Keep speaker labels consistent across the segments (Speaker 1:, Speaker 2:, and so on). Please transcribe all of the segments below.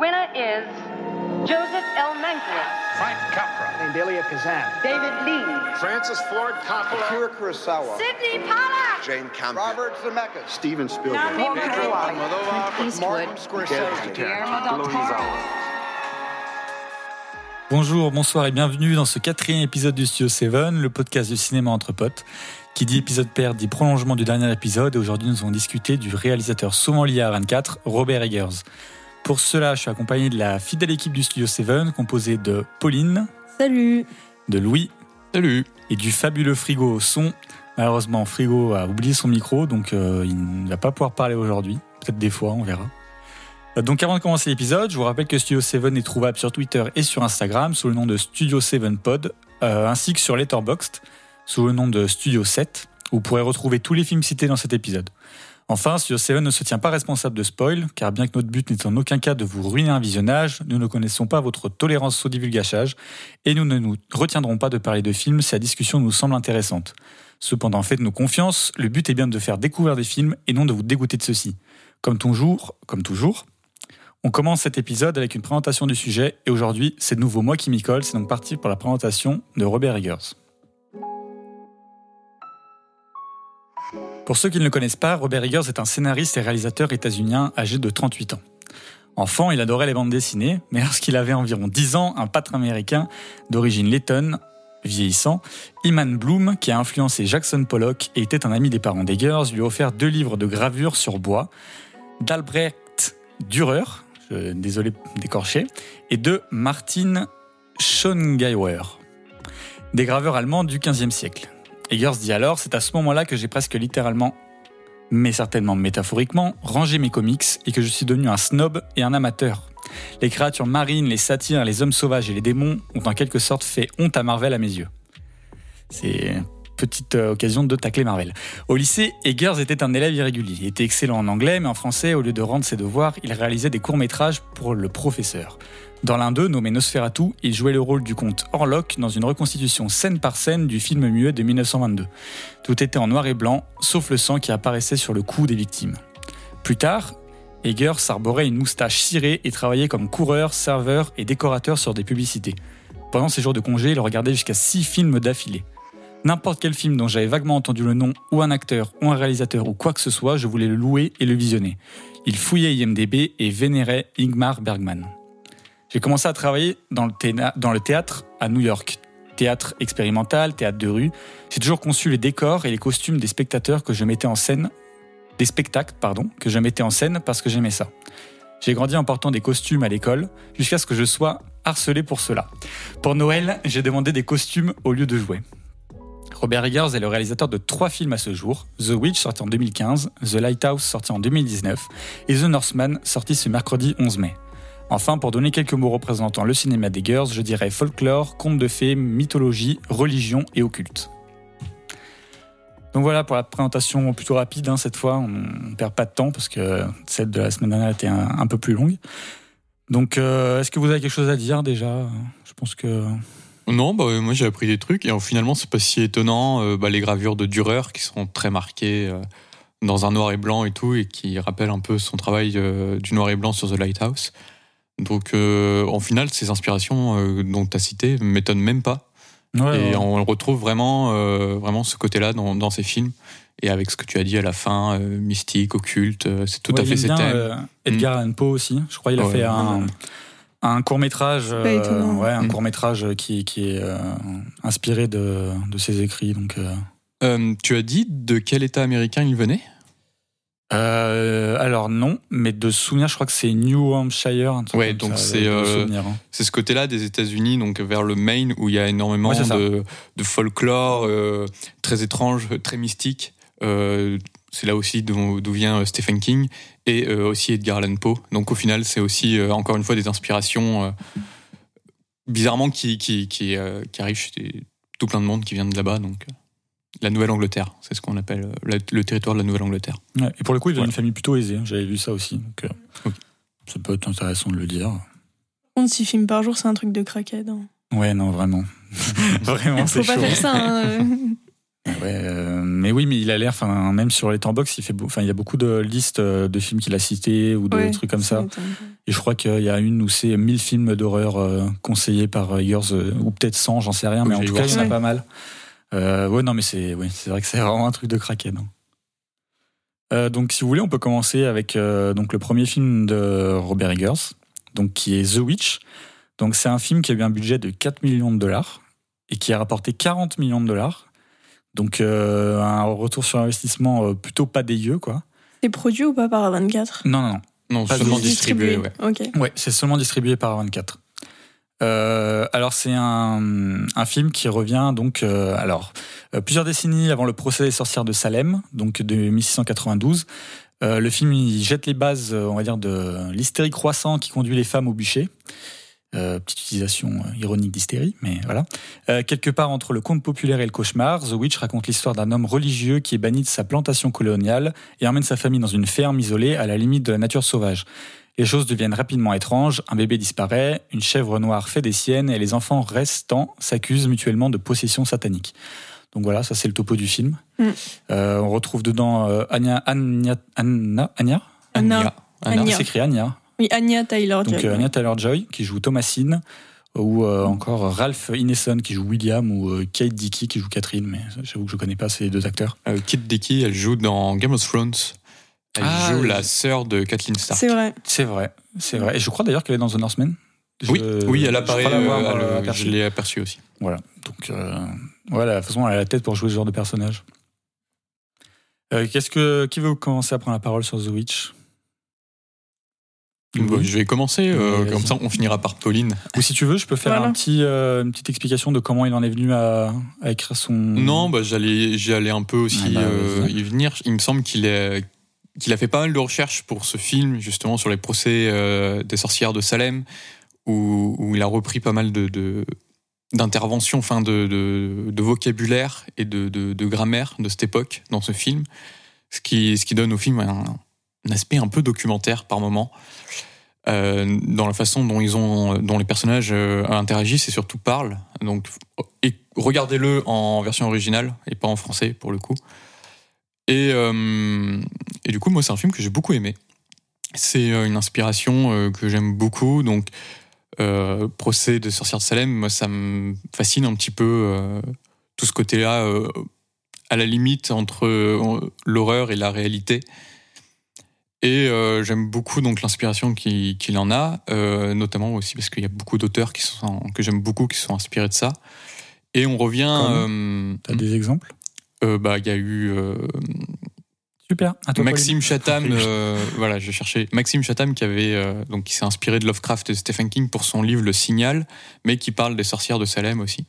Speaker 1: winner is Joseph L. Mankiewicz.
Speaker 2: Frank Capra.
Speaker 3: Delia Kazan.
Speaker 1: David Lean.
Speaker 2: Francis Ford Coppola.
Speaker 3: Akira Kurosawa.
Speaker 1: Sidney Pollack.
Speaker 4: Jane Campion.
Speaker 3: Robert Zemeckis.
Speaker 4: Steven Spielberg.
Speaker 3: Pedro
Speaker 1: Eastwood.
Speaker 3: Martin Scorsese.
Speaker 1: Guillermo del Toro.
Speaker 5: Bonjour, bonsoir et bienvenue dans ce quatrième épisode du Studio 7, le podcast du cinéma entre potes. Qui dit épisode pair dit prolongement du dernier épisode et aujourd'hui nous allons discuter du réalisateur souvent lié à 24, Robert Eggers. Pour cela, je suis accompagné de la fidèle équipe du Studio 7 composée de Pauline,
Speaker 6: Salut
Speaker 5: de Louis
Speaker 7: Salut.
Speaker 5: et du fabuleux Frigo au son. Malheureusement, Frigo a oublié son micro donc euh, il ne va pas pouvoir parler aujourd'hui. Peut-être des fois, on verra. Euh, Donc avant de commencer l'épisode, je vous rappelle que Studio 7 est trouvable sur Twitter et sur Instagram sous le nom de Studio 7 Pod, euh, ainsi que sur Letterboxd sous le nom de Studio 7, où vous pourrez retrouver tous les films cités dans cet épisode. Enfin, Studio 7 ne se tient pas responsable de spoil, car bien que notre but n'est en aucun cas de vous ruiner un visionnage, nous ne connaissons pas votre tolérance au divulgachage, et nous ne nous retiendrons pas de parler de films si la discussion nous semble intéressante. Cependant, faites-nous confiance, le but est bien de faire découvrir des films et non de vous dégoûter de ceux-ci. Comme toujours, comme toujours, on commence cet épisode avec une présentation du sujet et aujourd'hui, c'est de nouveau moi qui m'y colle, c'est donc parti pour la présentation de Robert Eggers. Pour ceux qui ne le connaissent pas, Robert Eggers est un scénariste et réalisateur états-unien âgé de 38 ans. Enfant, il adorait les bandes dessinées, mais lorsqu'il avait environ 10 ans, un pâtre américain d'origine lettonne, vieillissant, Iman Bloom, qui a influencé Jackson Pollock et était un ami des parents d'Eggers, lui a offert deux livres de gravure sur bois d'Albrecht Dürer, désolé d'écorcher, et de Martin Schongauer, des graveurs allemands du XVe siècle. Eggers dit alors C'est à ce moment-là que j'ai presque littéralement, mais certainement métaphoriquement, rangé mes comics et que je suis devenu un snob et un amateur. Les créatures marines, les satyres, les hommes sauvages et les démons ont en quelque sorte fait honte à Marvel à mes yeux. C'est petite euh, occasion de tacler Marvel. Au lycée, Eggers était un élève irrégulier. Il était excellent en anglais, mais en français, au lieu de rendre ses devoirs, il réalisait des courts-métrages pour le professeur. Dans l'un d'eux, nommé Nosferatu, il jouait le rôle du comte Orlok dans une reconstitution scène par scène du film muet de 1922. Tout était en noir et blanc, sauf le sang qui apparaissait sur le cou des victimes. Plus tard, Eggers arborait une moustache cirée et travaillait comme coureur, serveur et décorateur sur des publicités. Pendant ses jours de congé, il regardait jusqu'à six films d'affilée. N'importe quel film dont j'avais vaguement entendu le nom, ou un acteur, ou un réalisateur, ou quoi que ce soit, je voulais le louer et le visionner. Il fouillait IMDB et vénérait Ingmar Bergman. J'ai commencé à travailler dans le, théâtre à New York. Théâtre expérimental, théâtre de rue. J'ai toujours conçu les décors et les costumes des spectateurs que je mettais en scène, des spectacles, pardon, que je mettais en scène parce que j'aimais ça. J'ai grandi en portant des costumes à l'école jusqu'à ce que je sois harcelé pour cela. Pour Noël, j'ai demandé des costumes au lieu de jouets. Robert Eggers est le réalisateur de trois films à ce jour The Witch sorti en 2015, The Lighthouse sorti en 2019 et The Northman sorti ce mercredi 11 mai. Enfin, pour donner quelques mots représentant le cinéma d'Eggers, je dirais folklore, contes de fées, mythologie, religion et occulte. Donc voilà pour la présentation plutôt rapide hein, cette fois, on ne perd pas de temps parce que celle de la semaine dernière était un, un peu plus longue. Donc euh, est-ce que vous avez quelque chose à dire déjà? Je pense que...
Speaker 7: Non, bah, moi j'ai appris des trucs et euh, finalement c'est pas si étonnant. euh, bah, les gravures de Dürer qui sont très marquées dans un noir et blanc et tout et qui rappellent un peu son travail du noir et blanc sur The Lighthouse. Donc euh, en final, ces inspirations euh, dont tu as cité m'étonnent même pas.
Speaker 5: Ouais,
Speaker 7: et
Speaker 5: ouais.
Speaker 7: on retrouve vraiment, euh, vraiment ce côté-là dans, dans ces films. Et avec ce que tu as dit à la fin, euh, mystique, occulte, euh, c'est tout
Speaker 5: Ouais,
Speaker 7: à fait ses thèmes.
Speaker 5: euh, Edgar Allan Poe aussi. Je crois qu'il a
Speaker 7: Ouais.
Speaker 5: fait un, un court métrage, ouais, un
Speaker 7: Mm.
Speaker 5: court métrage qui, qui est euh, inspiré de, de ses écrits. Donc, euh.
Speaker 7: Euh, tu as dit de quel État américain il venait?
Speaker 5: Euh, alors non, mais de souvenir, je crois que c'est New Hampshire. un truc
Speaker 7: Ouais, donc c'est, euh,
Speaker 5: hein.
Speaker 7: C'est ce côté-là des États-Unis, donc vers le Maine, où il y a énormément
Speaker 5: Ouais,
Speaker 7: de, de folklore euh, très étrange, très mystique. Euh, c'est là aussi d'où vient euh, Stephen King et euh, aussi Edgar Allan Poe. Donc au final, c'est aussi euh, encore une fois des inspirations euh, bizarrement qui qui qui, euh, qui arrivent chez tout plein de monde qui vient de là-bas. Donc la Nouvelle-Angleterre, c'est ce qu'on appelle euh, le territoire de la Nouvelle-Angleterre.
Speaker 5: Ouais, et pour le coup, il
Speaker 7: Ouais.
Speaker 5: d'une famille plutôt aisée. hein. J'avais vu ça aussi. Donc, euh, ça peut être intéressant de le dire.
Speaker 6: Par contre, 6 films par jour, c'est un truc de craquette. hein.
Speaker 5: Ouais, non, vraiment. vraiment, c'est
Speaker 6: Faut pas faire ça. hein, euh.
Speaker 5: Ouais, euh, mais oui, mais il a l'air, enfin, même sur les Box, il fait, beau- enfin, il y a beaucoup de listes de films qu'il a cités ou de
Speaker 6: Ouais,
Speaker 5: trucs comme ça. Et je crois qu'il y a une où c'est 1000 films d'horreur conseillés par euh, ou peut-être 100, j'en sais rien, mais en tout cas, il y en a pas mal. Euh, ouais, non, mais c'est, oui, c'est vrai que c'est vraiment un truc de craquer. non. Euh, donc, si vous voulez, on peut commencer avec euh, donc le premier film de Robert Eggers, donc qui est The Witch. Donc, c'est un film qui a eu un budget de 4 millions de dollars et qui a rapporté 40 millions de dollars. Donc, euh, un retour sur investissement euh, plutôt pas dégueu, quoi.
Speaker 6: C'est produit ou pas par 24
Speaker 5: Non, non, non.
Speaker 7: Non,
Speaker 5: Pas
Speaker 7: seulement
Speaker 5: juste
Speaker 7: distribué, ouais.
Speaker 6: Ok.
Speaker 5: Ouais, c'est seulement distribué par 24. Euh, alors c'est un, un film qui revient donc euh, alors euh, plusieurs décennies avant le procès des sorcières de Salem, donc de 1692. Euh, le film il jette les bases, euh, on va dire, de l'hystérie croissant qui conduit les femmes au bûcher. Petite utilisation ironique d'hystérie, mais voilà. Quelque part entre le conte populaire et le cauchemar, The Witch raconte l'histoire d'un homme religieux qui est banni de sa plantation coloniale et emmène sa famille dans une ferme isolée à la limite de la nature sauvage. Les choses deviennent rapidement étranges, un bébé disparaît, une chèvre noire fait des siennes et les enfants restants s'accusent mutuellement de possession satanique. Donc voilà, ça c'est le topo du film.
Speaker 6: Mm.
Speaker 5: Euh, on retrouve dedans euh, Anya, Anya, Anna, Anya?
Speaker 6: Anna.
Speaker 7: Anya.
Speaker 6: Anya.
Speaker 5: C'est écrit Anya.
Speaker 6: Oui, Anya Taylor.
Speaker 5: Donc euh, Anya Taylor-Joy qui joue Thomasine ou euh, encore Ralph Ineson qui joue William ou euh, Kate Dickey qui joue Catherine, mais j'avoue que je connais pas ces deux acteurs.
Speaker 7: Euh, Kit Dickey, elle joue dans Game of Thrones. Elle
Speaker 5: Ah,
Speaker 7: joue
Speaker 5: oui.
Speaker 7: la sœur de Kathleen Stark.
Speaker 6: C'est vrai.
Speaker 5: C'est vrai, c'est vrai. Et je crois d'ailleurs qu'elle est dans The Northman. Je-
Speaker 7: Oui, oui, elle apparaît. euh,
Speaker 5: euh,
Speaker 7: elle-
Speaker 5: aperçu.
Speaker 7: je l'ai aperçu aussi.
Speaker 5: Voilà. Donc, euh, voilà, de toute façon, elle a la tête pour jouer ce genre de personnage. Euh, Qu'est-ce que qui veut commencer à prendre la parole sur The Witch?
Speaker 7: Bon, je vais commencer, euh,
Speaker 5: Oui,
Speaker 7: comme ça on finira par Pauline.
Speaker 5: Ou si tu veux, je peux faire
Speaker 6: Voilà.
Speaker 5: un petit, euh, une petite explication de comment il en est venu à, à écrire son.
Speaker 7: Non, bah, j'allais, j'allais un peu aussi
Speaker 5: Ah bah,
Speaker 7: euh, y venir. Il me semble qu'il est, qu'il a fait pas mal de recherches pour ce film, justement sur les procès euh, des sorcières de Salem, où, il a repris pas mal d'interventions, enfin de, vocabulaire et de, grammaire de cette époque dans ce film, ce qui, donne au film un, aspect un peu documentaire par moment. Euh, dans la façon dont ils ont, dont les personnages euh, interagissent et surtout parlent. Donc, regardez-le en version originale et pas en français pour le coup. Et, euh, et du coup, moi, c'est un film que j'ai beaucoup aimé. C'est euh, une inspiration euh, que j'aime beaucoup. Donc, euh, Procès de sorcières de Salem, moi, ça me fascine un petit peu euh, tout ce côté-là, à la limite entre l'horreur et la réalité. Et j'aime beaucoup donc l'inspiration qu'il en a, notamment aussi parce qu'il y a beaucoup d'auteurs qui sont que j'aime beaucoup qui sont inspirés de ça. Et on revient.
Speaker 5: T'as des exemples?
Speaker 7: Euh, bah, il y a eu euh,
Speaker 5: Super. À toi,
Speaker 7: Maxime Chatham. Euh, voilà, je cherchais Maxime Chatham qui avait euh, donc qui s'est inspiré de Lovecraft et de Stephen King pour son livre Le Signal, mais qui parle des sorcières de Salem aussi.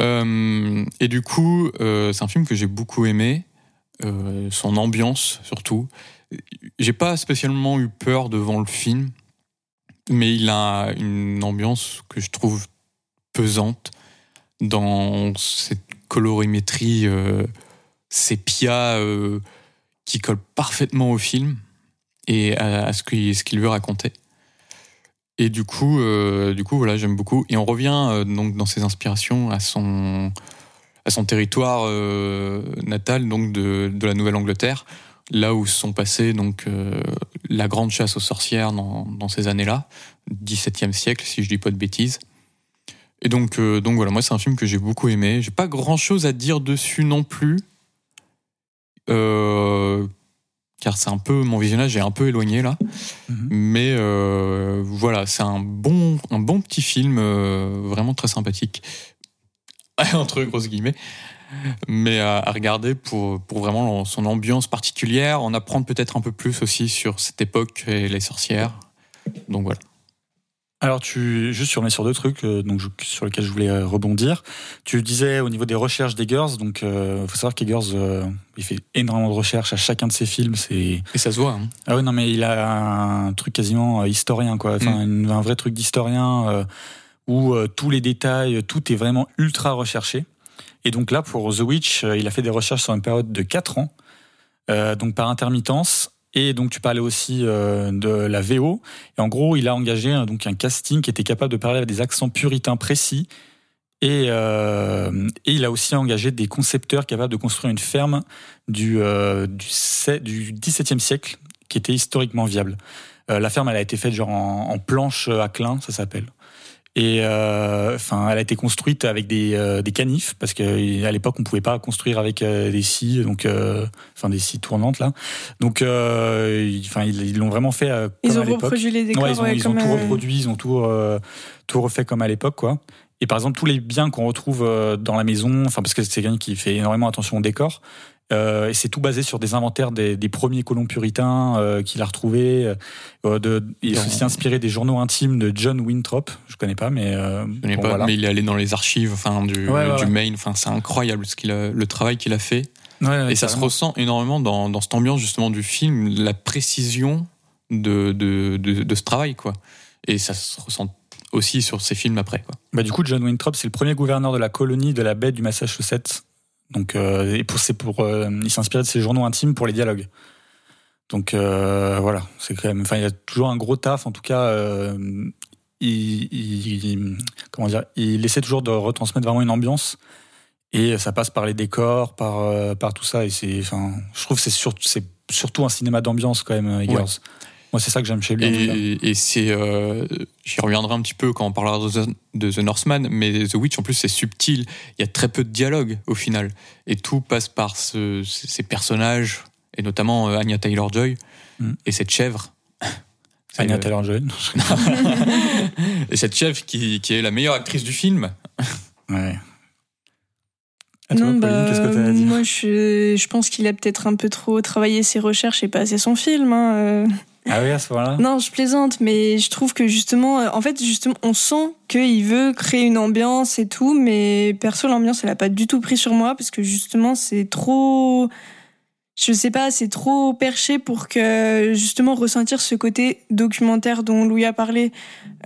Speaker 7: Euh, et du coup, euh, c'est un film que j'ai beaucoup aimé, euh, son ambiance surtout. J'ai pas spécialement eu peur devant le film, mais il a une ambiance que je trouve pesante dans cette colorimétrie euh, sépia euh, qui colle parfaitement au film et à, ce qu'il veut raconter. Et du coup, euh, du coup, voilà, j'aime beaucoup. Et on revient donc dans ses inspirations à son à son territoire natal, donc de, de la Nouvelle-Angleterre, là où sont passées donc la grande chasse aux sorcières dans, dans ces années-là, 17e siècle, si je dis pas de bêtises. Et donc, euh, donc voilà, moi c'est un film que j'ai beaucoup aimé. J'ai pas grand-chose à dire dessus non plus, euh, car c'est un peu mon visionnage est un peu éloigné là.
Speaker 5: Mhm.
Speaker 7: Mais euh, voilà, c'est un bon, un bon petit film, vraiment très sympathique, entre grosses guillemets, mais à, à regarder pour, pour vraiment son ambiance particulière, en apprendre peut-être un peu plus aussi sur cette époque et les sorcières. Donc voilà.
Speaker 5: Alors, tu, juste, tu remets sur deux trucs euh, donc, je- sur lesquels je voulais euh, rebondir. Tu disais au niveau des recherches d'Eggers, donc il faut savoir qu'Eggers, euh, il fait énormément de recherches à chacun de ses films. C'est
Speaker 7: Et ça se voit. hein.
Speaker 5: ah oui non mais il a un truc quasiment euh, historien quoi, enfin une- un vrai truc d'historien euh, où euh, tous les détails, tout est vraiment ultra recherché. Et donc là pour The Witch, euh, il a fait des recherches sur une période de 4 ans, euh, donc par intermittence. Et donc tu parlais aussi euh, de la VO. Et en gros, il a engagé euh, donc un casting qui était capable de parler avec des accents puritains précis Et, euh, et il a aussi engagé des concepteurs capables de construire une ferme du, euh, du XVIIe siècle qui était historiquement viable. Euh, la ferme, elle a été faite genre en, en planche à clin, ça s'appelle. Et euh, enfin, elle a été construite avec des, euh, des canifs parce que à l'époque on pouvait pas construire avec euh, des scies, donc euh, enfin des scies tournantes là. Donc, euh, enfin ils l'ont vraiment fait euh, comme
Speaker 6: Ils
Speaker 5: à
Speaker 6: ont
Speaker 5: l'époque.
Speaker 6: reproduit les décors.
Speaker 5: Ouais, ils ont,
Speaker 6: ouais,
Speaker 5: ils ont
Speaker 6: comme,
Speaker 5: tout
Speaker 6: euh,
Speaker 5: reproduit, ils ont tout, euh, tout refait comme à l'époque, quoi. Et par exemple, tous les biens qu'on retrouve euh, dans la maison, enfin parce que c'est quelqu'un qui fait énormément attention au décor, euh, et c'est tout basé sur des inventaires des, des premiers colons puritains euh, qu'il a retrouvés. Euh, de, il est aussi inspiré des journaux intimes de John Winthrop, je connais pas, mais
Speaker 7: Je connais
Speaker 5: bon,
Speaker 7: pas,
Speaker 5: voilà.
Speaker 7: mais il est allé dans les archives enfin, du,
Speaker 5: Ouais, ouais,
Speaker 7: du
Speaker 5: ouais.
Speaker 7: Maine. Enfin, c'est incroyable ce qu'il a, le travail qu'il a fait.
Speaker 5: Ouais,
Speaker 7: Et ça se ressent énormément dans, dans cette ambiance justement du film, la précision de, de, de, de ce travail. quoi. Et ça se ressent aussi sur ces films après. Quoi.
Speaker 5: Bah, du coup, John Winthrop, c'est le premier gouverneur de la colonie de la baie du Massachusetts. Donc, euh, et pour, c'est pour, euh, il s'inspirait de ses journaux intimes pour les dialogues. Donc euh, voilà, c'est quand même. Enfin, il y a toujours un gros taf. En tout cas, euh, il, il- comment dire, il essaie toujours de retransmettre vraiment une ambiance. Et ça passe par les décors, par euh, par tout ça. Et c'est, enfin, je trouve que c'est surtout c'est surtout un cinéma d'ambiance quand même, Eggers. Moi, c'est ça que j'aime chez lui.
Speaker 7: Et, et c'est, euh, j'y reviendrai un petit peu quand on parlera de The, de The Northman, mais The Witch en plus c'est subtil. Il y a très peu de dialogue au final, et tout passe par ce- ces personnages, et notamment euh, Anya Taylor Joy
Speaker 5: Mm.
Speaker 7: et cette chèvre.
Speaker 5: Anya
Speaker 7: euh,
Speaker 5: Taylor-Joy.
Speaker 7: et cette chèvre qui, qui est la meilleure actrice du film.
Speaker 5: Ouais. À toi,
Speaker 6: non,
Speaker 5: Pauline,
Speaker 6: bah,
Speaker 5: qu'est-ce que t'as à dire?
Speaker 6: moi, je, je pense qu'il a peut-être un peu trop travaillé ses recherches et pas assez son film. hein, euh.
Speaker 5: Ah oui, à ce moment-là?
Speaker 6: Non, je plaisante, mais je trouve que justement, euh, en fait, justement, on sent qu'il veut créer une ambiance et tout, mais perso, l'ambiance, elle a pas du tout pris sur moi parce que justement, c'est trop. Je sais pas, c'est trop perché pour que justement ressentir ce côté documentaire dont Louis a parlé.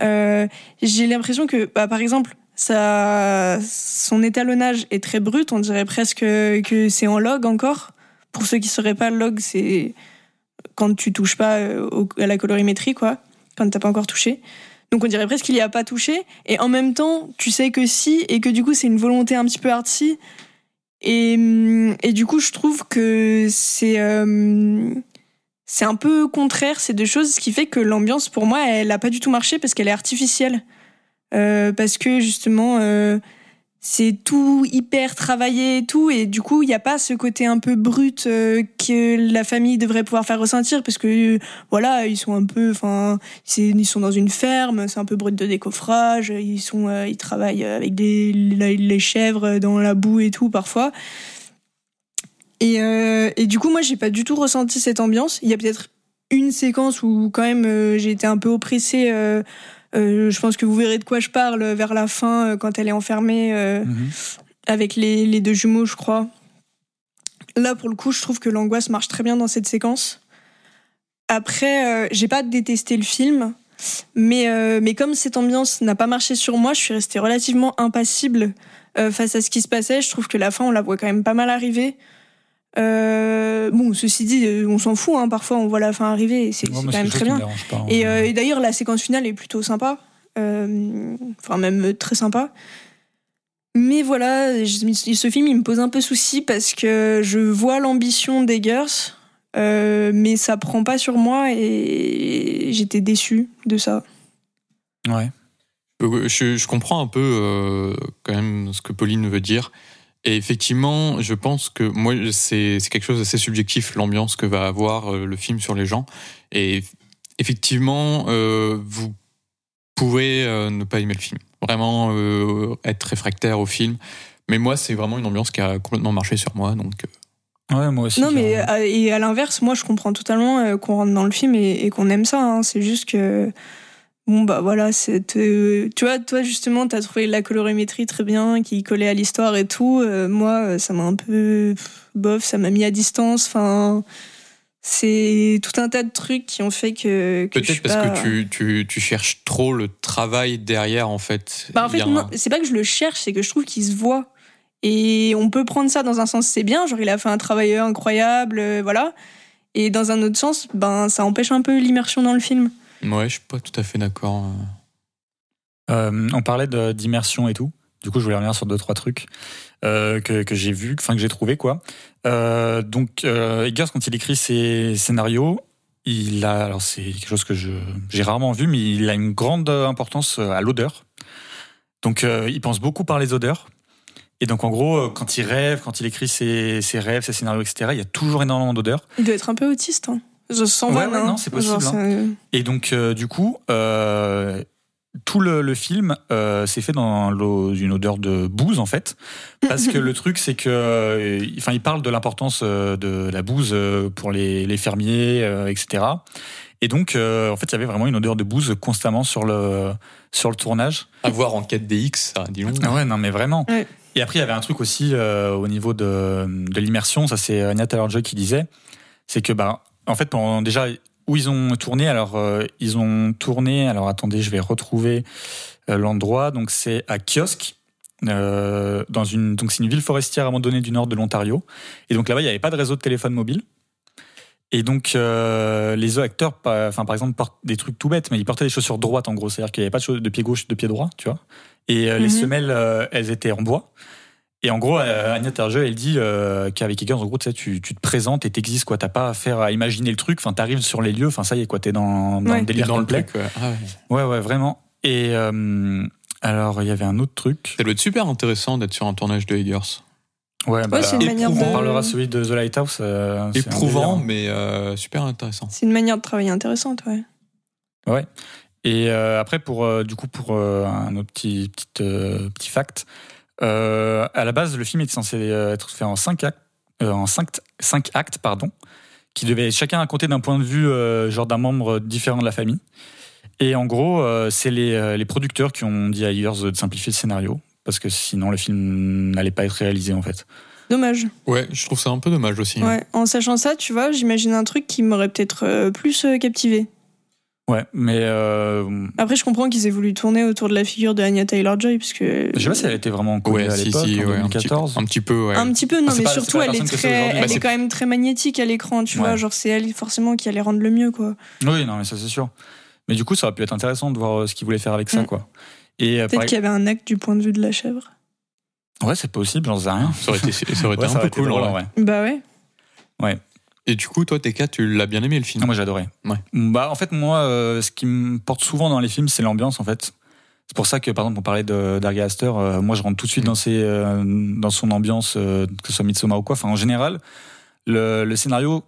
Speaker 6: Euh, J'ai l'impression que, bah, par exemple, ça, son étalonnage est très brut. On dirait presque que c'est en log encore. Pour ceux qui sauraient pas, log, c'est quand tu touches pas euh, à la colorimétrie, quoi, quand t'as pas encore touché. Donc on dirait presque qu'il y a pas touché, et en même temps, tu sais que si, et que du coup c'est une volonté un petit peu artsy. Et, et du coup, je trouve que c'est euh, c'est un peu contraire ces deux choses, ce qui fait que l'ambiance pour moi, elle a pas du tout marché parce qu'elle est artificielle, Euh, parce que justement. C'est tout hyper travaillé et tout et du coup il n'y a pas ce côté un peu brut euh, que la famille devrait pouvoir faire ressentir parce que euh, voilà ils sont un peu enfin ils sont dans une ferme c'est un peu brut de décoffrage ils sont euh, ils travaillent avec des les chèvres dans la boue et tout parfois. Et, et du coup moi j'ai pas du tout ressenti cette ambiance. Il y a peut-être une séquence où quand même j'ai été un peu oppressée je pense que vous verrez de quoi je parle vers la fin euh, quand elle est enfermée euh,
Speaker 5: Mhm.
Speaker 6: avec les, les deux jumeaux, je crois. Là, pour le coup, je trouve que l'angoisse marche très bien dans cette séquence. Après, euh, j'ai pas détesté le film, mais, euh, mais comme cette ambiance n'a pas marché sur moi, je suis restée relativement impassible euh, face à ce qui se passait. Je trouve que la fin, on la voit quand même pas mal arriver. Euh, bon, ceci dit, euh, on s'en fout, hein, parfois on voit la fin arriver et c'est
Speaker 5: Ouais,
Speaker 6: quand même très bien.
Speaker 5: pas, hein.
Speaker 6: Et, euh, et d'ailleurs, la séquence finale est plutôt sympa. Euh, Enfin, même très sympa. Mais voilà, je- ce film, il me pose un peu souci parce que je vois l'ambition euh, mais ça prend pas sur moi et j'étais déçue de ça.
Speaker 5: Ouais.
Speaker 7: Je, je comprends un peu quand même ce que Pauline veut dire. Et effectivement, je pense que moi, c'est c'est quelque chose d'assez subjectif, l'ambiance que va avoir euh, le film sur les gens. Et effectivement, euh, vous pouvez euh, ne pas aimer le film. Vraiment euh, être réfractaire au film. Mais moi, c'est vraiment une ambiance qui a complètement marché sur moi. Donc,
Speaker 5: Ouais, moi aussi.
Speaker 6: non, mais à- et à l'inverse, moi, je comprends totalement qu'on rentre dans le film et, et qu'on aime ça. hein. C'est juste que. Bon, bah voilà, c'est. euh, tu vois, toi, justement, t'as trouvé la colorimétrie très bien, qui collait à l'histoire et tout. Euh, moi, euh, ça m'a un peu. bof, ça m'a mis à distance. Enfin. C'est tout un tas de trucs qui ont fait que.
Speaker 7: peut-être parce
Speaker 6: pas-
Speaker 7: que tu, tu, tu cherches trop le travail derrière, en fait.
Speaker 6: Bah en fait,
Speaker 7: un-
Speaker 6: c'est pas que je le cherche, c'est que je trouve qu'il se voit. Et on peut prendre ça dans un sens, c'est bien, genre il a fait un travail incroyable, voilà. Et dans un autre sens, ben ça empêche un peu l'immersion dans le film.
Speaker 7: Ouais, je suis pas tout à fait d'accord.
Speaker 5: euh, on parlait d'immersion et tout. Du coup, je voulais revenir sur deux trois trucs euh, que, que j'ai vu, enfin que j'ai trouvé quoi. Euh, donc, euh, Eggers quand il écrit ses scénarios, il a alors c'est quelque chose que j'ai rarement vu, mais il a une grande importance à l'odeur. Donc, euh, il pense beaucoup par les odeurs. Et donc, en gros, euh, quand il rêve, quand il écrit ses, ses rêves, ses scénarios, etc., il y a toujours énormément d'odeurs.
Speaker 6: Il doit être un peu autiste. Hein. Je sens
Speaker 5: Ouais, ouais,
Speaker 6: hein.
Speaker 5: non, c'est possible,
Speaker 6: Genre,
Speaker 5: hein. Et donc, euh, du coup, euh, tout le, le film euh, s'est fait dans une odeur de bouse, en fait. Parce que le truc, c'est que. euh, Enfin, il parle de l'importance de la bouse pour les, les fermiers, euh, etc. Et donc, euh, en fait, il y avait vraiment une odeur de bouse constamment sur le, sur le tournage.
Speaker 7: À voir en 4DX, ça, dis donc.
Speaker 5: Ah ouais, non, mais vraiment.
Speaker 6: Ouais.
Speaker 5: Et après, il y avait un truc aussi euh, au niveau de, de l'immersion, ça c'est Anya Taylor-Joy qui disait, c'est que, bah, en fait, pendant déjà où ils ont tourné, alors euh, ils ont tourné, alors attendez, je vais retrouver euh, l'endroit, donc c'est à Kiosque. euh, dans une donc c'est une ville forestière abandonnée du nord de l'Ontario. Et donc là-bas il n'y avait pas de réseau de téléphone mobile et donc les acteurs pas- enfin par exemple portent des trucs tout bêtes mais ils portaient des chaussures droites en gros. C'est-à-dire qu'il n'y avait pas de, pied gauche de pied droit tu vois. Et les
Speaker 6: Mhm.
Speaker 5: semelles elles étaient en bois et en gros, euh, Agnès Tergeux, elle dit euh, qu'avec Eggers, en gros, tu, sais, tu, tu te présentes et t'existes, quoi. T'as pas à faire à imaginer le truc. Enfin, t'arrives sur les lieux. Enfin, ça y est, quoi. T'es dans, dans
Speaker 6: Ouais.
Speaker 5: le délire
Speaker 7: dans le truc, ouais. Ah ouais.
Speaker 5: Ouais, ouais, vraiment. Et euh, alors, il y avait un autre truc.
Speaker 7: Ça doit être super intéressant d'être sur un tournage de Eggers.
Speaker 5: Ouais, bah,
Speaker 6: c'est une manière
Speaker 5: on
Speaker 6: de-
Speaker 5: parlera celui de The Lighthouse. euh,
Speaker 7: Éprouvant,
Speaker 5: délire.
Speaker 7: mais euh, super intéressant.
Speaker 6: C'est une manière de travailler intéressante, ouais.
Speaker 5: Ouais. Et euh, après, pour euh, du coup, pour euh, un autre petit petit, euh, petit fact, euh, à la base, le film était censé euh, être fait en cinq actes, euh, en cinq, cinq actes, pardon, qui devaient chacun raconter d'un point de vue euh, genre d'un membre différent de la famille. Et en gros, euh, c'est les, les producteurs qui ont dit à Eggers de simplifier le scénario parce que sinon le film n'allait pas être réalisé en fait.
Speaker 6: Dommage.
Speaker 7: Ouais, je trouve ça un peu dommage aussi. hein.
Speaker 6: Ouais. En sachant ça, tu vois, j'imagine un truc qui m'aurait peut-être plus captivé.
Speaker 5: Ouais, mais euh,
Speaker 6: Après, je comprends qu'ils aient voulu tourner autour de la figure de Anya Taylor-Joy, parce que
Speaker 5: je sais pas si elle était vraiment connue
Speaker 7: Ouais,
Speaker 5: à
Speaker 7: si,
Speaker 5: l'époque,
Speaker 7: si,
Speaker 5: en
Speaker 7: ouais, un, petit,
Speaker 5: 2014.
Speaker 7: un petit peu, ouais.
Speaker 6: un petit peu, non,
Speaker 5: Ah,
Speaker 6: mais
Speaker 5: pas-
Speaker 6: surtout, elle est très, elle
Speaker 7: Bah,
Speaker 6: est quand même très magnétique à l'écran, tu
Speaker 5: Ouais.
Speaker 6: vois. Genre, c'est elle forcément qui allait rendre le mieux, quoi.
Speaker 5: Oui, non, mais ça c'est sûr. Mais du coup, ça aurait pu être intéressant de voir euh, ce qu'il voulait faire avec ça,
Speaker 6: Mm.
Speaker 5: quoi. Et euh,
Speaker 6: Peut-être
Speaker 5: pareil-
Speaker 6: qu'il y avait un acte du point de vue de la chèvre.
Speaker 5: ouais, c'est possible, j'en sais rien.
Speaker 7: Ça aurait été, ça aurait été
Speaker 5: Ouais,
Speaker 7: un
Speaker 5: ça
Speaker 7: peu
Speaker 5: aurait été
Speaker 7: cool.
Speaker 5: drôle,
Speaker 7: ouais.
Speaker 6: Bah ouais.
Speaker 7: Et du coup, toi, TK, tu l'as bien aimé le film
Speaker 5: Non, moi j'adorais.
Speaker 7: Ouais.
Speaker 5: Bah, en fait, moi, euh, ce qui me porte souvent dans les films, c'est l'ambiance, en fait. C'est pour ça que, par exemple, on parlait d'Ari Aster. euh, moi, je rentre tout de suite dans, ses, euh, dans son ambiance, que ce soit Midsommar ou quoi. Enfin, en général, le, le scénario,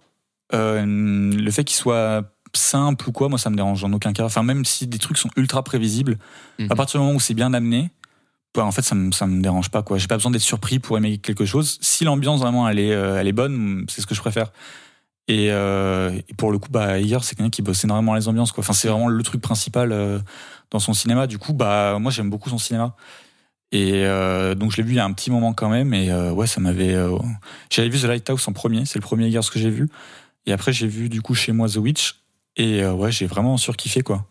Speaker 5: le fait qu'il soit simple ou quoi, moi, ça me dérange en aucun cas. Enfin, même si des trucs sont ultra prévisibles,
Speaker 7: Mhm.
Speaker 5: à partir du moment où c'est bien amené, bah, en fait, ça me, ça me dérange pas, quoi. J'ai pas besoin d'être surpris pour aimer quelque chose. Si l'ambiance vraiment elle est, elle est bonne, c'est ce que je préfère. Et, euh, et pour le coup, bah, Eggers, c'est quelqu'un qui bosse énormément les ambiances, quoi. Enfin, c'est vraiment le truc principal euh, dans son cinéma. Du coup, bah, moi, j'aime beaucoup son cinéma. Et euh, donc, je l'ai vu il y a un petit moment quand même. Et euh, ouais, ça m'avait. euh, J'avais vu The Lighthouse en premier. C'est le premier Eggers que j'ai vu. Et après, j'ai vu du coup chez moi The Witch. Et euh, ouais, j'ai vraiment surkiffé, quoi.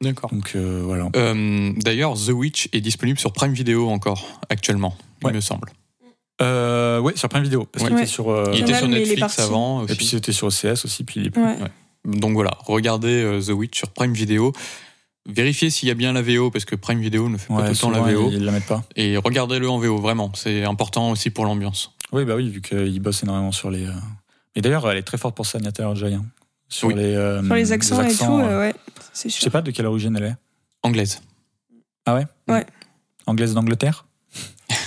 Speaker 7: D'accord.
Speaker 5: Donc euh, voilà.
Speaker 7: Euh, D'ailleurs, The Witch est disponible sur Prime Video encore, actuellement,
Speaker 5: Ouais.
Speaker 7: il me semble.
Speaker 5: Euh, ouais, sur Prime Vidéo. Parce
Speaker 7: Ouais.
Speaker 5: qu'il
Speaker 6: Ouais.
Speaker 5: était sur. euh,
Speaker 7: Il était
Speaker 6: Canal,
Speaker 7: sur Netflix avant
Speaker 5: et puis c'était sur OCS aussi. Puis il est plus.
Speaker 6: Ouais.
Speaker 7: Donc voilà, regardez euh, The Witch sur Prime Video. Vérifiez s'il y a bien la VO, parce que Prime Video ne fait pas tout le temps la VO.
Speaker 5: Ils, ils la mettent pas.
Speaker 7: Et regardez-le en VO, vraiment. C'est important aussi pour l'ambiance.
Speaker 5: Oui, bah oui, vu qu'il bosse énormément sur les. euh, Et d'ailleurs, elle est très forte pour ça, Taylor-Joy. hein. Sur,
Speaker 7: Oui.
Speaker 5: les, euh,
Speaker 6: Sur les accents, et tout,
Speaker 5: euh,
Speaker 6: euh, ouais. C'est
Speaker 5: Je sais pas de quelle origine elle est.
Speaker 7: Anglaise.
Speaker 5: Ah ouais?
Speaker 6: Ouais.
Speaker 5: Anglaise d'Angleterre?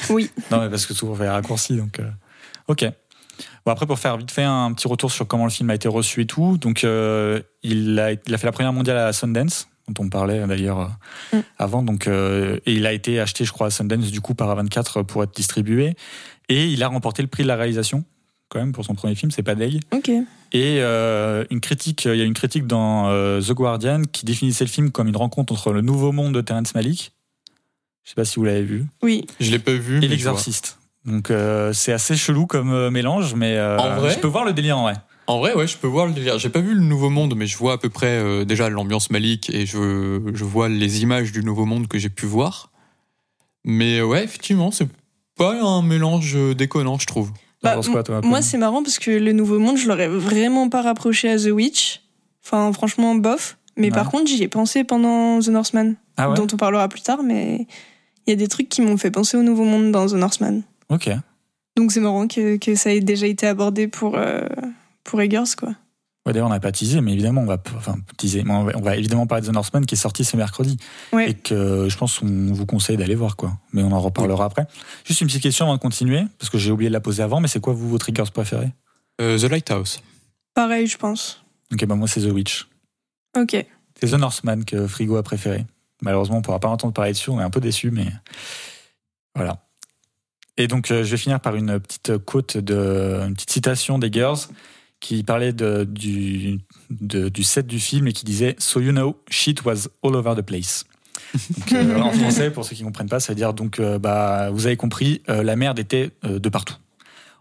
Speaker 6: Oui.
Speaker 5: Non, mais parce que souvent on fait raccourci, donc. euh, Ok. Bon, après, pour faire vite fait un petit retour sur comment le film a été reçu et tout, donc euh, il, a, il a fait la première mondiale à Sundance, dont on parlait d'ailleurs euh,
Speaker 6: Mm.
Speaker 5: avant, donc, euh, et il a été acheté, je crois, à Sundance du coup par A24 pour être distribué, et il a remporté le prix de la réalisation, quand même, pour son premier film, c'est pas Day.
Speaker 6: Ok.
Speaker 5: Et euh, une critique, il y a une critique dans The Guardian qui définissait le film comme une rencontre entre le nouveau monde de Terrence Malick, je sais pas si vous l'avez vu,
Speaker 6: Oui.
Speaker 7: Je l'ai pas vu,
Speaker 5: et l'exorciste. Donc euh, c'est assez chelou comme euh, mélange, mais euh,
Speaker 7: En vrai
Speaker 5: je peux voir le délire en vrai.
Speaker 7: En vrai, ouais, je peux voir le délire. J'ai pas vu le Nouveau Monde, mais je vois à peu près euh, déjà l'ambiance Malik et je, je vois les images du Nouveau Monde que j'ai pu voir. Mais ouais, effectivement, c'est pas un mélange déconnant, je trouve.
Speaker 6: Bah,
Speaker 5: quoi, toi,
Speaker 6: Moi, c'est marrant parce que le Nouveau Monde, je l'aurais vraiment pas rapproché à The Witch. Enfin, franchement, bof. Mais
Speaker 5: Ouais.
Speaker 6: par contre, j'y ai pensé pendant The Northman,
Speaker 5: ah ouais
Speaker 6: dont on parlera plus tard. Mais il y a des trucs qui m'ont fait penser au Nouveau Monde dans The Northman.
Speaker 5: Ok.
Speaker 6: Donc c'est marrant que, que ça ait déjà été abordé pour, euh, pour Eggers, quoi.
Speaker 5: Ouais, D'ailleurs, on n'a pas teasé, mais évidemment, on va, enfin, teaser, on va, on va évidemment parler de The Northman qui est sorti ce mercredi.
Speaker 6: Ouais.
Speaker 5: Et que je pense qu'on vous conseille d'aller voir, quoi. Mais on en reparlera après. Juste une petite question avant de continuer, parce que j'ai oublié de la poser avant, mais c'est quoi, vous, vos triggers préférés
Speaker 7: Euh, The Lighthouse.
Speaker 6: Pareil, je pense.
Speaker 5: Ok, bah moi, c'est The Witch.
Speaker 6: Ok.
Speaker 5: C'est The Northman que Frigo a préféré. Malheureusement, on pourra pas entendre parler dessus, on est un peu déçus, mais voilà. Et donc, euh, je vais finir par une petite quote, de, une petite citation des Girls qui parlait de, du, de- du set du film et qui disait So you know, shit was all over the place. Donc, euh, en français, pour ceux qui ne comprennent pas, ça veut dire donc, euh, bah, vous avez compris, euh, la merde était euh, de partout.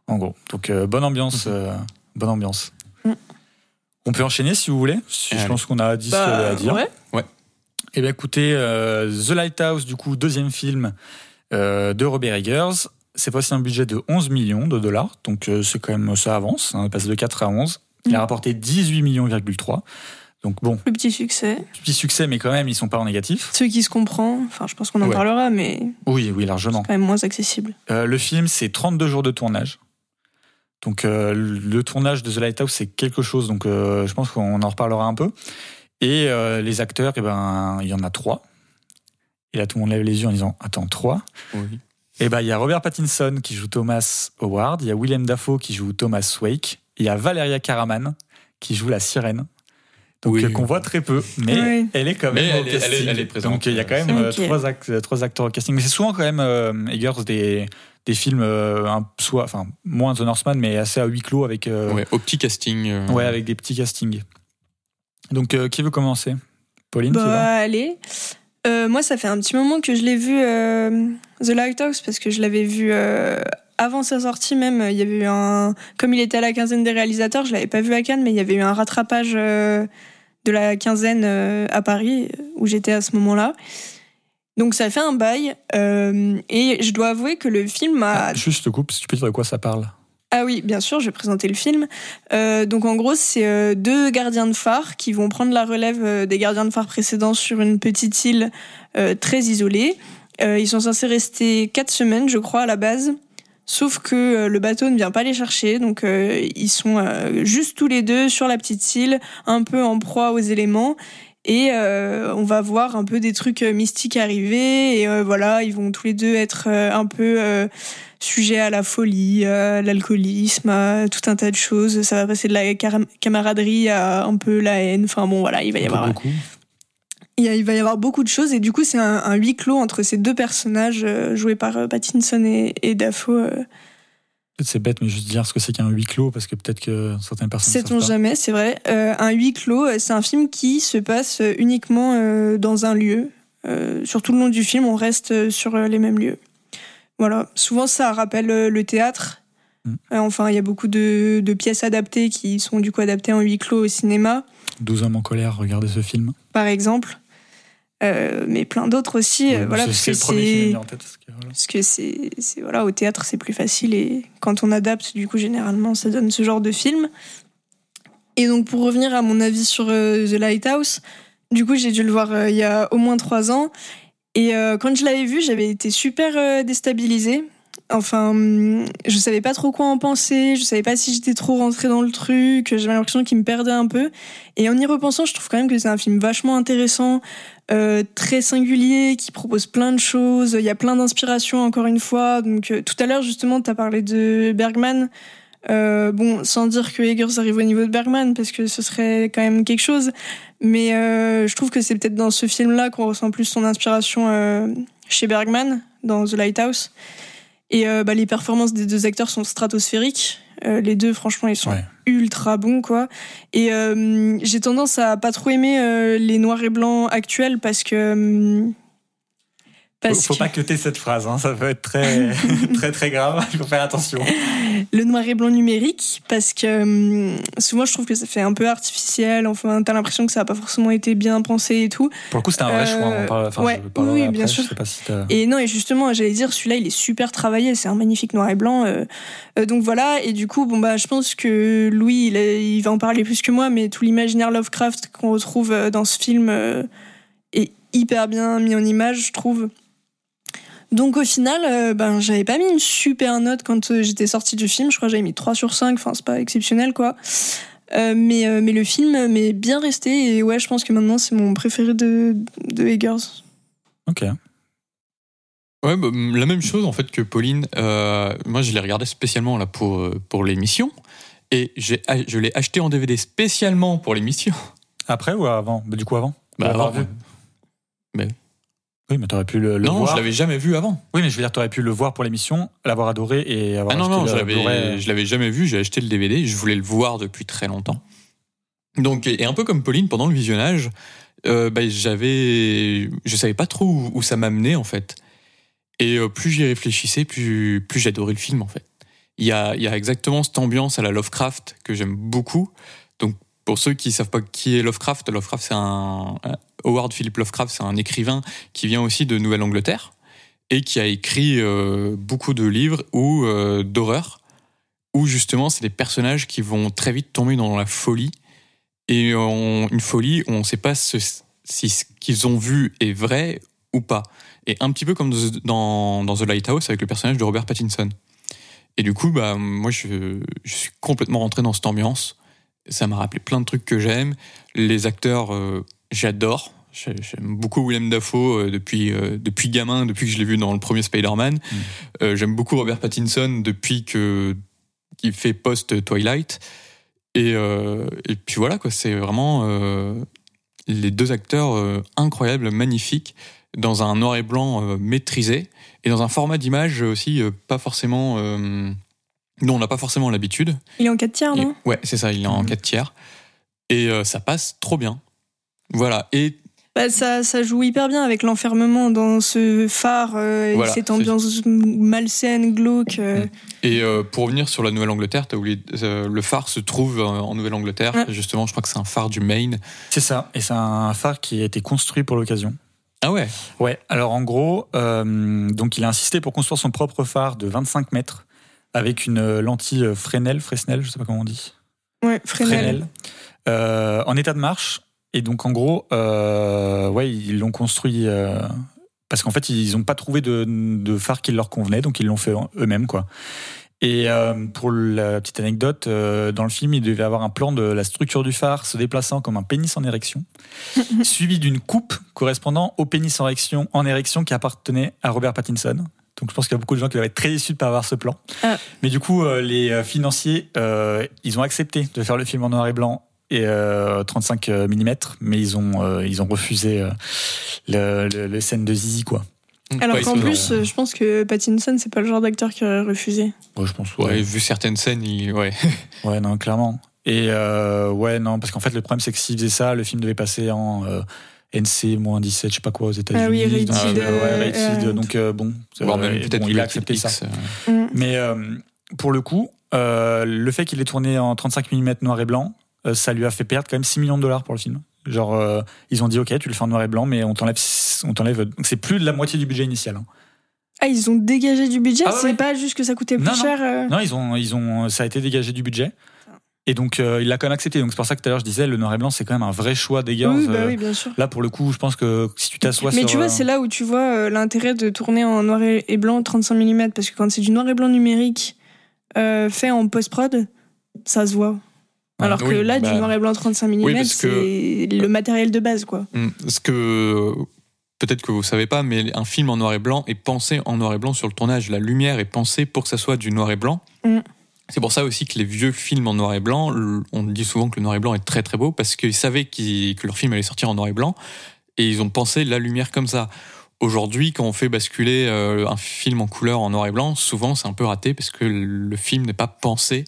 Speaker 5: En gros. Donc, euh, bonne ambiance. euh, bonne ambiance.
Speaker 6: Mm.
Speaker 5: On peut enchaîner si vous voulez. Si je pense qu'on a dit ce qu'il y avait à dire.
Speaker 6: ouais.
Speaker 5: Eh bien, écoutez, euh, The Lighthouse, du coup, deuxième film euh, de Robert Eggers. C'est passé un budget de 11 millions de dollars, donc euh, c'est quand même ça avance. hein, on est passé de 4 à 11. Il a
Speaker 6: Mm.
Speaker 5: rapporté 18 millions,3. Donc bon,
Speaker 6: Le petit succès.
Speaker 5: petit succès, mais quand même, ils sont pas en négatif.
Speaker 6: Ceux qui se comprend, enfin, je pense qu'on en
Speaker 5: Ouais.
Speaker 6: parlera, mais
Speaker 5: Oui, oui, largement.
Speaker 6: quand même moins accessible.
Speaker 5: Euh, le film, c'est 32 jours de tournage. Donc euh, le tournage de The Lighthouse, c'est quelque chose, donc euh, je pense qu'on en reparlera un peu. Et euh, les acteurs, eh ben, il y en a trois. Et là, tout le monde lève les yeux en disant Attends, trois
Speaker 7: Oui.
Speaker 5: Eh ben, il y a Robert Pattinson qui joue Thomas Howard, il y a Willem Dafoe qui joue Thomas Wake, il y a Valeria Caraman qui joue la sirène. Donc,
Speaker 7: Oui.
Speaker 5: euh, qu'on voit très peu, mais
Speaker 6: Oui.
Speaker 5: elle est quand même
Speaker 7: Mais
Speaker 5: au
Speaker 7: elle elle
Speaker 5: casting.
Speaker 7: elle est présente.
Speaker 5: Donc, il y a quand même euh, trois, act- trois acteurs au casting. Mais c'est souvent quand même, euh, Eggers, des, des films, euh, un- soit, enfin, moins The Northman, mais assez à huis clos avec, euh,
Speaker 7: Ouais, au petit casting. euh,
Speaker 5: ouais, avec des petits castings. Donc, euh, qui veut commencer? Pauline, tu
Speaker 6: Bah,
Speaker 5: vas?
Speaker 6: allez. Euh, moi, ça fait un petit moment que je l'ai vu, euh, The Lighthouse, parce que je l'avais vu euh, avant sa sortie même. Il y avait eu un. Comme il était à la quinzaine des réalisateurs, je l'avais pas vu à Cannes, mais il y avait eu un rattrapage de la quinzaine à Paris, où j'étais à ce moment-là. Donc ça fait un bail. et je dois avouer que le film m'a
Speaker 5: Ah, Juste, te coupe, si tu peux dire de quoi ça parle?
Speaker 6: Ah oui, bien sûr, je vais présenter le film. Euh, donc en gros, c'est euh, deux gardiens de phare qui vont prendre la relève euh, des gardiens de phare précédents sur une petite île euh, très isolée. Euh, ils sont censés rester quatre semaines, je crois, à la base. Sauf que le bateau ne vient pas les chercher, donc ils sont juste tous les deux sur la petite île, un peu en proie aux éléments. Et on va voir un peu des trucs mystiques arriver. Et voilà, ils vont tous les deux être un peu sujets à la folie, à l'alcoolisme, à tout un tas de choses. Ça va passer de la camaraderie à un peu la haine. Enfin bon, voilà, il va y avoir,
Speaker 5: beaucoup.
Speaker 6: il a- il va y avoir beaucoup de choses. Et du coup, c'est un, un huis clos entre ces deux personnages euh, joués par euh, Pattinson et, et Dafoe. euh,
Speaker 5: Peut-être c'est bête, mais juste dire ce que c'est qu'un huis clos, parce que peut-être que certaines personnes ne
Speaker 6: Sait-on jamais, c'est vrai. Euh, un huis clos, euh, c'est un film qui se passe euh, uniquement euh, dans un lieu. Euh, sur tout le long du film, on reste euh, sur euh, les mêmes lieux. Voilà. Souvent, ça rappelle euh, le théâtre.
Speaker 5: Mm.
Speaker 6: Euh, enfin, il y a beaucoup de, de pièces adaptées qui sont du coup adaptées en huis clos au cinéma,
Speaker 5: 12 hommes en colère, regardez ce film.
Speaker 6: par exemple. Euh, mais plein d'autres aussi. euh,
Speaker 5: Ouais,
Speaker 6: voilà,
Speaker 5: c'est
Speaker 6: parce que c'est
Speaker 5: venu en tête. parce que,
Speaker 6: c'est voilà au théâtre c'est plus facile et quand on adapte du coup généralement ça donne ce genre de film et donc pour revenir à mon avis sur euh, The Lighthouse du coup j'ai dû le voir il y a au moins trois ans et euh, quand je l'avais vu j'avais été super euh, déstabilisée enfin hum, je savais pas trop quoi en penser je savais pas si j'étais trop rentrée dans le truc j'avais l'impression qu'il me perdait un peu et en y repensant je trouve quand même que c'est un film vachement intéressant euh, très singulier, qui propose plein de choses. Il y a plein d'inspirations, encore une fois. Donc, euh, tout à l'heure, justement, tu as parlé de Bergman. Euh, bon, sans dire que Eggers arrive au niveau de Bergman, parce que ce serait quand même quelque chose. Mais euh, je trouve que c'est peut-être dans ce film-là qu'on ressent plus son inspiration euh, chez Bergman, dans The Lighthouse. Et euh, bah, les performances des deux acteurs sont stratosphériques. Euh, les deux, franchement, ils sont
Speaker 5: Ouais.
Speaker 6: ultra bons, quoi. Et euh, j'ai tendance à pas trop aimer euh, les noirs et blancs actuels parce que. Euh,
Speaker 5: Faut,
Speaker 6: parce
Speaker 5: faut
Speaker 6: que
Speaker 5: pas cuter cette phrase, hein, ça peut être très, très très grave. Il faut faire attention.
Speaker 6: le noir et blanc numérique, parce que euh, souvent je trouve que ça fait un peu artificiel. Enfin, t'as l'impression que ça a pas forcément été bien pensé et tout.
Speaker 5: Pour le coup, c'était un vrai
Speaker 6: Euh,
Speaker 5: choix. On parle, enfin,
Speaker 6: ouais,
Speaker 5: je
Speaker 6: oui,
Speaker 5: après,
Speaker 6: bien
Speaker 5: je
Speaker 6: sûr.
Speaker 5: sais pas si
Speaker 6: Et non, et justement, j'allais dire, celui-là, il est super travaillé, c'est un magnifique noir et blanc. euh, euh, donc voilà, et du coup, bon bah, je pense que Louis, il, va en parler plus que moi, mais tout l'imaginaire Lovecraft qu'on retrouve euh, dans ce film euh, est hyper bien mis en image, je trouve. Donc au final, euh, ben j'avais pas mis une super note quand euh, j'étais sortie du film. Je crois que j'avais mis 3 sur 5. Enfin, c'est pas exceptionnel quoi. Euh, mais, euh, mais le film m'est bien resté et ouais, je pense que maintenant c'est mon préféré de, de Eggers.
Speaker 5: Ok.
Speaker 7: Ouais, bah, la même chose en fait que Pauline. Euh, moi, je l'ai regardé spécialement là pour pour l'émission et j'ai je l'ai acheté en DVD spécialement pour l'émission.
Speaker 5: Après ou avant? Bah, Du coup, avant
Speaker 7: Bah, avant. Mais-
Speaker 5: Oui, mais t'aurais pu le, le
Speaker 7: non,
Speaker 5: voir.
Speaker 7: je l'avais jamais vu avant.
Speaker 5: Oui, mais je veux dire, t'aurais pu le voir pour l'émission, l'avoir adoré et avoir
Speaker 7: Ah non non, je l'avais
Speaker 5: Blu-ray.
Speaker 7: je l'avais jamais vu. J'ai acheté le DVD. Je voulais le voir depuis très longtemps. Donc et un peu comme Pauline pendant le visionnage, euh, bah, j'avais je savais pas trop où, où ça m'amenait en fait. Et euh, plus j'y réfléchissais, plus plus j'adorais le film en fait. Il y a il y a exactement cette ambiance à la Lovecraft que j'aime beaucoup. Pour ceux qui savent pas qui est Lovecraft, Lovecraft c'est un Howard Philip Lovecraft, c'est un écrivain qui vient aussi de Nouvelle-Angleterre et qui a écrit euh, beaucoup de livres ou euh, d'horreur où justement c'est des personnages qui vont très vite tomber dans la folie et une folie où on ne sait pas si ce qu'ils ont vu est vrai ou pas. Et un petit peu comme dans, dans The Lighthouse avec le personnage de Robert Pattinson. Et du coup, bah, moi, je suis complètement rentré dans cette ambiance. Ça m'a rappelé plein de trucs que j'aime. Les acteurs, euh, j'adore. J'ai- J'aime beaucoup Willem Dafoe euh, depuis, euh, depuis gamin, depuis que je l'ai vu dans le premier Spider-Man. Euh, j'aime beaucoup Robert Pattinson depuis que qu'il fait post-Twilight. Et, et puis voilà, quoi, c'est vraiment les deux acteurs incroyables, magnifiques, dans un noir et blanc maîtrisé, et dans un format d'image aussi pas forcément... dont on n'a pas forcément l'habitude.
Speaker 6: Il est en 4 tiers, non?
Speaker 7: Et- Ouais, c'est ça, il est en
Speaker 5: Mhm.
Speaker 7: 4 tiers. Et euh, ça passe trop bien. Voilà, et
Speaker 6: Bah, ça, ça joue hyper bien avec l'enfermement dans ce phare euh, et
Speaker 7: Voilà,
Speaker 6: cette ambiance malsaine, glauque. euh.
Speaker 7: Mm. Et euh, pour revenir sur la Nouvelle-Angleterre, t'as oublié, euh, le phare se trouve en Nouvelle-Angleterre.
Speaker 6: Ouais.
Speaker 7: Justement, je crois que c'est un phare du Maine.
Speaker 5: C'est ça. Et c'est un phare qui a été construit pour l'occasion.
Speaker 7: Ah ouais?
Speaker 5: Ouais, alors en gros, euh, donc il a insisté pour construire son propre phare de 25 mètres avec une euh, lentille Fresnel, Fresnel, je sais pas comment on dit.
Speaker 6: Ouais, Fresnel.
Speaker 5: Fresnel, euh, en état de marche. Et donc en gros, euh, ouais, ils l'ont construit euh, parce qu'en fait ils n'ont pas trouvé de, de phare qui leur convenait, donc ils l'ont fait eux-mêmes quoi. Et euh, pour la petite anecdote, euh, dans le film, il devait avoir un plan de la structure du phare se déplaçant comme un pénis en érection, suivi d'une coupe correspondant au pénis en érection, en érection qui appartenait à Robert Pattinson. Donc je pense qu'il y a beaucoup de gens qui doivent être très déçus de ne pas avoir ce plan.
Speaker 6: Ah.
Speaker 5: Mais du coup, euh, les euh, financiers, euh, ils ont accepté de faire le film en noir et blanc et euh, 35 mm, mais ils ont, euh, ils ont refusé euh, le, le- les scènes de Zizi, quoi.
Speaker 6: Alors
Speaker 7: Ouais,
Speaker 6: qu'en plus, euh, je pense que Pattinson, c'est pas le genre d'acteur qui aurait refusé.
Speaker 5: Ouais, je pense.
Speaker 7: Ouais, vu certaines scènes, il- ouais.
Speaker 5: Ouais, non, clairement. Et euh, ouais, non, parce qu'en fait, le problème, c'est que s'il faisait ça, le film devait passer en euh, NC-17, je sais pas quoi, aux États-Unis.
Speaker 6: Ah oui, rated,
Speaker 5: Donc, euh,
Speaker 6: euh,
Speaker 5: ouais, rated,
Speaker 6: euh,
Speaker 5: donc euh, bon, euh,
Speaker 7: même
Speaker 5: bon,
Speaker 7: peut-être
Speaker 5: il a accepté ça.
Speaker 7: X, euh.
Speaker 6: Mm.
Speaker 5: Mais euh, pour le coup, euh, le fait qu'il ait tourné en 35 mm noir et blanc, euh, ça lui a fait perdre quand même 6 millions de dollars pour le film. Genre, euh, ils ont dit, OK, tu le fais en noir et blanc, mais on t'enlève, on t'enlève. Donc, c'est plus de la moitié du budget initial. hein.
Speaker 6: Ah, ils ont dégagé du budget
Speaker 5: Ah ouais,
Speaker 6: C'est
Speaker 5: ouais.
Speaker 6: pas juste que ça coûtait plus
Speaker 5: Non, non.
Speaker 6: cher euh.
Speaker 5: Non, ils ont, ils ont, ça a été dégagé du budget. Et donc, euh, il l'a quand même accepté. Donc, c'est pour ça que tout à l'heure, je disais, le noir et blanc, c'est quand même un vrai choix des gars.
Speaker 6: Oui, bah
Speaker 5: Euh,
Speaker 6: oui, bien sûr.
Speaker 5: Là, pour le coup, je pense que si tu t'assois
Speaker 6: Mais
Speaker 5: sur.
Speaker 6: tu vois,
Speaker 5: euh,
Speaker 6: c'est là où tu vois euh, l'intérêt de tourner en noir et blanc 35 mm, parce que quand c'est du noir et blanc numérique euh, fait en post-prod, ça se voit. Alors que
Speaker 7: oui,
Speaker 6: là,
Speaker 7: bah,
Speaker 6: du noir et blanc 35 mm,
Speaker 7: oui, parce que-
Speaker 6: c'est le matériel de base, quoi.
Speaker 7: Mm. Ce que peut-être que vous savez pas, mais un film en noir et blanc est pensé en noir et blanc sur le tournage. La lumière est pensée pour que ça soit du noir et blanc.
Speaker 6: Mm.
Speaker 7: C'est pour ça aussi que les vieux films en noir et blanc, on dit souvent que le noir et blanc est très très beau parce qu'ils savaient que leur film allait sortir en noir et blanc et ils ont pensé la lumière comme ça. Aujourd'hui, quand on fait basculer euh, un film en couleur en noir et blanc, souvent c'est un peu raté parce que le film n'est pas pensé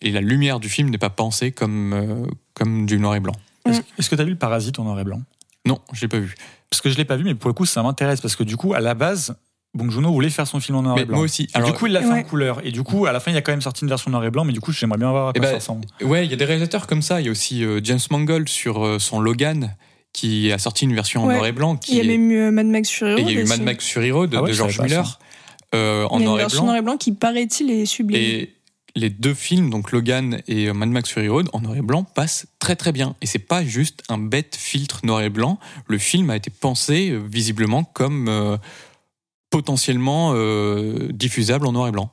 Speaker 7: et la lumière du film n'est pas pensée comme, euh, comme du noir et blanc.
Speaker 5: Est-ce est-ce que tu as vu le Parasite en noir et blanc?
Speaker 7: Non, je l'ai pas vu.
Speaker 5: Parce que je l'ai pas vu, mais pour le coup, ça m'intéresse. Parce que du coup, à la base, Bong Joon-ho voulait faire son film en noir
Speaker 7: Mais
Speaker 5: et blanc.
Speaker 7: moi aussi.
Speaker 5: Et du coup, il l'a fait
Speaker 6: Ouais.
Speaker 5: en couleur. Et du coup, à la fin, il y a quand même sorti une version noir et blanc. Mais du coup, j'aimerais bien voir à
Speaker 7: Eh
Speaker 5: quoi
Speaker 7: ben,
Speaker 5: ça ressemble.
Speaker 7: Ouais, il y a des réalisateurs comme ça. Il y a aussi euh, James Mangold sur euh, son Logan qui a sorti une version en noir et blanc. Qui
Speaker 6: Il y a
Speaker 7: est-
Speaker 6: même eu euh, Mad Max Fury
Speaker 7: et
Speaker 6: Road.
Speaker 7: il y a eu. Mad Max Fury Road
Speaker 5: Ah ouais,
Speaker 7: de George Miller euh, en
Speaker 6: Il y a une
Speaker 7: noir
Speaker 6: version noir et blanc qui, paraît-il, est sublime.
Speaker 7: Et les deux films, donc Logan et Mad Max Fury Road, en noir et blanc, passent très très bien. Et c'est pas juste un bête filtre noir et blanc. Le film a été pensé visiblement comme euh, potentiellement euh, diffusable en noir et blanc.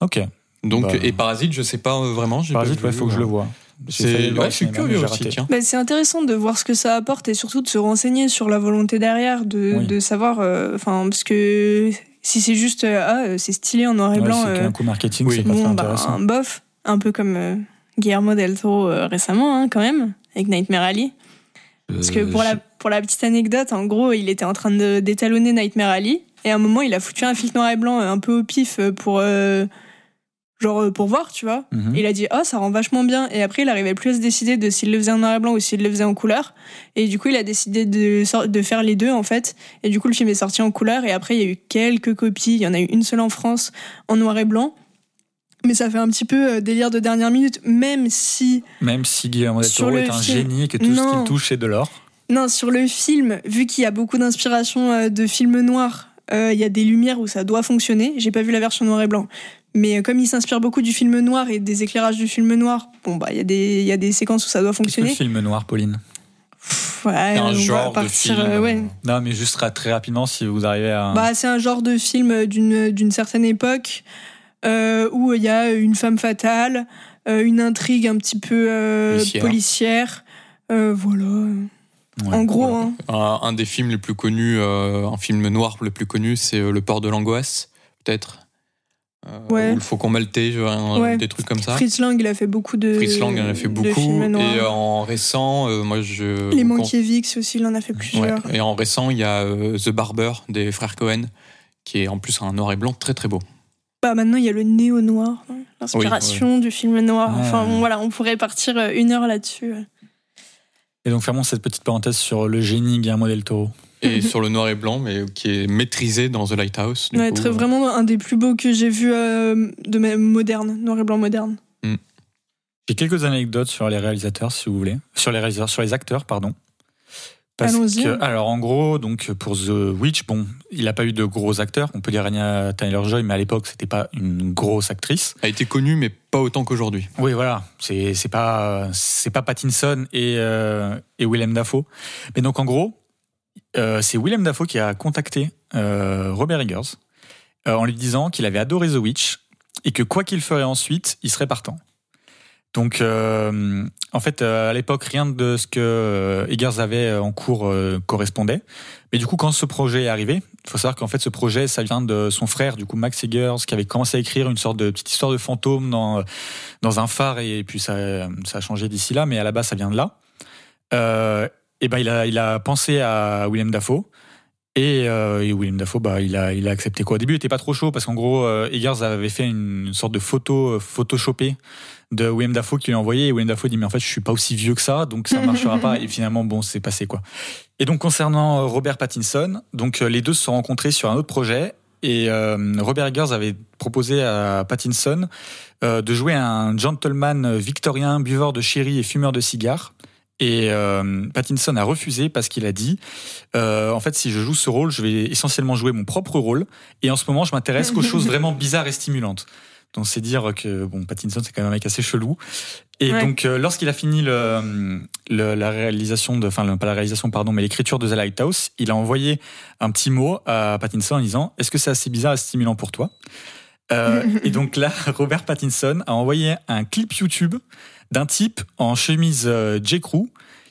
Speaker 5: Ok.
Speaker 7: Donc,
Speaker 5: Bah.
Speaker 7: et Parasite, je sais pas euh, vraiment.
Speaker 5: Parasite, ouais,
Speaker 7: vu,
Speaker 5: faut que je le
Speaker 7: euh,
Speaker 5: vois.
Speaker 7: C'est, ouais, je suis curieux aussi, tiens.
Speaker 6: Bah, c'est intéressant de voir ce que ça apporte et surtout de se renseigner sur la volonté derrière, de,
Speaker 5: Oui.
Speaker 6: de savoir, euh, enfin, parce que si c'est juste, euh, ah, c'est stylé en noir et
Speaker 5: Ouais,
Speaker 6: blanc,
Speaker 5: c'est
Speaker 6: euh,
Speaker 5: qu'un coup marketing,
Speaker 7: oui.
Speaker 5: c'est pas très
Speaker 6: bah,
Speaker 5: intéressant.
Speaker 6: bof, un peu comme euh, Guillermo del Toro euh, récemment, hein, quand même, avec Nightmare Alley. Parce que pour la, pour la petite anecdote, en gros, il était en train de d'étalonner Nightmare Alley. Et à un moment, il a foutu un filtre noir et blanc euh, un peu au pif euh, pour, euh, genre, pour voir, tu vois.
Speaker 5: Mhm.
Speaker 6: Il a dit, oh, ça rend vachement bien. Et après, il arrivait plus à se décider de s'il le faisait en noir et blanc ou s'il le faisait en couleur. Et du coup, il a décidé de, faire les deux, en fait. Et du coup, le film est sorti en couleur. Et après, il y a eu quelques copies. Il y en a eu une seule en France en noir et blanc. Mais ça fait un petit peu délire de dernière minute, même si
Speaker 5: Même si Guillermo del Toro est un
Speaker 6: film-
Speaker 5: génie et que tout ce qu'il touche est de l'or.
Speaker 6: Non, sur le film, vu qu'il y a beaucoup d'inspiration de films noirs, il y a des lumières où ça doit fonctionner. J'ai pas vu la version noir et blanc. Mais euh, comme il s'inspire beaucoup du film noir et des éclairages du film noir, bon, bah, il y, a des- y a des séquences où ça doit
Speaker 5: Qu'est-ce que le
Speaker 6: fonctionner.
Speaker 5: film noir, Pauline
Speaker 6: ouais,
Speaker 7: un genre de
Speaker 6: partir,
Speaker 7: film.
Speaker 6: euh, ouais.
Speaker 5: Non, mais juste très rapidement, si vous arrivez à.
Speaker 6: Bah, c'est un genre de film d'une d'une certaine époque euh, où il y a une femme fatale, euh, une intrigue un petit peu euh,
Speaker 7: Policière.
Speaker 6: policière. Euh, voilà.
Speaker 5: Ouais.
Speaker 6: en gros,
Speaker 7: Voilà.
Speaker 6: hein.
Speaker 7: Un, un des films les plus connus, euh, un film noir le plus connu, c'est euh, Le port de l'angoisse, peut-être. Euh,
Speaker 6: Ouais.
Speaker 7: Ou Le faucon maltais, un-
Speaker 6: Ouais.
Speaker 7: des trucs comme ça.
Speaker 6: Fritz Lang, il a fait beaucoup de.
Speaker 7: Fritz Lang en a fait beaucoup. Et euh, en récent, euh, moi je.
Speaker 6: Les Mankiewicz aussi, il en a fait
Speaker 7: Ouais.
Speaker 6: plusieurs.
Speaker 7: Et en récent, il y a euh, The Barber des frères Cohen, qui est en plus un noir et blanc très très beau.
Speaker 6: Bah maintenant il y a le néo-noir, hein, l'inspiration du film noir.
Speaker 5: Ouais.
Speaker 6: Enfin bon, voilà, on pourrait partir euh, une heure là-dessus.
Speaker 5: Et donc, fermons cette petite parenthèse sur le génie Guillermo del Toro.
Speaker 7: Et sur le noir et blanc, mais qui est maîtrisé dans The Lighthouse. du
Speaker 6: Ouais,
Speaker 7: coup.
Speaker 6: très, vraiment un des plus beaux que j'ai vu euh, de même moderne, noir et blanc moderne.
Speaker 5: J'ai quelques anecdotes sur les réalisateurs, si vous voulez. Sur les réalisateurs, sur les acteurs, pardon. Parce
Speaker 6: Allons-y.
Speaker 5: que, alors, en gros, donc, pour The Witch, bon, il n'a pas eu de gros acteurs. On peut dire Anya Taylor-Joy, mais à l'époque, c'était pas une grosse actrice.
Speaker 7: A été connu, mais pas autant qu'aujourd'hui.
Speaker 5: Oui, voilà. C'est, c'est pas, c'est pas Pattinson et, euh, et Willem Dafoe. Mais donc, en gros, euh, c'est Willem Dafoe qui a contacté euh, Robert Eggers euh, en lui disant qu'il avait adoré The Witch et que quoi qu'il ferait ensuite, il serait partant. Donc, euh, en fait, euh, à l'époque, rien de ce que euh, Eggers avait en cours euh, correspondait. Mais du coup, quand ce projet est arrivé, il faut savoir qu'en fait, ce projet, ça vient de son frère, du coup, Max Eggers, qui avait commencé à écrire une sorte de petite histoire de fantôme dans, dans un phare, et puis ça, ça a changé d'ici là, mais à la base, ça vient de là. Euh, et ben, il a, il a pensé à William Dafoe. Et, euh, et William Dafoe, bah, il a, il a accepté quoi. Au début, il était pas trop chaud parce qu'en gros, euh, Eggers avait fait une, une sorte de photo euh, photoshopée de William Dafoe qui lui a envoyé. Et William Dafoe dit mais en fait, je suis pas aussi vieux que ça, donc ça marchera pas. Et finalement, bon, c'est passé quoi. Et donc concernant euh, Robert Pattinson, donc euh, les deux se sont rencontrés sur un autre projet. Et Robert Eggers avait proposé à Pattinson de jouer un gentleman victorien, buveur de sherry et fumeur de cigares. Et euh, Pattinson a refusé parce qu'il a dit euh, en fait, si je joue ce rôle, je vais essentiellement jouer mon propre rôle. Et en ce moment, je m'intéresse qu'aux choses vraiment bizarres et stimulantes. Donc, c'est dire que bon, Pattinson, c'est quand même un mec assez chelou. Et
Speaker 6: Ouais.
Speaker 5: donc, euh, lorsqu'il a fini le, le- la réalisation de, enfin, pas la réalisation, pardon, mais l'écriture de The Lighthouse, il a envoyé un petit mot à Pattinson en disant Est-ce que c'est assez bizarre et stimulant pour toi? Euh, Et donc là, Robert Pattinson a envoyé un clip YouTube d'un type en chemise euh, J. Crew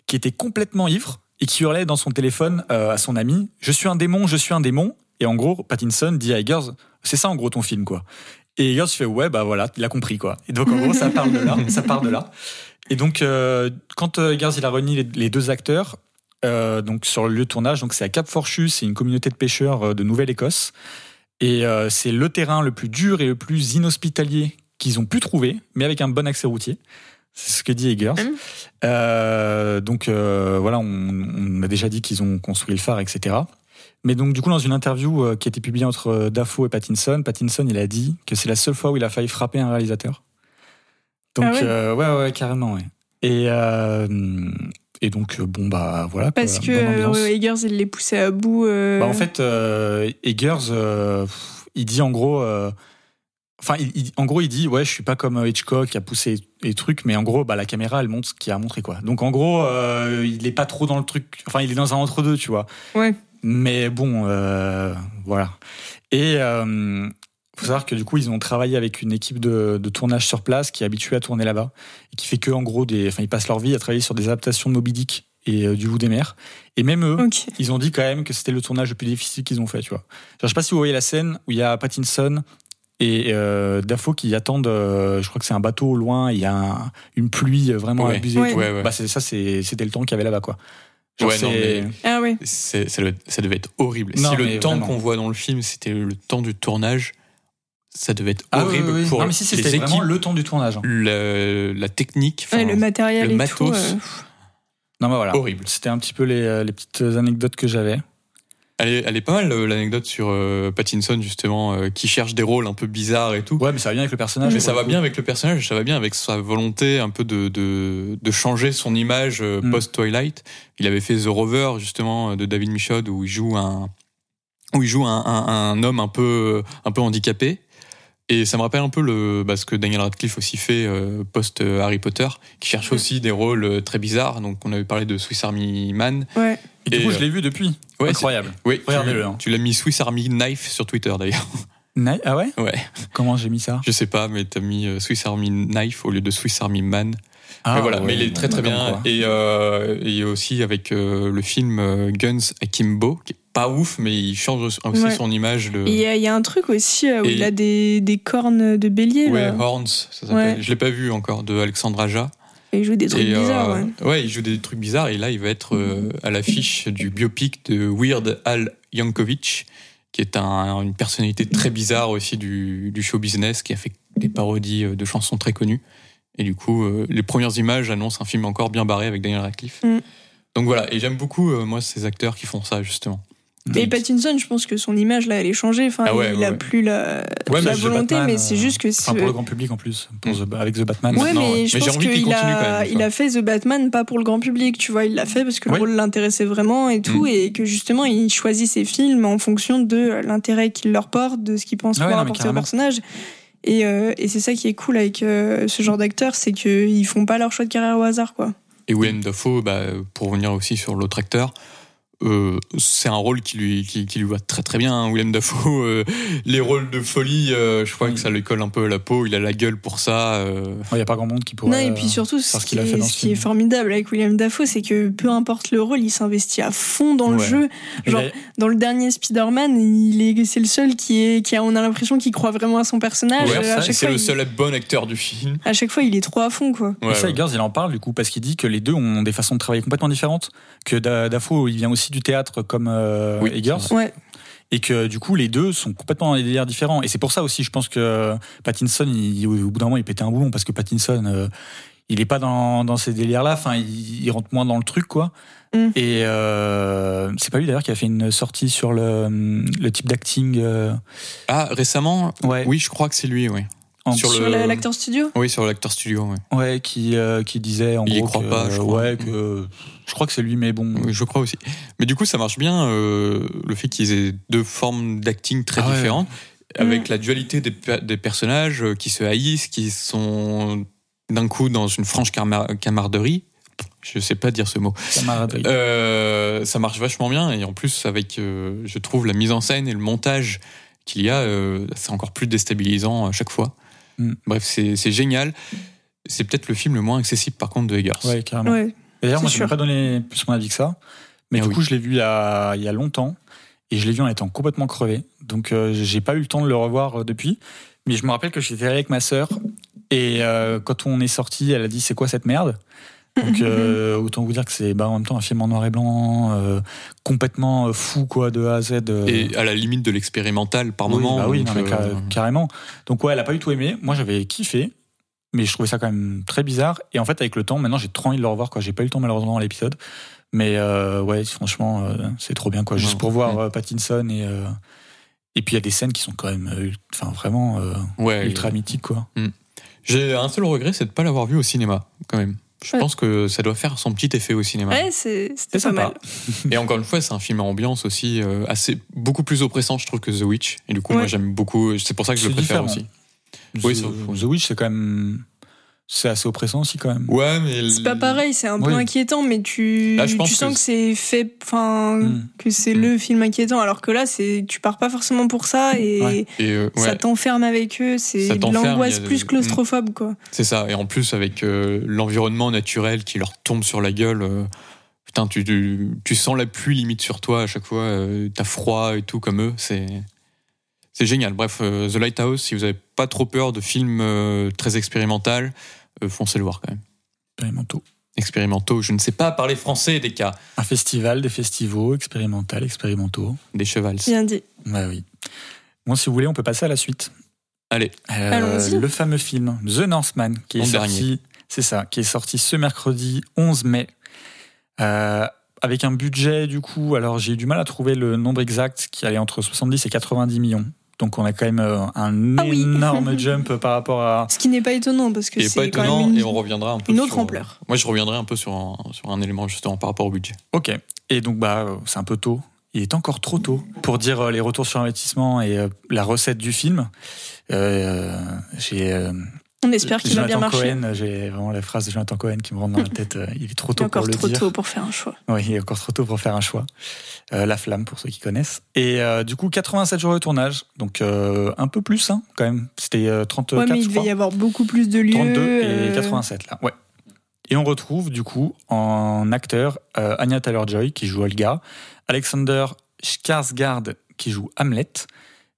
Speaker 5: qui était complètement ivre et qui hurlait dans son téléphone euh, à son ami Je suis un démon, je suis un démon. Et en gros, Pattinson dit à Eggers C'est ça en gros ton film, quoi. Et Eggers fait Ouais, bah voilà, il a compris, quoi. Et donc en gros, ça part de là. Ça part de là. Et donc, euh, quand Eggers il a réuni les, les deux acteurs, euh, donc sur le lieu de tournage, donc c'est à Cap Forchu, c'est une communauté de pêcheurs de Nouvelle-Écosse. Et euh, c'est le terrain le plus dur et le plus inhospitalier qu'ils ont pu trouver, mais avec un bon accès routier. C'est ce que dit Eggers.
Speaker 6: Mhm.
Speaker 5: Euh, donc euh, voilà, on, on a déjà dit qu'ils ont construit le phare, etc. Mais donc du coup, dans une interview euh, qui a été publiée entre Dafoe et Pattinson, Pattinson il a dit que c'est la seule fois où il a failli frapper un réalisateur. Donc
Speaker 6: Ah ouais
Speaker 5: euh, ouais, ouais, carrément, ouais. Et et donc bon bah voilà. quoi,
Speaker 6: Parce que Eggers, il les poussait à bout.
Speaker 5: Bah, en fait, Eggers, il dit en gros, enfin, il, il- en gros, il dit, ouais, je suis pas comme euh, Hitchcock qui a poussé les trucs, mais en gros, bah, la caméra, elle montre ce qu'il a montré, quoi. Donc, en gros, euh, il est pas trop dans le truc, enfin, il est dans un entre-deux, tu vois.
Speaker 6: Ouais.
Speaker 5: Mais bon, euh, voilà. Et euh, faut savoir que du coup, ils ont travaillé avec une équipe de, de tournage sur place qui est habituée à tourner là-bas et qui fait que en gros des, enfin, ils passent leur vie à travailler sur des adaptations de Moby Dick et du Vous des mers. Et même eux, ils ont dit quand même que c'était le tournage le plus difficile qu'ils ont fait, tu vois. Genre, je sais pas si vous voyez la scène où il y a Pattinson et euh, Dafoe qui attendent, euh, je crois que c'est un bateau au loin, il y a un- une pluie vraiment
Speaker 7: Ouais.
Speaker 5: abusée.
Speaker 6: Ouais.
Speaker 7: Ouais.
Speaker 5: Bah, ça, c'était le temps qu'il y avait là-bas, quoi. Genre,
Speaker 7: Ouais, non, mais-
Speaker 6: Ah oui.
Speaker 7: Ça, devait, ça devait être horrible.
Speaker 5: Non,
Speaker 7: si le temps qu'on voit dans le film, c'était le temps du tournage, ça devait être
Speaker 5: Ah,
Speaker 7: horrible
Speaker 5: oui, oui, oui.
Speaker 7: pour
Speaker 5: Non, mais si,
Speaker 7: les
Speaker 5: c'était vraiment le temps du tournage. hein.
Speaker 7: la, la technique.
Speaker 6: Le matériel
Speaker 7: le
Speaker 6: et
Speaker 7: matos.
Speaker 6: tout. euh,
Speaker 5: Non, mais voilà.
Speaker 7: Horrible.
Speaker 5: C'était un petit peu les, euh, les petites anecdotes que j'avais.
Speaker 7: Elle est, elle est pas mal euh, l'anecdote sur euh, Pattinson justement, euh, qui cherche des rôles un peu bizarres et tout.
Speaker 5: Ouais, mais ça va bien avec le personnage.
Speaker 7: Mais ça va bien avec le personnage, ça va bien avec sa volonté un peu de, de, de changer son image euh,
Speaker 5: Mm.
Speaker 7: post-Twilight. Il avait fait The Rover, justement, de David Michaud, où il joue un, où il joue un, un, un homme un peu, un peu handicapé. Et ça me rappelle un peu le, bah, ce que Daniel Radcliffe aussi fait euh, post-Harry Potter, qui cherche aussi des rôles très bizarres. Donc, on avait parlé de Swiss Army Man.
Speaker 6: Ouais.
Speaker 5: Et du
Speaker 7: Et,
Speaker 5: coup,
Speaker 7: euh,
Speaker 5: je l'ai vu depuis.
Speaker 7: Ouais,
Speaker 5: Incroyable.
Speaker 7: Oui, tu-
Speaker 5: Regardez-le, hein.
Speaker 7: Tu, l'as mis Swiss Army Knife sur Twitter d'ailleurs.
Speaker 5: Ah ouais?
Speaker 7: Ouais.
Speaker 5: Comment j'ai mis ça?
Speaker 7: Je sais pas, mais t'as mis euh, Swiss Army Knife au lieu de Swiss Army Man.
Speaker 5: ah,
Speaker 7: mais voilà,
Speaker 5: ouais,
Speaker 7: mais il est très très bien. Et, euh, et aussi avec euh, le film euh, Guns Akimbo, qui est pas ouf, mais il change aussi
Speaker 6: Ouais.
Speaker 7: son image.
Speaker 6: Et Il y, a- il y a un truc aussi où
Speaker 7: Et-
Speaker 6: il a des, des cornes de bélier.
Speaker 7: Ouais,
Speaker 6: là.
Speaker 7: Horns, ça s'appelle.
Speaker 6: Ouais.
Speaker 7: Je l'ai pas vu encore, de Alexandre Aja.
Speaker 6: Il joue des trucs
Speaker 7: Et, euh,
Speaker 6: bizarres. ouais.
Speaker 7: il joue des trucs bizarres et là, il va être euh, à l'affiche du biopic de Weird Al Yankovic, qui est un- une personnalité très bizarre aussi du, du show business, qui a fait des parodies euh, de chansons très connues. Et du coup, euh, les premières images annoncent un film encore bien barré avec Daniel Radcliffe.
Speaker 6: Mm.
Speaker 7: Donc voilà, et j'aime beaucoup, moi, ces acteurs qui font ça, justement.
Speaker 6: Et Pattinson, je pense que son image là, elle est changée. Enfin,
Speaker 7: Ah ouais,
Speaker 6: il
Speaker 7: ouais,
Speaker 6: a
Speaker 7: ouais.
Speaker 6: plus la,
Speaker 5: mais
Speaker 6: volonté,
Speaker 5: Batman,
Speaker 6: mais c'est
Speaker 5: euh,
Speaker 6: juste que
Speaker 5: Enfin,
Speaker 6: c'est-
Speaker 5: pour le grand public en plus. Pour
Speaker 7: Mm.
Speaker 5: The- avec The Batman.
Speaker 6: Ouais, mais
Speaker 7: ouais.
Speaker 6: je
Speaker 7: Mais
Speaker 6: pense
Speaker 7: envie qu'il quand
Speaker 6: a, il a fait The Batman pas pour le grand public, tu vois, il l'a fait parce que le rôle l'intéressait vraiment et tout,
Speaker 7: Mm.
Speaker 6: et que justement il choisit ses films en fonction de l'intérêt qu'il leur porte, de ce qu'il pense pouvoir
Speaker 5: mais
Speaker 6: apporter au personnage. Et, euh, et c'est ça qui est cool avec euh, ce genre d'acteurs, c'est qu'ils font pas leur choix de carrière au hasard, quoi.
Speaker 7: Et Willem Dafoe, bah, pour revenir aussi sur l'autre acteur, euh, c'est un rôle qui lui, qui, qui lui va très très bien. hein. Willem Dafoe, euh, les rôles de folie, euh, je crois
Speaker 5: Oui.
Speaker 7: que ça lui colle un peu à la peau. Il a la gueule pour ça. euh.
Speaker 5: Il n'y a pas grand monde qui pourrait.
Speaker 6: non, et puis surtout, ce,
Speaker 5: ce
Speaker 6: qui, est,
Speaker 5: dans
Speaker 6: ce
Speaker 5: ce
Speaker 6: qui est
Speaker 5: film.
Speaker 6: formidable avec William Dafoe, c'est que peu importe le rôle, il s'investit à fond dans le
Speaker 7: Ouais.
Speaker 6: jeu. genre, Dans le dernier Spider-Man, il est, c'est le seul qui est, qui a, on a l'impression qu'il croit vraiment à son personnage.
Speaker 7: Ouais,
Speaker 5: ça,
Speaker 7: c'est le
Speaker 6: il,
Speaker 7: seul bon acteur du film.
Speaker 6: à chaque fois, il est trop à fond, quoi.
Speaker 5: Et
Speaker 7: Ouais,
Speaker 5: ça,
Speaker 7: ouais.
Speaker 5: Eggers, il en parle du coup parce qu'il dit que les deux ont des façons de travailler complètement différentes. Que Da- Dafoe, il vient aussi du théâtre comme euh,
Speaker 7: Oui,
Speaker 5: Eggers.
Speaker 6: Ouais.
Speaker 5: Et que du coup, les deux sont complètement dans des délires différents. Et c'est pour ça aussi, je pense que Pattinson, il- au bout d'un moment, il pétait un boulon parce que Pattinson, euh, il est pas dans, dans ces délires-là. Enfin, il, il rentre moins dans le truc, quoi.
Speaker 6: Mm.
Speaker 5: Et euh, c'est pas lui d'ailleurs qui a fait une sortie sur le, le type d'acting. euh,
Speaker 7: Ah, récemment,
Speaker 5: ouais.
Speaker 7: oui, je crois que c'est lui, oui.
Speaker 5: En-
Speaker 7: sur
Speaker 6: Sur l'acteur studio?
Speaker 7: Oui, sur l'acteur studio, ouais.
Speaker 5: ouais, qui euh, qui disait en
Speaker 7: Il
Speaker 5: gros
Speaker 7: croit
Speaker 5: que,
Speaker 7: pas, je crois.
Speaker 5: ouais, que je crois que c'est lui, mais bon.
Speaker 7: Oui, je crois aussi. Mais du coup, ça marche bien, euh, le fait qu'ils aient deux formes d'acting très
Speaker 5: Ah
Speaker 7: différentes,
Speaker 6: Mm.
Speaker 7: avec la dualité des, des personnages euh, qui se haïssent, qui sont d'un coup dans une franche camar- camaraderie. Je sais pas dire ce mot.
Speaker 5: camaraderie.
Speaker 7: Euh, ça marche vachement bien et en plus avec, euh, je trouve, la mise en scène et le montage qu'il y a, euh, c'est encore plus déstabilisant à chaque fois.
Speaker 5: Mm.
Speaker 7: Bref, c'est c'est génial. C'est peut-être le film le moins accessible par contre de Eggers.
Speaker 5: Ouais, carrément.
Speaker 6: Ouais.
Speaker 5: D'ailleurs, moi, je ne pas donné plus mon avis que ça. Mais
Speaker 7: Ah
Speaker 5: du
Speaker 7: oui.
Speaker 5: coup, je l'ai vu il y, a, il y a longtemps. Et je l'ai vu en étant complètement crevé. Donc, euh, j'ai pas eu le temps de le revoir euh, depuis. Mais je me rappelle que j'étais allé avec ma sœur. Et euh, quand on est sorti, elle a dit C'est quoi cette merde? Donc, euh, autant vous dire que c'est bah, en même temps un film en noir et blanc, euh, complètement euh, fou, quoi, de A à Z. euh.
Speaker 7: Et à la limite de l'expérimental par
Speaker 5: Oui,
Speaker 7: moment.
Speaker 5: bah oui,
Speaker 7: donc,
Speaker 5: non, mais ca-
Speaker 7: euh,
Speaker 5: carrément. Donc ouais, elle a pas du tout aimé. Moi, j'avais kiffé, mais je trouvais ça quand même très bizarre. Et en fait, avec le temps, maintenant, j'ai trop envie de le revoir. Quoi, j'ai pas eu le temps malheureusement dans l'épisode, mais euh, ouais, franchement, euh, c'est trop bien. Quoi, juste
Speaker 7: Ouais.
Speaker 5: pour voir
Speaker 7: Ouais.
Speaker 5: euh, Pattinson et euh, et puis il y a des scènes qui sont quand même, euh, enfin vraiment euh,
Speaker 7: ouais,
Speaker 5: ultra mythiques, quoi.
Speaker 7: J'ai un seul regret, c'est de ne pas l'avoir vu au cinéma, quand même. Je
Speaker 6: Ouais.
Speaker 7: pense que ça doit faire son petit effet au cinéma.
Speaker 6: Ouais, c'est- pas
Speaker 5: sympa.
Speaker 6: mal.
Speaker 7: Et encore une fois, c'est un film à ambiance aussi euh, assez beaucoup plus oppressant, je trouve, que The Witch. Et du coup,
Speaker 6: Ouais.
Speaker 7: moi, j'aime beaucoup. C'est pour ça que je le préfère
Speaker 5: différent.
Speaker 7: aussi. Oui,
Speaker 5: The,
Speaker 7: c'est-
Speaker 5: The Witch, c'est quand même c'est assez oppressant aussi quand même.
Speaker 7: Ouais, mais
Speaker 6: C'est pas pareil, c'est un peu
Speaker 5: Oui.
Speaker 6: inquiétant, mais tu,
Speaker 7: Là, je pense
Speaker 6: tu sens
Speaker 7: que
Speaker 6: que, c'est fait, enfin,
Speaker 5: Mm.
Speaker 6: que c'est
Speaker 7: Mm.
Speaker 6: le film inquiétant, alors que là, c'est, tu pars pas forcément pour ça et
Speaker 5: Ouais.
Speaker 7: Et, euh, ouais,
Speaker 6: ça t'enferme avec eux, c'est l'angoisse plus claustrophobe, quoi.
Speaker 7: c'est ça. Et en plus, avec euh, l'environnement naturel qui leur tombe sur la gueule, euh, putain, tu, tu, tu sens la pluie limite sur toi à chaque fois. euh, T'as froid et tout comme eux. C'est c'est génial. Bref, euh, The Lighthouse, si vous avez pas trop peur de films euh, très expérimental, euh, foncez le voir quand même.
Speaker 5: Expérimentaux.
Speaker 7: Expérimentaux, je ne sais pas parler français des cas.
Speaker 5: Un festival, des festivals, expérimental, expérimentaux.
Speaker 7: Des chevals.
Speaker 6: Bien dit.
Speaker 5: Ouais, oui. Bon, si vous voulez, on peut passer à la suite.
Speaker 7: Allez.
Speaker 5: Euh,
Speaker 6: Allons-y.
Speaker 5: le fameux film The Northman, qui est sorti, c'est ça, qui est sorti ce mercredi 11 mai, Euh, avec un budget du coup. Alors j'ai eu du mal à trouver le nombre exact, qui allait entre 70 et 90 millions. Donc on a quand même euh, un
Speaker 6: Ah oui.
Speaker 5: énorme jump par rapport à.
Speaker 6: Ce qui n'est pas étonnant, parce que c'est quand
Speaker 7: étonnant,
Speaker 6: même une,
Speaker 7: et on reviendra un peu
Speaker 6: une autre
Speaker 7: sur-
Speaker 6: ampleur.
Speaker 7: Moi, je reviendrai un peu sur un, sur un élément justement par rapport au budget.
Speaker 5: Ok. Et donc bah euh, c'est un peu tôt. Il est encore trop tôt pour dire euh, les retours sur investissement et euh, la recette du film. Euh, j'ai euh,
Speaker 6: On espère qu'il va bien marcher.
Speaker 5: J'ai vraiment la phrase de Jonathan Cohen qui me rentre dans la tête. euh, Il est trop
Speaker 6: Il
Speaker 5: tôt
Speaker 6: est encore
Speaker 5: pour le
Speaker 6: trop
Speaker 5: dire.
Speaker 6: tôt pour faire un choix.
Speaker 5: Oui, il est encore trop tôt pour faire un choix. Euh, la flamme, pour ceux qui connaissent. Et euh, du coup, 87 jours de tournage, donc euh, un peu plus hein, quand même. C'était euh, 34,
Speaker 6: Ouais, mais il devait y avoir beaucoup plus de lieux.
Speaker 5: 32 et
Speaker 6: euh,
Speaker 5: 87 là, ouais. Et on retrouve du coup en acteur euh, Anya Taylor-Joy qui joue Olga, Alexander Skarsgård qui joue Hamlet,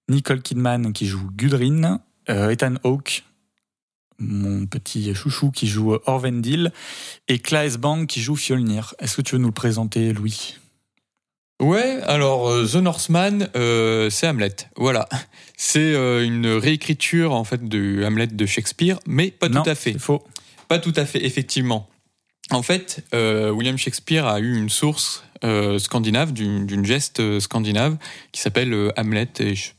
Speaker 5: Nicole Kidman qui joue Gudrun, euh, Ethan Hawke, mon petit chouchou qui joue Orvendil, et Claes Bang qui joue Fjolnir. Est-ce que tu veux nous le présenter, Louis?
Speaker 7: Ouais, alors euh, The Northman, euh, c'est Hamlet. Voilà. C'est euh, une réécriture en fait de Hamlet de Shakespeare, mais pas
Speaker 5: Non,
Speaker 7: tout à fait.
Speaker 5: Faux.
Speaker 7: Pas tout à fait, effectivement. En fait, euh, William Shakespeare a eu une source scandinave, d'une geste scandinave, qui s'appelle Hamlet. Et
Speaker 5: Ça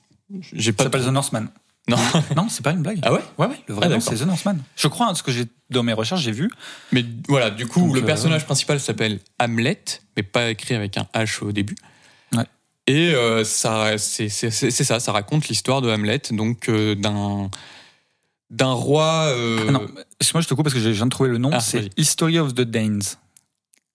Speaker 5: s'appelle The Northman.
Speaker 7: Non.
Speaker 5: Non, c'est pas une blague.
Speaker 7: Ah ouais
Speaker 5: Ouais, ouais, le vrai
Speaker 7: Ah,
Speaker 5: nom, c'est The Northman. Je crois, hein, ce que j'ai dans mes recherches, j'ai vu.
Speaker 7: Mais voilà, du coup,
Speaker 5: Donc,
Speaker 7: le
Speaker 5: euh,
Speaker 7: personnage principal s'appelle Hamlet, mais pas écrit avec un H au début.
Speaker 5: Ouais.
Speaker 7: Et euh, ça, c'est ça, ça raconte l'histoire de Hamlet, donc euh, d'un d'un roi. euh,
Speaker 5: Ah non, excuse-moi, je te coupe parce que je viens de trouver le nom.
Speaker 7: Ah,
Speaker 5: c'est. History of the Danes.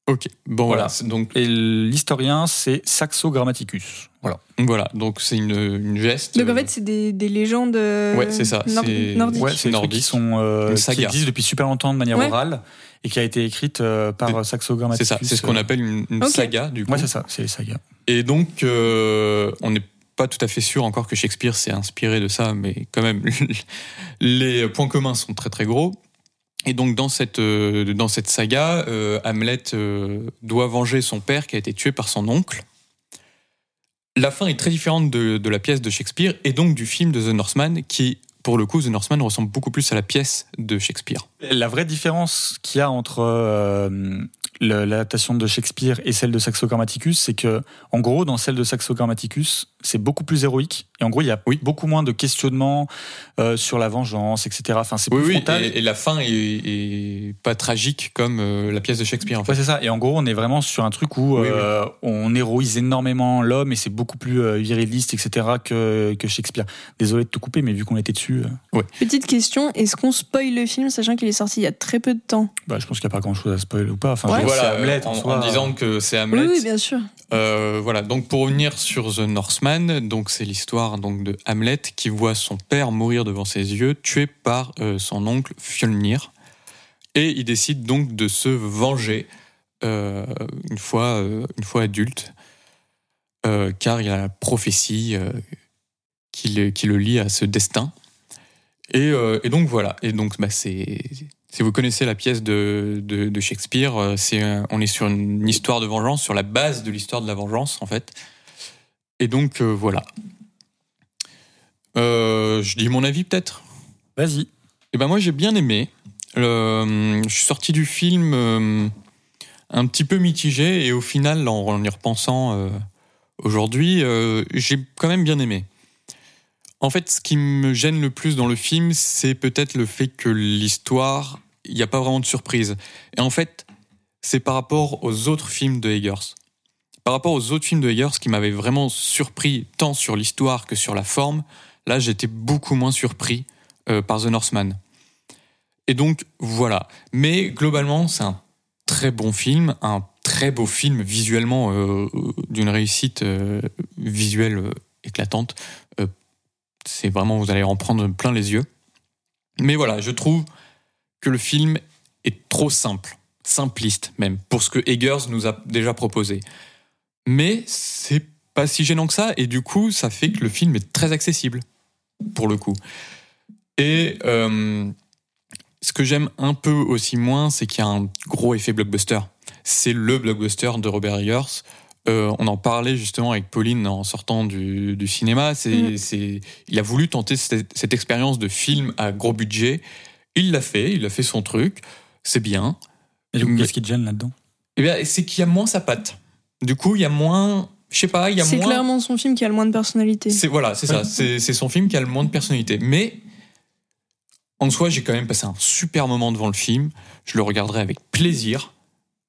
Speaker 7: Ok, bon voilà. Donc
Speaker 5: Et l'historien, c'est Saxo Grammaticus. Voilà.
Speaker 7: voilà, donc c'est une, une geste.
Speaker 6: Donc en
Speaker 7: euh,
Speaker 6: fait, c'est des, des légendes euh,
Speaker 7: Ouais, c'est ça,
Speaker 6: nord-
Speaker 7: c'est-
Speaker 6: nordiques.
Speaker 5: Ouais, c'est
Speaker 7: Nordique.
Speaker 5: qui sont euh, qui existent depuis super longtemps de manière
Speaker 6: Ouais.
Speaker 5: orale et qui a été écrite euh, par euh, Saxo
Speaker 7: c'est
Speaker 5: Grammaticus.
Speaker 7: ça, c'est ce qu'on
Speaker 5: euh,
Speaker 7: appelle une, saga du coup.
Speaker 5: Ouais, c'est ça, c'est les sagas.
Speaker 7: Et donc, euh, on n'est pas tout à fait sûr encore que Shakespeare s'est inspiré de ça, mais quand même, les points communs sont très très gros. Et donc, dans cette, euh, dans cette saga, euh, Hamlet euh, doit venger son père qui a été tué par son oncle. La fin est très différente de, la pièce de Shakespeare et donc du film de The Northman, qui, pour le coup, The Northman ressemble beaucoup plus à la pièce de Shakespeare.
Speaker 5: La vraie différence qu'il y a entre euh, l'adaptation de Shakespeare et celle de Saxo Grammaticus, c'est que, en gros, dans celle de Saxo Grammaticus, c'est beaucoup plus héroïque. Et en gros, il y a
Speaker 7: Oui.
Speaker 5: beaucoup moins de questionnements euh, sur la vengeance, etc. Enfin, c'est
Speaker 7: Oui,
Speaker 5: plus
Speaker 7: oui,
Speaker 5: frontal.
Speaker 7: et, et la fin est, est pas tragique comme euh, la pièce de Shakespeare, en fait.
Speaker 5: Ouais, c'est ça. Et en gros, on est vraiment sur un truc où
Speaker 7: Oui,
Speaker 5: euh, on héroïse énormément l'homme et c'est beaucoup plus euh, viriliste, etc. que, que Shakespeare. Désolé de te couper, mais vu qu'on était dessus, euh,
Speaker 6: Petite question, est-ce qu'on spoil le film sachant qu'il est sorti il y a très peu de temps?
Speaker 5: Bah, je pense qu'il n'y a pas grand chose à spoiler ou pas. Enfin,
Speaker 6: Ouais.
Speaker 7: Voilà,
Speaker 5: c'est Hamlet,
Speaker 7: en,
Speaker 5: en,
Speaker 7: disant que c'est Hamlet.
Speaker 6: Oui, oui, bien sûr.
Speaker 7: Euh, voilà, donc pour revenir sur The Northman, donc c'est l'histoire donc de Hamlet qui voit son père mourir devant ses yeux, tué par euh, son oncle Fjolnir, et il décide donc de se venger euh, une fois euh, une fois adulte, car il y a la prophétie qui, le, qui le lie à ce destin. Et, donc voilà, et donc bah, c'est si vous connaissez la pièce de, de, Shakespeare, c'est, on est sur une histoire de vengeance, sur la base de l'histoire de la vengeance, en fait. Et donc, euh, voilà. Euh, je dis mon avis, peut-être?
Speaker 5: Vas-y.
Speaker 7: Eh ben, moi, j'ai bien aimé. Euh, je suis sorti du film euh, un petit peu mitigé, et au final, en, en y repensant euh, aujourd'hui, euh, j'ai quand même bien aimé. En fait, ce qui me gêne le plus dans le film, c'est peut-être le fait que l'histoire, il n'y a pas vraiment de surprise. Et en fait, c'est par rapport aux autres films de Eggers. Par rapport aux autres films de Eggers, qui m'avaient vraiment surpris tant sur l'histoire que sur la forme, là, j'étais beaucoup moins surpris euh, par The Northman. Et donc voilà. Mais globalement, c'est un très bon film, un très beau film visuellement euh, d'une réussite euh, visuelle euh, éclatante. Euh, c'est vraiment, vous allez en prendre plein les yeux. Mais voilà, je trouve que le film est trop simple, simpliste même, pour ce que Eggers nous a déjà proposé. Mais c'est pas si gênant que ça, et du coup, ça fait que le film est très accessible, pour le coup. Et euh, ce que j'aime un peu aussi moins, c'est qu'il y a un gros effet blockbuster. C'est le blockbuster de Robert Eggers. Euh, on en parlait justement avec Pauline en sortant du, du cinéma. C'est,
Speaker 6: Mm.
Speaker 7: c'est, il a voulu tenter cette, cette expérience de film à gros budget. Il l'a fait, il a fait son truc. C'est bien.
Speaker 5: Et du coup,
Speaker 7: Mais-
Speaker 5: qu'est-ce qui te gêne là-dedans?
Speaker 7: Eh bien, c'est qu'il y a moins sa patte. Du coup, il y a moins. Je sais pas, il y a
Speaker 6: C'est
Speaker 7: moins.
Speaker 6: clairement son film qui a le moins de personnalité.
Speaker 7: C'est voilà, c'est ça.
Speaker 5: Ouais.
Speaker 7: C'est c'est son film qui a le moins de personnalité. Mais en soi, j'ai quand même passé un super moment devant le film. Je le regarderai avec plaisir.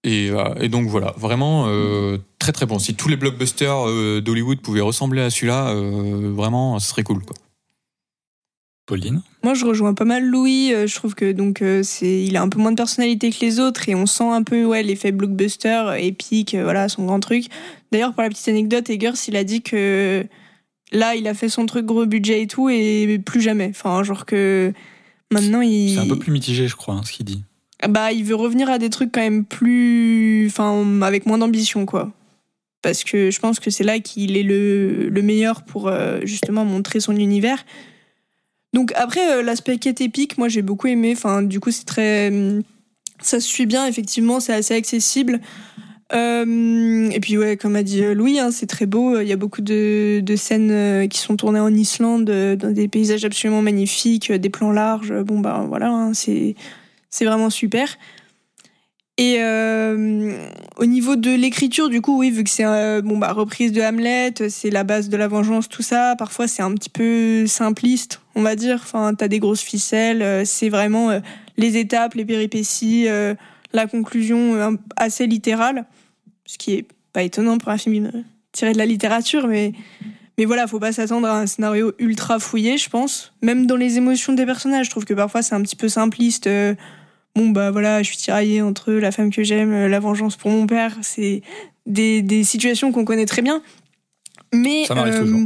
Speaker 7: Et, euh, et donc voilà, vraiment euh, très très bon. Si tous les blockbusters euh, d'Hollywood pouvaient ressembler à celui-là, vraiment, ce serait cool. Quoi.
Speaker 5: Pauline
Speaker 6: Moi, je rejoins pas mal Louis. euh, Je trouve que donc euh, c'est, il a un peu moins de personnalité que les autres et on sent un peu ouais l'effet blockbuster épique, euh, voilà son grand truc. D'ailleurs, pour la petite anecdote, Eggers, il a dit que là, il a fait son truc gros budget et tout et plus jamais. Enfin, genre que maintenant il.
Speaker 5: C'est un peu plus mitigé, je crois, hein, ce qu'il dit.
Speaker 6: Bah, il veut revenir à des trucs quand même plus, enfin, avec moins d'ambition, quoi. Parce que je pense que c'est là qu'il est le, le meilleur pour euh, justement montrer son univers. Donc après, euh, l'aspect quête épique, moi j'ai beaucoup aimé. Enfin, du coup, c'est très, hum, ça se suit bien. Effectivement, c'est assez accessible. Euh, et puis ouais, comme a dit euh, Louis, hein, c'est très beau. Il y a beaucoup de, de scènes euh, qui sont tournées en Islande, dans des paysages absolument magnifiques, des plans larges. Bon bah voilà, hein, c'est c'est vraiment super. Et euh, au niveau de l'écriture, du coup, oui, vu que c'est euh, bon bah reprise de Hamlet, c'est la base de la vengeance, tout ça. Parfois, c'est un petit peu simpliste, on va dire. Enfin, t'as des grosses ficelles. euh, c'est vraiment euh, les étapes, les péripéties, la conclusion assez littérale, ce qui est pas étonnant pour un film tiré de la littérature, mais mais voilà, faut pas s'attendre à un scénario ultra fouillé, je pense. Même dans les émotions des personnages, je trouve que parfois c'est un petit peu simpliste. Euh, bon bah voilà, je suis tiraillée entre la femme que j'aime, euh, la vengeance pour mon père. C'est des, des situations qu'on connaît très bien. Mais
Speaker 5: Ça m'arrive toujours.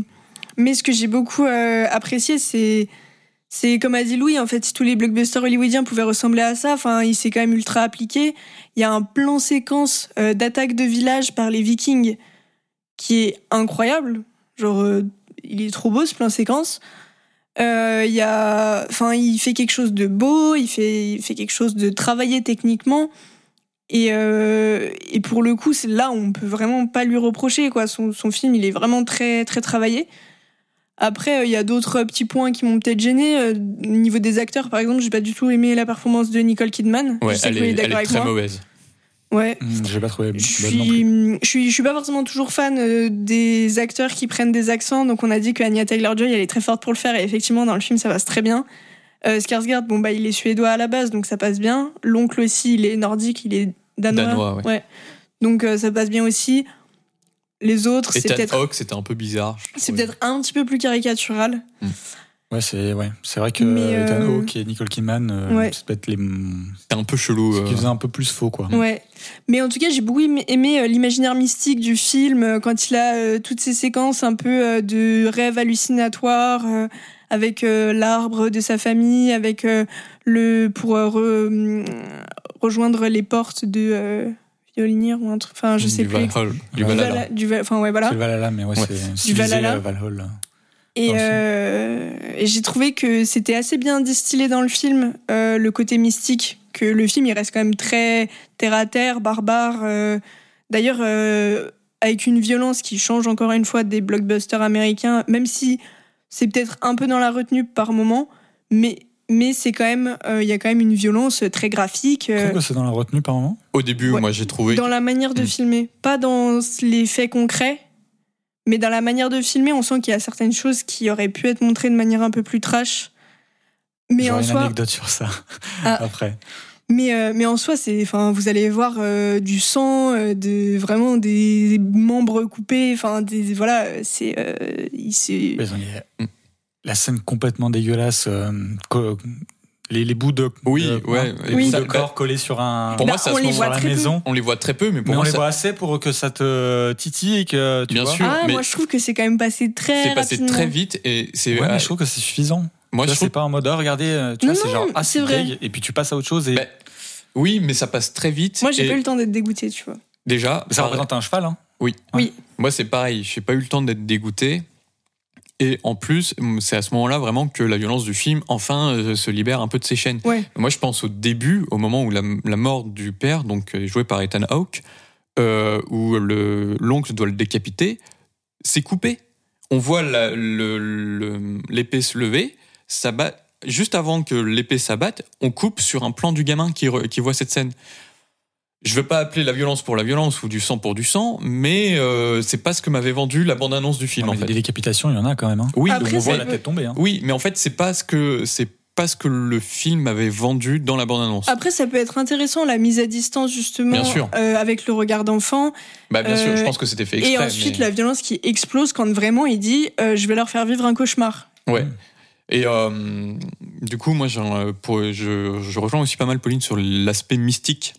Speaker 6: mais ce que j'ai beaucoup euh, apprécié, c'est c'est comme a dit Louis, en fait, si tous les blockbusters hollywoodiens pouvaient ressembler à ça, enfin, il s'est quand même ultra appliqué. Il y a un plan séquence euh, d'attaque de village par les Vikings qui est incroyable. Genre, euh, il est trop beau ce plan séquence. Euh, y a, enfin, il fait quelque chose de beau, il fait, il fait quelque chose de travaillé techniquement. Et, euh, et pour le coup, c'est là où on peut vraiment pas lui reprocher quoi. Son, son film, il est vraiment très très travaillé. Après, euh, il y a d'autres petits points qui m'ont peut-être gêné. Euh, Au niveau des acteurs, par exemple, j'ai pas du tout aimé la performance de Nicole Kidman.
Speaker 7: Ouais,
Speaker 6: je sais
Speaker 7: elle
Speaker 6: que
Speaker 7: est, elle est très
Speaker 6: moi.
Speaker 7: mauvaise.
Speaker 6: Ouais.
Speaker 5: Hmm, J'ai pas trouvé
Speaker 6: Je suis, je suis, je suis pas forcément toujours fan euh, des acteurs qui prennent des accents. Donc on a dit que Anya Taylor-Joy elle est très forte pour le faire et effectivement dans le film ça passe très bien. Euh, Skarsgård, bon bah il est suédois à la base donc ça passe bien. L'oncle aussi il est nordique, il est danois.
Speaker 7: Danois, ouais.
Speaker 6: Donc euh, ça passe bien aussi. Les autres c'est peut-être
Speaker 7: c'était un peu bizarre.
Speaker 6: c'est peut-être un petit peu plus caricatural.
Speaker 5: Ouais, c'est ouais. c'est vrai que
Speaker 6: Mais,
Speaker 5: Ethan
Speaker 6: euh,
Speaker 5: Hawke et Nicole Kidman, euh,
Speaker 6: Ouais.
Speaker 5: c'est peut-être les
Speaker 7: C'était un peu chelou.
Speaker 5: ce
Speaker 7: euh.
Speaker 5: qui faisait un peu plus faux, quoi.
Speaker 6: Ouais. Mais en tout cas, j'ai beaucoup aimé, euh, l'imaginaire mystique du film euh, quand il a euh, toutes ces séquences un peu euh, de rêves hallucinatoires euh, avec euh, l'arbre de sa famille, avec euh, le pour euh, re- rejoindre les portes de euh, Mjolnir ou un truc. Enfin, je sais
Speaker 7: du
Speaker 6: plus.
Speaker 7: Valhalla. Du
Speaker 5: Du
Speaker 7: Valhalla.
Speaker 6: Du Val- Enfin ouais, voilà.
Speaker 5: C'est le Valhalla, mais ouais,
Speaker 7: Ouais.
Speaker 5: c'est stylisé
Speaker 6: Valhalla.
Speaker 5: euh, Valhalla.
Speaker 6: Et, euh, et j'ai trouvé que c'était assez bien distillé dans le film, euh, le côté mystique, que le film il reste quand même très terre à terre, barbare. euh, D'ailleurs, euh, avec une violence qui change encore une fois des blockbusters américains, même si c'est peut-être un peu dans la retenue par moment, mais mais c'est quand même, euh, il y a quand même une violence très graphique. Euh,
Speaker 5: que c'est dans la retenue par moment?
Speaker 7: Au début,
Speaker 6: Ouais.
Speaker 7: moi, j'ai trouvé.
Speaker 6: dans la manière de
Speaker 7: Mm.
Speaker 6: filmer, pas dans les faits concrets, mais dans la manière de filmer, on sent qu'il y a certaines choses qui auraient pu être montrées de manière un peu plus trash. Mais en
Speaker 5: une
Speaker 6: soi,
Speaker 5: anecdote sur ça
Speaker 6: Ah.
Speaker 5: après.
Speaker 6: mais euh, mais en soi, c'est, enfin, vous allez voir euh, du sang, euh, de vraiment des membres coupés, enfin, des voilà, c'est, il
Speaker 7: Mm.
Speaker 5: La scène complètement dégueulasse les, les bouts de.
Speaker 7: Oui,
Speaker 5: de-
Speaker 7: ouais.
Speaker 5: Les
Speaker 6: Oui.
Speaker 5: bouts
Speaker 7: ça-
Speaker 5: de corps collés sur un.
Speaker 7: Pour
Speaker 6: Bah,
Speaker 7: moi, ça
Speaker 6: on
Speaker 7: se
Speaker 6: les voit très peu.
Speaker 5: maison.
Speaker 7: On les voit très peu, mais pour
Speaker 5: Mais on
Speaker 7: moi,
Speaker 5: les voit assez pour que ça te titille et que tu
Speaker 7: Bien
Speaker 5: vois.
Speaker 7: sûr.
Speaker 6: Ah,
Speaker 7: mais
Speaker 6: moi je trouve que c'est quand même passé très
Speaker 7: c'est passé très vite et c'est.
Speaker 5: Ouais,
Speaker 7: euh,
Speaker 5: mais je trouve que c'est suffisant.
Speaker 7: moi,
Speaker 5: Là,
Speaker 7: je trouve
Speaker 5: c'est pas en mode, oh, regardez, euh, tu
Speaker 6: Non,
Speaker 5: vois, c'est genre, ah,
Speaker 6: c'est vrai.
Speaker 5: et puis tu passes à autre chose et
Speaker 7: Oui, mais ça passe très vite.
Speaker 6: Moi j'ai
Speaker 7: et
Speaker 6: pas eu le temps d'être dégoûté, tu vois.
Speaker 7: Déjà,
Speaker 5: ça représente un cheval, hein.
Speaker 7: Oui.
Speaker 6: Oui.
Speaker 7: Moi, c'est pareil. J'ai pas eu le temps d'être dégoûté. Et en plus, c'est à ce moment-là vraiment que la violence du film, enfin, euh, se libère un peu de ses chaînes.
Speaker 6: Ouais.
Speaker 7: Moi, je pense au début, au moment où la, la mort du père, donc euh, joué par Ethan Hawke, euh, où le- l'oncle doit le décapiter, c'est coupé. On voit la- le- le- l'épée se lever, ça bat. Juste avant que l'épée s'abatte, on coupe sur un plan du gamin qui voit cette scène. Je veux pas appeler la violence pour la violence ou du sang pour du sang, mais euh, c'est pas ce que m'avait vendu la bande-annonce du film
Speaker 5: Non,
Speaker 7: en fait.
Speaker 5: Des décapitations, il y en a quand même. Hein.
Speaker 7: Oui,
Speaker 6: Après,
Speaker 5: on voit la tête tomber. Hein.
Speaker 7: oui, mais en fait, c'est pas ce que c'est pas ce que le film m'avait vendu dans la bande-annonce.
Speaker 6: Après, ça peut être intéressant la mise à distance justement
Speaker 7: Bien sûr.
Speaker 6: euh, avec le regard d'enfant
Speaker 7: bah bien sûr,
Speaker 6: euh,
Speaker 7: je pense que c'était fait exprès.
Speaker 6: et ensuite
Speaker 7: mais-
Speaker 6: la violence qui explose quand vraiment il dit euh, je vais leur faire vivre un cauchemar.
Speaker 7: Ouais. Et euh, du coup, moi, euh, pour, je, je rejoins aussi pas mal Pauline sur l'aspect mystique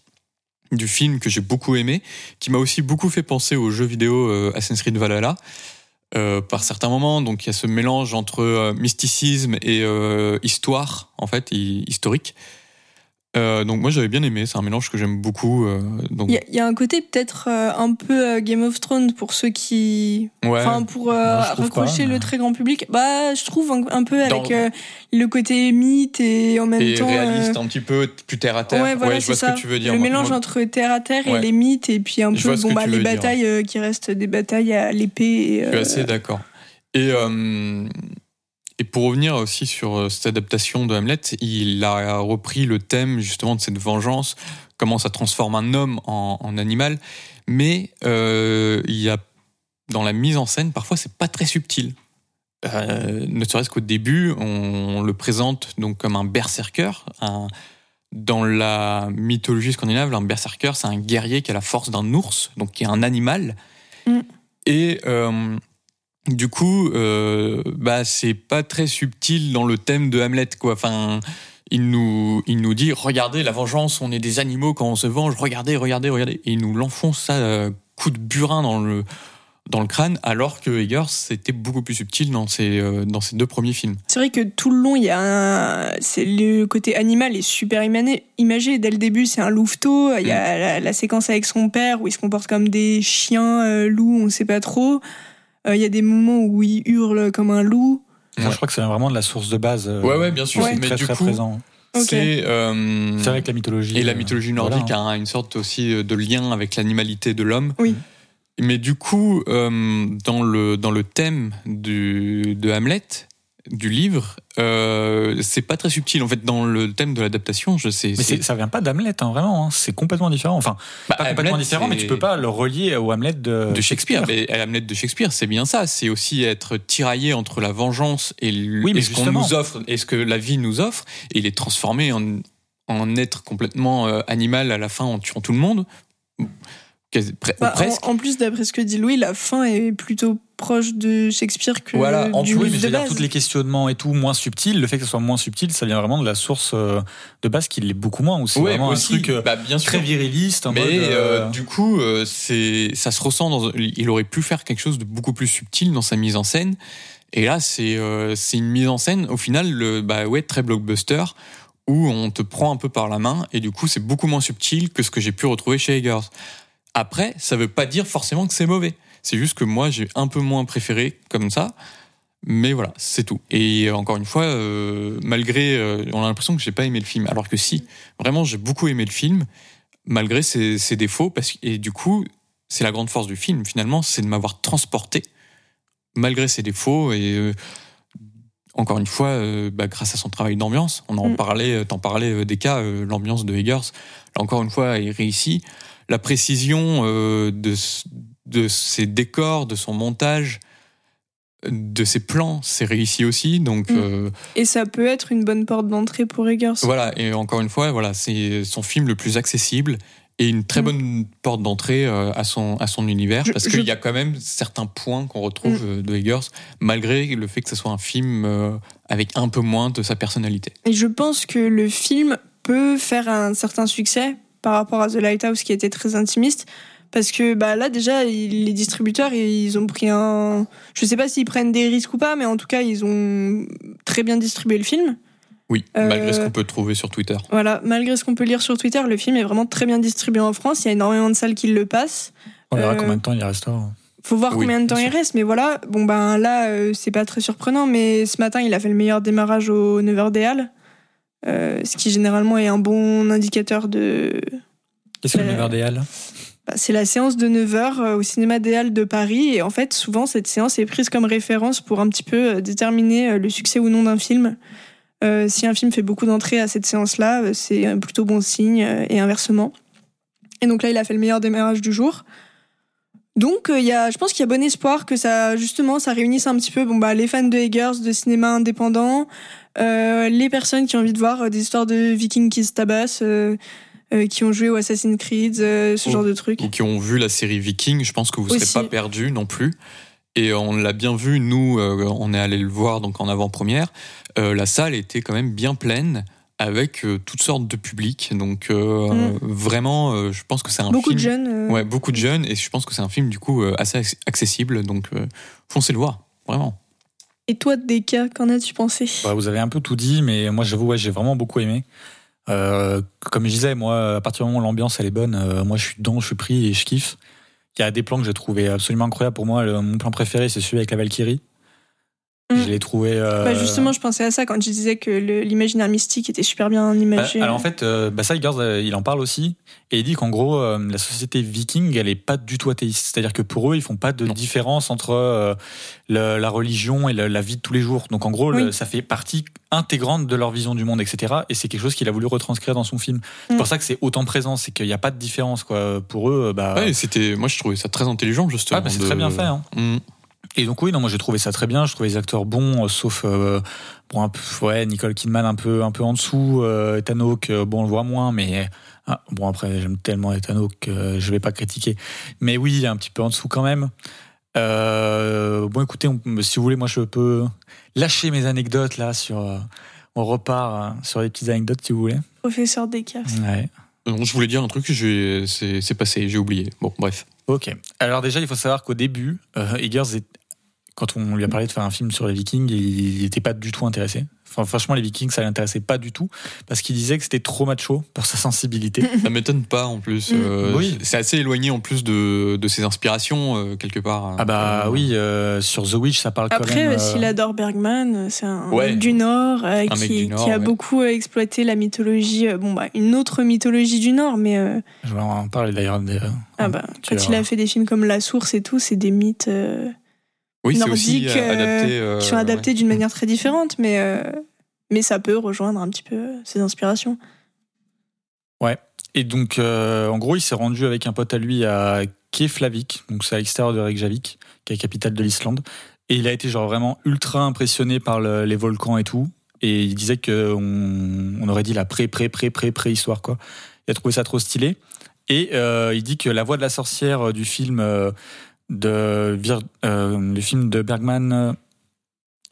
Speaker 7: du film que j'ai beaucoup aimé, qui m'a aussi beaucoup fait penser au jeu vidéo euh, Assassin's Creed Valhalla. euh, par certains moments, donc il y a ce mélange entre euh, mysticisme et euh, histoire, en fait, hi- historique. Euh, donc moi j'avais bien aimé, c'est un mélange que j'aime beaucoup. euh, donc
Speaker 6: Il y, a- il y a un côté peut-être euh, un peu euh, Game of Thrones pour ceux qui,
Speaker 7: ouais,
Speaker 6: enfin pour euh, raccrocher
Speaker 5: pas,
Speaker 6: le très grand public. Bah, je trouve un, un peu
Speaker 7: Dans-
Speaker 6: avec euh, le côté mythe et en même
Speaker 7: et
Speaker 6: temps. euh,
Speaker 7: réaliste un petit peu, plus terre à terre.
Speaker 6: Ouais, voilà,
Speaker 7: je vois
Speaker 6: c'est
Speaker 7: ce que tu veux dire.
Speaker 6: Le
Speaker 7: Moi-
Speaker 6: mélange
Speaker 7: moi-
Speaker 6: entre terre à terre
Speaker 7: Ouais.
Speaker 6: et les mythes, et puis un
Speaker 7: Je
Speaker 6: peu bon, bah, les batailles euh, qui restent des batailles à l'épée.
Speaker 7: Je suis assez d'accord. Et, euh, et pour revenir aussi sur euh, cette adaptation de Hamlet, il a repris le thème justement de cette vengeance, comment ça transforme un homme en, en animal, mais euh, il y a dans la mise en scène, parfois c'est pas très subtil. Euh, ne serait-ce qu'au début, on, le présente donc comme un berserker. Un, dans la mythologie scandinave, un berserker, c'est un guerrier qui a la force d'un ours, donc qui est un animal.
Speaker 6: Mm.
Speaker 7: Et euh, du coup, euh, bah, c'est pas très subtil dans le thème de Hamlet, quoi. Enfin, il nous, il nous dit regardez la vengeance, on est des animaux quand on se venge, regardez, regardez, regardez. Et il nous l'enfonce ça, euh, coup de burin dans le, dans le crâne, alors que Eggers, c'était beaucoup plus subtil dans ses, euh, dans ses deux premiers films.
Speaker 6: C'est vrai que tout le long, il y a un... c'est le côté animal est super imagé. Dès le début, c'est un louveteau. Il y
Speaker 7: Mm.
Speaker 6: a la, la séquence avec son père où il se comporte comme des chiens, loups, on sait pas trop. Euh, Il y a des moments où il hurle comme un loup.
Speaker 5: Moi,
Speaker 7: Ouais.
Speaker 5: je crois que c'est vraiment de la source de base. euh,
Speaker 7: Ouais, ouais, bien sûr.
Speaker 6: Ouais.
Speaker 7: Mais
Speaker 5: très,
Speaker 7: du
Speaker 5: très
Speaker 7: coup,
Speaker 5: présent.
Speaker 7: C'est. euh,
Speaker 5: que la mythologie.
Speaker 7: Et la
Speaker 5: euh,
Speaker 7: mythologie
Speaker 5: voilà,
Speaker 7: nordique
Speaker 5: hein.
Speaker 7: a une sorte aussi de lien avec l'animalité de l'homme.
Speaker 6: Oui.
Speaker 7: Mais du coup, euh, dans, le, dans le thème du, de Hamlet, du livre, euh, c'est pas très subtil. En fait, dans le thème de l'adaptation, je sais.
Speaker 5: Mais c'est- ça vient pas d'Hamlet, hein, vraiment. hein. C'est complètement différent. Enfin,
Speaker 7: bah,
Speaker 5: pas complètement
Speaker 7: Hamlet,
Speaker 5: différent, mais tu peux pas le relier au Hamlet de,
Speaker 7: de Shakespeare. Mais Hamlet de Shakespeare, c'est bien ça. C'est aussi être tiraillé entre la vengeance et, le-
Speaker 5: Oui, mais
Speaker 7: et ce qu'on nous offre, et ce que la vie nous offre. Et il est transformé en, en être complètement euh, animal à la fin en tuant tout le monde.
Speaker 6: Bah, en-
Speaker 7: presque.
Speaker 6: en, plus, d'après ce que dit Louis, la fin est plutôt proche de Shakespeare que
Speaker 7: Voilà, en
Speaker 6: du
Speaker 5: Oui, mais je
Speaker 6: de
Speaker 5: veux dire, tous les questionnements et tout moins subtils, le fait que ce soit moins subtil, ça vient vraiment de la source euh, de base qui l'est beaucoup moins, ou c'est
Speaker 7: Ouais,
Speaker 5: vraiment
Speaker 7: aussi,
Speaker 5: un truc euh,
Speaker 7: bah, bien sûr.
Speaker 5: très viriliste, en
Speaker 7: Mais
Speaker 5: mode, euh,
Speaker 7: euh, du coup, euh, c'est ça se ressent. Dans, il aurait pu faire quelque chose de beaucoup plus subtil dans sa mise en scène. Et là, c'est euh, c'est une mise en scène au final, le, bah ouais, très blockbuster où on te prend un peu par la main et du coup, c'est beaucoup moins subtil que ce que j'ai pu retrouver chez Eggers. Après, ça veut pas dire forcément que c'est mauvais. C'est juste que moi, j'ai un peu moins préféré comme ça. Mais voilà, c'est tout. Et encore une fois, euh, malgré, euh, on a l'impression que j'ai pas aimé le film, alors que si, vraiment, j'ai beaucoup aimé le film malgré ses, ses défauts. Parce, que- et du coup, c'est la grande force du film, finalement, c'est de m'avoir transporté, malgré ses défauts. Et euh, encore une fois, euh, bah, grâce à son travail d'ambiance, on en
Speaker 6: Mm.
Speaker 7: parlait, t'en parlais euh, des cas, euh, l'ambiance de Eggers, là encore une fois, est réussie. La précision euh, de, de ses décors, de son montage, de ses plans, c'est réussi aussi. Donc
Speaker 6: Mm.
Speaker 7: euh,
Speaker 6: Et ça peut être une bonne porte d'entrée pour Eggers.
Speaker 7: voilà, et encore une fois, voilà, c'est son film le plus accessible et une très
Speaker 6: Mm.
Speaker 7: bonne porte d'entrée euh, à son à son univers
Speaker 6: Je-
Speaker 7: parce
Speaker 6: je-
Speaker 7: qu'il y a quand même certains points qu'on retrouve
Speaker 6: Mm.
Speaker 7: euh, de Eggers malgré le fait que ce soit un film avec un peu moins de sa personnalité.
Speaker 6: Et je pense que le film peut faire un certain succès par rapport à The Lighthouse qui était très intimiste. Parce que bah, là, déjà, il- les distributeurs, ils ont pris un. Je sais pas s'ils prennent des risques ou pas, mais en tout cas, ils ont très bien distribué le film.
Speaker 7: Oui,
Speaker 6: Euh,
Speaker 7: malgré ce qu'on peut trouver sur Twitter.
Speaker 6: Voilà, malgré ce qu'on peut lire sur Twitter, le film est vraiment très bien distribué en France. Il y a énormément de salles qui le passent.
Speaker 5: On verra
Speaker 6: Euh,
Speaker 5: combien de temps il restera.
Speaker 6: Faut voir
Speaker 7: Oui,
Speaker 6: combien de temps il reste, mais voilà. Bon ben là, euh, c'est pas très surprenant, mais ce matin, il a fait le meilleur démarrage au 9h des Halles, euh, ce qui généralement est un bon indicateur de.
Speaker 5: Qu'est-ce que le
Speaker 6: euh,
Speaker 5: 9h des Halles?
Speaker 6: C'est la séance de 9h au cinéma des Halles de Paris, et en fait, souvent, cette séance est prise comme référence pour un petit peu euh, déterminer euh, le succès ou non d'un film. Euh, si un film fait beaucoup d'entrées à cette séance-là, euh, c'est plutôt bon signe, euh, et inversement. Et donc là, il a fait le meilleur démarrage du jour. Donc, euh, il y a, je pense qu'il y a bon espoir que ça, justement, ça réunisse un petit peu bon, bah, les fans de Eggers, de cinéma indépendant, euh, les personnes qui ont envie de voir euh, des histoires de vikings qui se tabassent, euh, euh, qui ont joué au Assassin's Creed, euh, ce
Speaker 7: Ou-
Speaker 6: genre de trucs.
Speaker 7: Ou qui ont vu la série Viking, je pense que vous ne serez pas perdus non plus. Et on l'a bien vu, nous, euh, on est allé le voir donc en avant-première. Euh, la salle était quand même bien pleine avec euh, toutes sortes de publics. Donc euh,
Speaker 6: Mm.
Speaker 7: vraiment, euh, je pense que c'est un
Speaker 6: Beaucoup
Speaker 7: film.
Speaker 6: de jeunes. euh,
Speaker 7: Ouais, beaucoup de jeunes. Et je pense que c'est un film du coup euh, assez acc- accessible. Donc euh, foncez le voir, vraiment.
Speaker 6: Et toi, Deka, qu'en as-tu pensé?
Speaker 5: Ouais, Vous avez un peu tout dit, mais moi j'avoue, ouais, j'ai vraiment beaucoup aimé. Euh, comme je disais, moi, à partir du moment où l'ambiance elle est bonne, euh, moi je suis dedans, je suis pris et je kiffe. Il y a des plans que j'ai trouvé absolument incroyables. Pour moi, mon plan préféré, c'est celui avec la Valkyrie.
Speaker 6: Mm.
Speaker 5: Je l'ai trouvé. euh,
Speaker 6: Bah justement, je pensais à ça quand je disais que l'imaginaire mystique était super bien imagé.
Speaker 5: Bah, alors en fait, euh, bah ça, euh, il en parle aussi et il dit qu'en gros, euh, la société viking, elle est pas du tout athéiste. C'est-à-dire que pour eux, ils font pas de
Speaker 7: Non.
Speaker 5: différence entre euh, le- la religion et le- la vie de tous les jours. Donc en gros, le- ça fait partie intégrante de leur vision du monde, etc. Et c'est quelque chose qu'il a voulu retranscrire dans son film. C'est
Speaker 6: Mm.
Speaker 5: pour ça que c'est autant présent, c'est qu'il n'y a pas de différence quoi. Pour eux, bah.
Speaker 7: Ouais, c'était, moi je trouvais ça très intelligent justement.
Speaker 5: ah, bah, c'est
Speaker 7: de-
Speaker 5: très bien fait. Hein.
Speaker 7: Mm.
Speaker 5: Et donc oui, non, moi j'ai trouvé ça très bien. Je trouvais les acteurs bons, euh, sauf euh, bon, un peu, ouais, Nicole Kidman un peu, un peu en dessous. Euh, Ethan Hawke, euh, bon, on le voit moins, mais ah, bon après j'aime tellement Ethan Hawke, euh, je vais pas critiquer. Mais oui, un petit peu en dessous quand même. Euh, bon, écoutez, on- si vous voulez, moi je peux lâcher mes anecdotes là sur. euh, on repart euh, sur les petites anecdotes si vous voulez.
Speaker 6: Professeur.
Speaker 5: Ouais.
Speaker 7: Non, je voulais dire un truc, c'est passé, j'ai oublié. Bon, bref.
Speaker 5: Ok. Alors déjà, il faut savoir qu'au début, euh, Eggers, est- quand on lui a parlé de faire un film sur les Vikings, il n'était pas du tout intéressé. Enfin, franchement, les Vikings, ça l'intéressait pas du tout parce qu'il disait que c'était trop macho pour sa sensibilité.
Speaker 7: Ça m'étonne pas en plus.
Speaker 6: Mm.
Speaker 7: euh,
Speaker 5: Oui.
Speaker 7: C'est assez éloigné en plus de, de ses inspirations euh, quelque part.
Speaker 5: ah bah
Speaker 7: Euh,
Speaker 5: oui, euh, sur The Witch, ça parle quand
Speaker 6: Après,
Speaker 5: même.
Speaker 6: euh, s'il adore Bergman, c'est un
Speaker 7: Ouais.
Speaker 6: mec du Nord, euh,
Speaker 7: mec
Speaker 6: qui,
Speaker 7: du Nord,
Speaker 6: qui a
Speaker 7: ouais.
Speaker 6: beaucoup euh, exploité la mythologie, euh, bon bah une autre mythologie du Nord, mais euh,
Speaker 5: Je vais en parler d'ailleurs. des-
Speaker 6: ah bah,
Speaker 5: tu
Speaker 6: quand il a fait des films comme La Source et tout, c'est des mythes euh,
Speaker 7: Oui, c'est aussi
Speaker 6: nordiques,
Speaker 7: euh,
Speaker 6: euh,
Speaker 7: adapté. euh,
Speaker 6: qui sont adaptés
Speaker 7: ouais.
Speaker 6: d'une manière très différente, mais euh, mais ça peut rejoindre un petit peu ses inspirations.
Speaker 5: Et donc, euh, en gros, il s'est rendu avec un pote à lui à Keflavik, donc c'est à l'extérieur de Reykjavik, qui est la capitale de l'Islande. Et il a été genre vraiment ultra impressionné par le- les volcans et tout. Et il disait que on, aurait dit la pré pré pré pré préhistoire quoi. Il a trouvé ça trop stylé. Et euh, il dit que la voix de la sorcière euh, du film euh, de Vir- euh, le film de Bergman euh,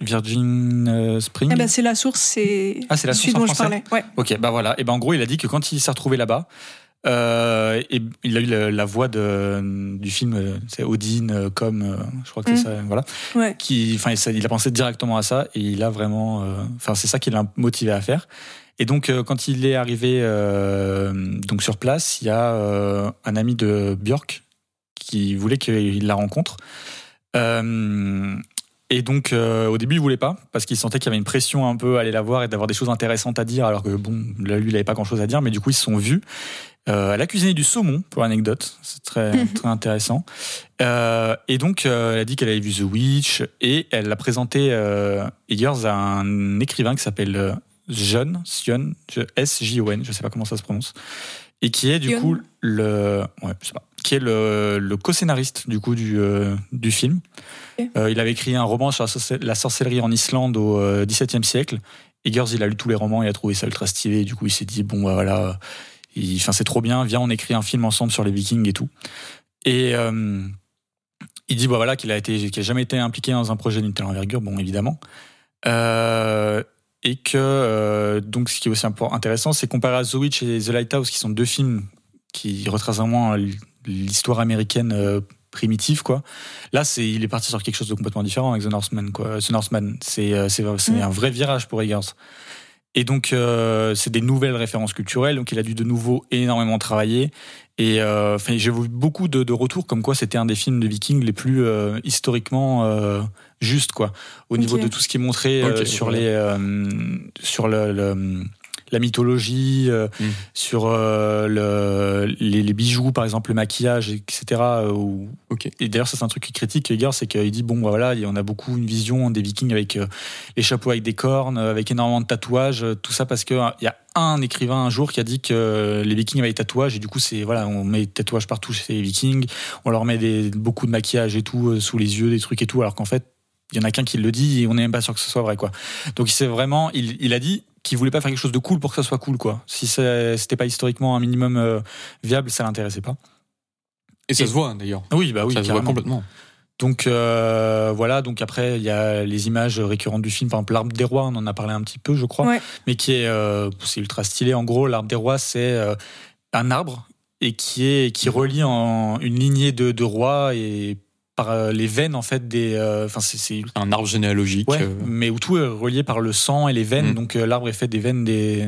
Speaker 5: Virgin euh, Spring.
Speaker 6: Eh ben, c'est La Source, c'est
Speaker 5: Ah, c'est La
Speaker 6: celui
Speaker 5: Source
Speaker 6: dont je parlais. Ouais.
Speaker 5: Ok, bah voilà. Et ben en gros, il a dit que quand il s'est retrouvé là-bas, euh, et il a eu la, la voix de, du film, c'est Odin, comme, je crois que
Speaker 6: Mm.
Speaker 5: c'est ça, voilà.
Speaker 6: Ouais.
Speaker 5: Qui, enfin, il, a pensé directement à ça et il a vraiment, euh, enfin, c'est ça qui l'a motivé à faire. Et donc, euh, quand il est arrivé donc sur place, il y a un ami de Björk qui voulait qu'il la rencontre. Euh, et donc, euh, au début, il voulait pas parce qu'il sentait qu'il y avait une pression un peu à aller la voir et d'avoir des choses intéressantes à dire, alors que bon, là, lui, il avait pas grand chose à dire, mais du coup, ils se sont vus. Euh, elle a cuisiné du saumon, pour l'anecdote. C'est très, très intéressant. Euh, et donc, euh, elle a dit qu'elle avait vu The Witch et elle a présenté euh, Eggers à un écrivain qui s'appelle euh, John, Sion, S-J-O-N, je sais pas comment ça se prononce, et qui est du
Speaker 6: Sion.
Speaker 5: coup le, ouais, je sais pas, qui est le, le co-scénariste du coup du, euh, du film. Euh, il avait écrit un roman sur la, sorcel- la sorcellerie en Islande au euh, XVIIe siècle. Eggers, il a lu tous les romans, il a trouvé ça ultra stylé. Du coup, il s'est dit bon, bah, voilà, il- Enfin, c'est trop bien. Viens, on écrit un film ensemble sur les Vikings et tout. Et euh, il dit, bah voilà, qu'il a été, qu'il a jamais été impliqué dans un projet d'une telle envergure. Bon, évidemment. Et que donc, ce qui est aussi intéressant, c'est comparé à The Witch et The Lighthouse, qui sont deux films qui retracent vraiment l'histoire américaine euh, primitive, quoi. Là, c'est, il est parti sur quelque chose de complètement différent avec The Northman, quoi. The Northman, c'est, euh, c'est, c'est
Speaker 6: Mm.
Speaker 5: un vrai virage pour Eggers. Et donc, euh, c'est des nouvelles références culturelles. Donc, il a dû de nouveau énormément travailler. Et euh, j'ai vu beaucoup de, de retours comme quoi c'était un des films de Vikings les plus euh, historiquement euh, justes, quoi. Au niveau de tout ce qui est montré euh, sur
Speaker 7: ouais.
Speaker 5: les, euh, sur le, le- la mythologie, euh,
Speaker 7: Mm.
Speaker 5: sur euh, le, les, les bijoux, par exemple, le maquillage, etc. euh, où-
Speaker 7: Ok.
Speaker 5: Et d'ailleurs, ça c'est un truc qui critique Eggers, c'est qu'il dit bon, voilà, on a beaucoup une vision des Vikings avec les chapeaux avec des cornes, avec énormément de tatouages, tout ça parce que euh, il y a un écrivain un jour qui a dit que les Vikings avaient des tatouages et du coup c'est voilà, on met des tatouages partout chez les Vikings, on leur met des, beaucoup de maquillage et tout sous les yeux, des trucs et tout, alors qu'en fait il y en a qu'un qui le dit et on n'est même pas sûr que ce soit vrai quoi. Donc c'est vraiment, il, il a dit qu'il voulait pas faire quelque chose de cool pour que ça soit cool quoi. Si c'était pas historiquement un minimum euh, viable, ça l'intéressait pas.
Speaker 7: Et ça
Speaker 5: Et-
Speaker 7: se voit d'ailleurs.
Speaker 5: Oui, bah oui,
Speaker 7: ça se voit complètement.
Speaker 5: Donc euh, voilà, donc après il y a les images récurrentes du film, par exemple l'arbre des rois, on en a parlé un petit peu, je crois,
Speaker 6: Ouais.
Speaker 5: mais qui est euh, c'est ultra stylé. En gros, l'arbre des rois c'est euh, un arbre et qui est qui relie en une lignée de, de rois et par euh, les veines en fait des, euh, enfin c'est c'est
Speaker 7: Un arbre généalogique.
Speaker 5: Ouais,
Speaker 7: euh,
Speaker 5: mais où tout est relié par le sang et les veines.
Speaker 7: Mm.
Speaker 5: Donc euh, l'arbre est fait des veines des,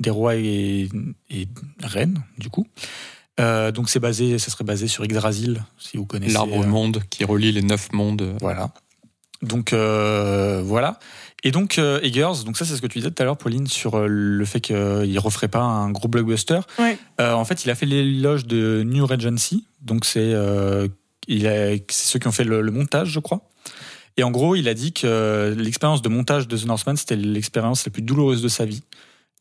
Speaker 5: des rois et, et reines, du coup. Euh, donc c'est basé, ça serait basé sur Yggdrasil, si vous connaissez.
Speaker 7: L'arbre
Speaker 5: euh,
Speaker 7: monde qui relie les neuf mondes.
Speaker 5: Voilà. Donc euh, voilà. Et donc euh, Eggers, donc ça c'est ce que tu disais tout à l'heure, Pauline, sur euh, le fait qu'il referait pas un gros blockbuster.
Speaker 6: Ouais.
Speaker 5: Euh, en fait, il a fait l'éloge de New Regency. Donc c'est euh, il a- c'est ceux qui ont fait le, le montage, je crois. Et en gros, il a dit que l'expérience de montage de The Northman, c'était l'expérience la plus douloureuse de sa vie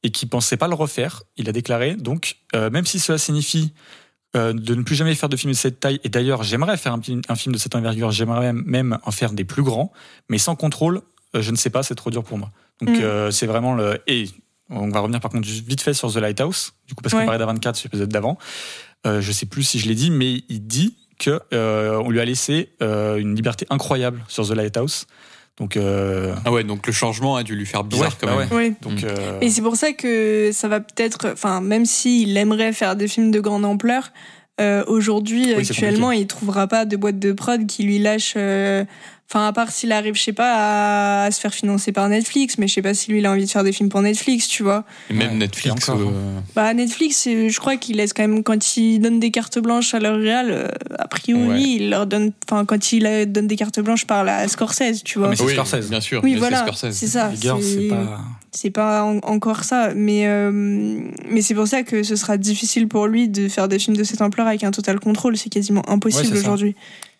Speaker 5: et qu'il pensait pas le refaire. Il a déclaré. Donc, euh, même si cela signifie euh, de ne plus jamais faire de film de cette taille, et d'ailleurs, j'aimerais faire un, film de cette envergure, j'aimerais même en faire des plus grands, mais sans contrôle, euh, je ne sais pas, c'est trop dur pour moi. Donc,
Speaker 6: Mm.
Speaker 5: euh, c'est vraiment le. Et on va revenir par contre vite fait sur The Lighthouse, du coup, parce qu'on
Speaker 6: Ouais.
Speaker 5: parlait d'A24 sur l'épisode d'avant. Euh, je sais plus si je l'ai dit, mais il dit que euh, on lui a laissé euh, une liberté incroyable sur The Lighthouse. Donc, euh,
Speaker 7: Ah ouais, donc le changement a dû lui faire bizarre
Speaker 5: Ouais,
Speaker 7: quand
Speaker 5: bah
Speaker 7: même.
Speaker 6: Ouais.
Speaker 5: donc
Speaker 6: Et c'est pour ça que ça va peut-être, enfin, même s'il aimerait faire des films de grande ampleur, euh, aujourd'hui,
Speaker 5: Oui,
Speaker 6: actuellement, il trouvera pas de boîte de prod qui lui lâche. euh, Enfin, à part s'il arrive, je sais pas, à, à se faire financer par Netflix, mais je sais pas si lui il a envie de faire des films pour Netflix, tu vois.
Speaker 7: Et même
Speaker 5: Ouais,
Speaker 7: Netflix.
Speaker 5: et encore,
Speaker 7: euh,
Speaker 6: Bah Netflix, c'est- je crois qu'il laisse quand même quand il donne des cartes blanches à leur réal, euh, a priori,
Speaker 7: Ouais.
Speaker 6: il leur donne, enfin quand il euh, donne des cartes blanches par la Scorsese, tu vois.
Speaker 5: mais c'est
Speaker 7: oui,
Speaker 5: Scorsese.
Speaker 7: bien sûr.
Speaker 6: Oui,
Speaker 7: mais
Speaker 6: voilà,
Speaker 7: c'est Scorsese.
Speaker 6: c'est ça.
Speaker 5: Eggers, c'est pas.
Speaker 6: C'est pas en- encore ça, mais euh, mais c'est pour ça que ce sera difficile pour lui de faire des films de cette ampleur avec un total contrôle. C'est quasiment impossible aujourd'hui.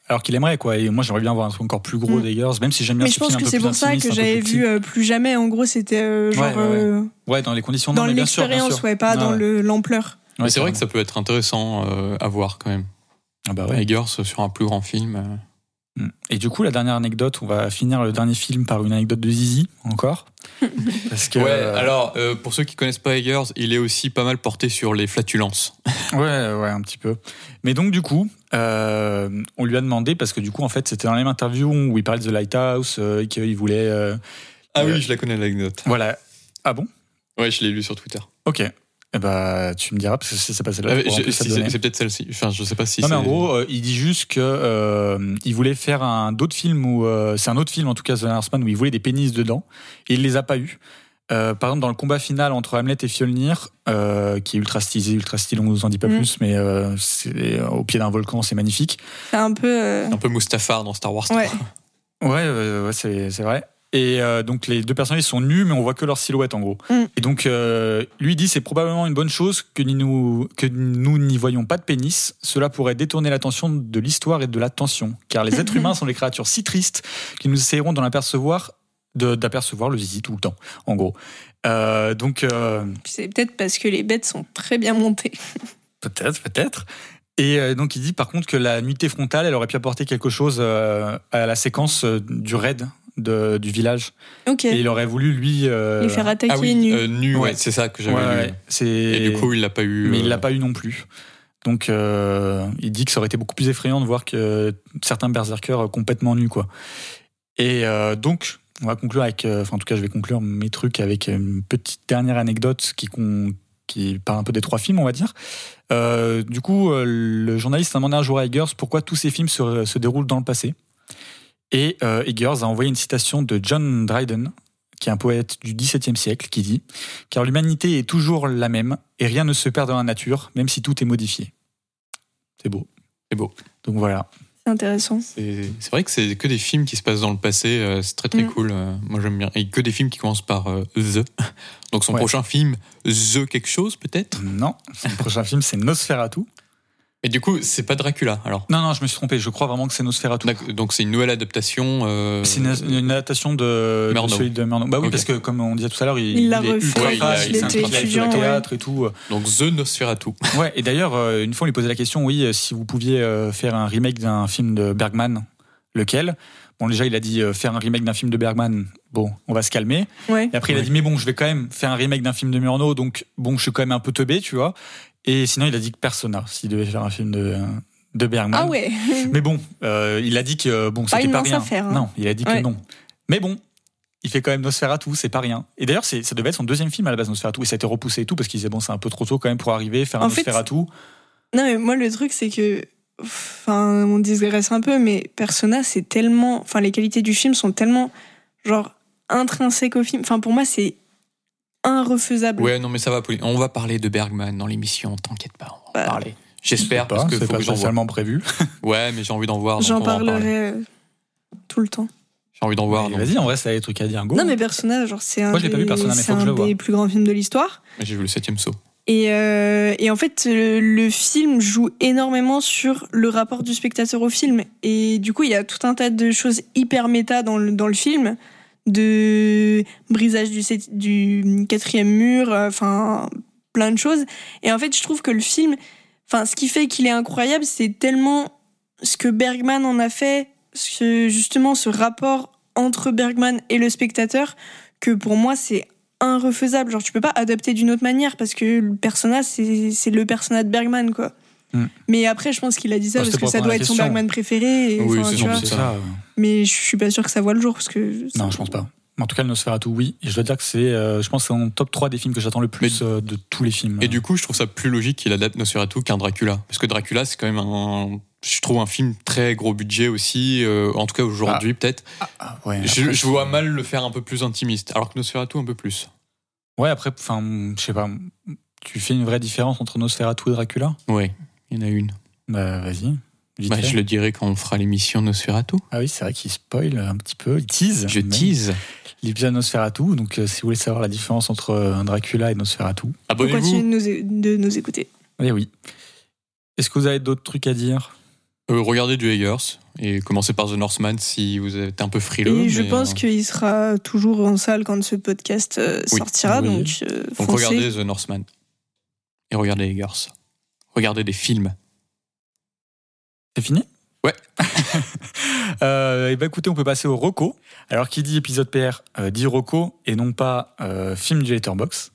Speaker 5: Alors qu'il aimerait, quoi. Et moi, j'aimerais bien voir un truc encore plus gros
Speaker 6: Mm.
Speaker 5: d'Eggers, même si j'aime bien
Speaker 6: Mais
Speaker 5: ce
Speaker 6: je pense que c'est pour ça que j'avais vu euh, plus jamais. En gros, c'était euh, genre
Speaker 5: Ouais, ouais, ouais. Ouais, dans les conditions
Speaker 6: dans l'expérience, ouais, pas
Speaker 5: Ouais,
Speaker 6: dans l'ampleur.
Speaker 7: C'est vrai que ça peut être intéressant euh, à voir quand même.
Speaker 5: Ah bah ouais.
Speaker 7: Eggers sur un plus grand film.
Speaker 5: Mm. Et du coup, la dernière anecdote, on va finir le dernier film par une anecdote de Zizi, encore. Parce que.
Speaker 7: Ouais,
Speaker 5: euh,
Speaker 7: alors euh, pour ceux qui connaissent pas Eggers, il est aussi pas mal porté sur les flatulences.
Speaker 5: Ouais, ouais, un petit peu. Mais donc, du coup, euh, on lui a demandé, parce que du coup, en fait, c'était dans la même interview où il parlait de The Lighthouse, euh, et qu'il voulait. euh,
Speaker 7: Ah
Speaker 5: Euh,
Speaker 7: oui, je la connais l'anecdote.
Speaker 5: voilà. Ah bon?
Speaker 7: Ouais, je l'ai lu sur Twitter.
Speaker 5: Ok. Eh bah, tu me diras, parce que si c'est pas celle-là,
Speaker 7: Ah, si, c'est peut-être celle-ci. Enfin, je sais pas si
Speaker 5: non, mais en gros, euh, il dit juste que euh, il voulait faire un d'autres films où euh, c'est un autre film en tout cas The Northman où il voulait des pénis dedans et il les a pas eu. Euh, par exemple, dans le combat final entre Hamlet et Fjolnir, euh, qui est ultra stylisé, ultra stylé, on nous en dit pas
Speaker 6: Mm.
Speaker 5: plus, mais euh, c'est au pied d'un volcan, c'est magnifique.
Speaker 6: C'est un peu. euh,
Speaker 7: un peu Mustafar dans Star Wars 3.
Speaker 6: Ouais.
Speaker 5: Ouais, ouais, ouais, c'est c'est vrai. Et euh, donc les deux personnages sont nus, mais on voit que leur silhouette en gros.
Speaker 6: Mm.
Speaker 5: Et donc euh, lui dit c'est probablement une bonne chose que nous que nous n'y voyons pas de pénis. Cela pourrait détourner l'attention de l'histoire et de l'attention, car les êtres humains sont des créatures si tristes que nous essayerons d'en apercevoir d'apercevoir le zizi tout le temps, en gros. Euh, donc
Speaker 6: C'est peut-être parce que les bêtes sont très bien montées.
Speaker 5: Peut-être, peut-être. Et donc il dit par contre que la nuitée frontale, elle aurait pu apporter quelque chose à la séquence du raid de, du village.
Speaker 6: Ok.
Speaker 5: Et il aurait voulu, lui. euh,
Speaker 6: Les faire attaquer
Speaker 7: Ah oui, euh, nu, ouais,
Speaker 5: Ouais.
Speaker 7: c'est ça que j'avais
Speaker 5: ouais,
Speaker 7: lu. Et du coup, il l'a pas eu.
Speaker 5: mais il
Speaker 7: euh,
Speaker 5: l'a pas eu non plus. Donc, euh, il dit que ça aurait été beaucoup plus effrayant de voir que certains berserkers complètement nus, quoi. Et euh, donc, on va conclure avec, euh, enfin, en tout cas, je vais conclure mes trucs avec une petite dernière anecdote qui, con- qui parle un peu des trois films, on va dire. Euh, du coup, euh, le journaliste a demandé un jour à Eggers pourquoi tous ces films se, se déroulent dans le passé? Et euh, Eggers a envoyé une citation de John Dryden, qui est un poète du XVIIe siècle, qui dit Car l'humanité est toujours la même, et rien ne se perd dans la nature, même si tout est modifié. C'est beau.
Speaker 7: C'est beau.
Speaker 5: Donc voilà.
Speaker 6: C'est intéressant.
Speaker 7: C'est c'est vrai que c'est que des films qui se passent dans le passé, euh, c'est très très
Speaker 6: Mm.
Speaker 7: cool. euh, moi j'aime bien. Et que des films qui commencent par euh, The. Donc son
Speaker 5: Ouais.
Speaker 7: prochain film, The quelque chose peut-être?
Speaker 5: Non, son prochain film, c'est Nosferatu.
Speaker 7: Et du coup, c'est pas Dracula alors?
Speaker 5: Non, non, je me suis trompé. Je crois vraiment que c'est Nosferatu.
Speaker 7: Donc c'est une nouvelle adaptation. euh,
Speaker 5: C'est une, une adaptation de, de celui de Murnau. Bah oui, parce que comme on disait tout à l'heure, il,
Speaker 6: Il
Speaker 5: est
Speaker 6: refait
Speaker 5: ultra fan,
Speaker 7: il
Speaker 5: il avec
Speaker 6: étudiant,
Speaker 5: le
Speaker 6: ouais.
Speaker 5: théâtre et tout.
Speaker 7: Donc The Nosferatu.
Speaker 5: Ouais, et d'ailleurs, euh, une fois, on lui posait la question, oui, si vous pouviez euh, faire un remake d'un film de Bergman, lequel? Bon, déjà, il a dit euh, faire un remake d'un film de Bergman, bon, on va se calmer.
Speaker 6: Ouais.
Speaker 5: Et après, il a
Speaker 7: Ouais.
Speaker 5: dit, mais bon, je vais quand même faire un remake d'un film de Murnau, donc bon, je suis quand même un peu teubé, tu vois. Et sinon, il a dit que Persona, s'il devait faire un film de, de Bergman.
Speaker 6: Ah ouais.
Speaker 5: Mais bon, euh, il a dit que bon,
Speaker 6: Pas
Speaker 5: c'était pas
Speaker 6: mince
Speaker 5: rien.
Speaker 6: affaire, hein.
Speaker 5: Non, il a dit que non. Mais bon, il fait quand même Nosferatu, c'est pas rien. Et d'ailleurs, ça devait être son deuxième film à la base, Nosferatu, et ça a été repoussé et tout, parce qu'il disait, bon, c'est un peu trop tôt quand même pour arriver, faire un
Speaker 6: En fait,
Speaker 5: Nosferatu.
Speaker 6: Non, mais moi, le truc, c'est que. Enfin, on digresse un peu, mais Persona, c'est tellement. Enfin, les qualités du film sont tellement. Genre, intrinsèques au film. Enfin, pour moi, c'est irrefaisable.
Speaker 7: Ouais, non mais ça va, Pauline. On va parler de Bergman dans l'émission. T'inquiète pas, on va en
Speaker 6: Bah,
Speaker 7: parler. J'espère parce que
Speaker 5: c'est pas spécialement prévu.
Speaker 7: Ouais, mais j'ai envie d'en voir.
Speaker 6: J'en parlerai euh, tout le temps.
Speaker 7: J'ai envie d'en voir.
Speaker 5: Vas-y, en vrai, ça a des trucs à dire. Go.
Speaker 6: Non, mais Persona, genre, c'est un,
Speaker 5: Moi, je l'ai pas vu,
Speaker 6: des-
Speaker 5: Persona, mais
Speaker 6: c'est
Speaker 5: faut que je
Speaker 6: un des plus grands films de l'histoire.
Speaker 7: J'ai vu le septième saut.
Speaker 6: Et, euh, et en fait, le film joue énormément sur le rapport du spectateur au film. Et du coup, il y a tout un tas de choses hyper méta dans le, dans le film, de brisage du, quatrième mur, euh, enfin, plein de choses. Et en fait, je trouve que le film, enfin, ce qui fait qu'il est incroyable, c'est tellement ce que Bergman en a fait, ce, justement, ce rapport entre Bergman et le spectateur, que pour moi, c'est irrefaisable. Genre, tu peux pas adapter d'une autre manière parce que le personnage, c'est le personnage de Bergman, quoi.
Speaker 5: Hmm.
Speaker 6: Mais après, je pense qu'il a dit ça
Speaker 5: Bah,
Speaker 6: parce que ça doit être son. Bergman préféré. et,
Speaker 7: Oui, c'est ça.
Speaker 5: ça.
Speaker 6: Mais je suis pas sûr que ça voit le jour parce que.
Speaker 5: Non, je pense pas. En tout cas, le Nosferatu, oui. Et je dois dire que c'est, euh, je pense, c'est en top 3 des films que j'attends le plus euh, de tous les films.
Speaker 7: Et du coup, je trouve ça plus logique qu'il adapte Nosferatu qu'un Dracula. Parce que Dracula, c'est quand même un. Je trouve un film très gros budget aussi, euh, en tout cas aujourd'hui peut-être.
Speaker 5: Ah, ouais,
Speaker 7: Je, je vois mal le faire un peu plus intimiste, alors que Nosferatu un peu plus.
Speaker 5: Ouais, après, enfin, je sais pas. Tu fais une vraie différence entre Nosferatu et Dracula?
Speaker 7: Ouais, il y en a une.
Speaker 5: Bah, vas-y.
Speaker 7: Bah, je le dirai quand on fera l'émission Nosferatu.
Speaker 5: Ah oui, c'est vrai qu'il spoil un petit peu, il tease.
Speaker 7: Je tease.
Speaker 5: L'épisode Nosferatu. Donc, euh, si vous voulez savoir la différence entre euh, un Dracula et Nosferatu,
Speaker 7: Abonnez-vous.
Speaker 6: de nous, é- de nous écouter.
Speaker 5: eh oui. Est-ce que vous avez d'autres trucs à dire?
Speaker 7: Euh, regardez du Eggers et commencez par The Northman si vous êtes un peu frileux.
Speaker 6: Et je
Speaker 7: mais,
Speaker 6: pense
Speaker 7: euh,
Speaker 6: qu'il sera toujours en salle quand ce podcast euh,
Speaker 7: Oui.
Speaker 6: sortira.
Speaker 5: Oui.
Speaker 6: Donc, euh,
Speaker 7: Donc
Speaker 6: foncez.
Speaker 7: regardez The Northman. Et regardez Eggers. Regardez des films.
Speaker 5: C'est fini?
Speaker 7: Ouais.
Speaker 5: euh, et bah écoutez, on peut passer au Rocco. Alors, qui dit épisode PR euh, dit Rocco et non pas euh, film du Letterbox.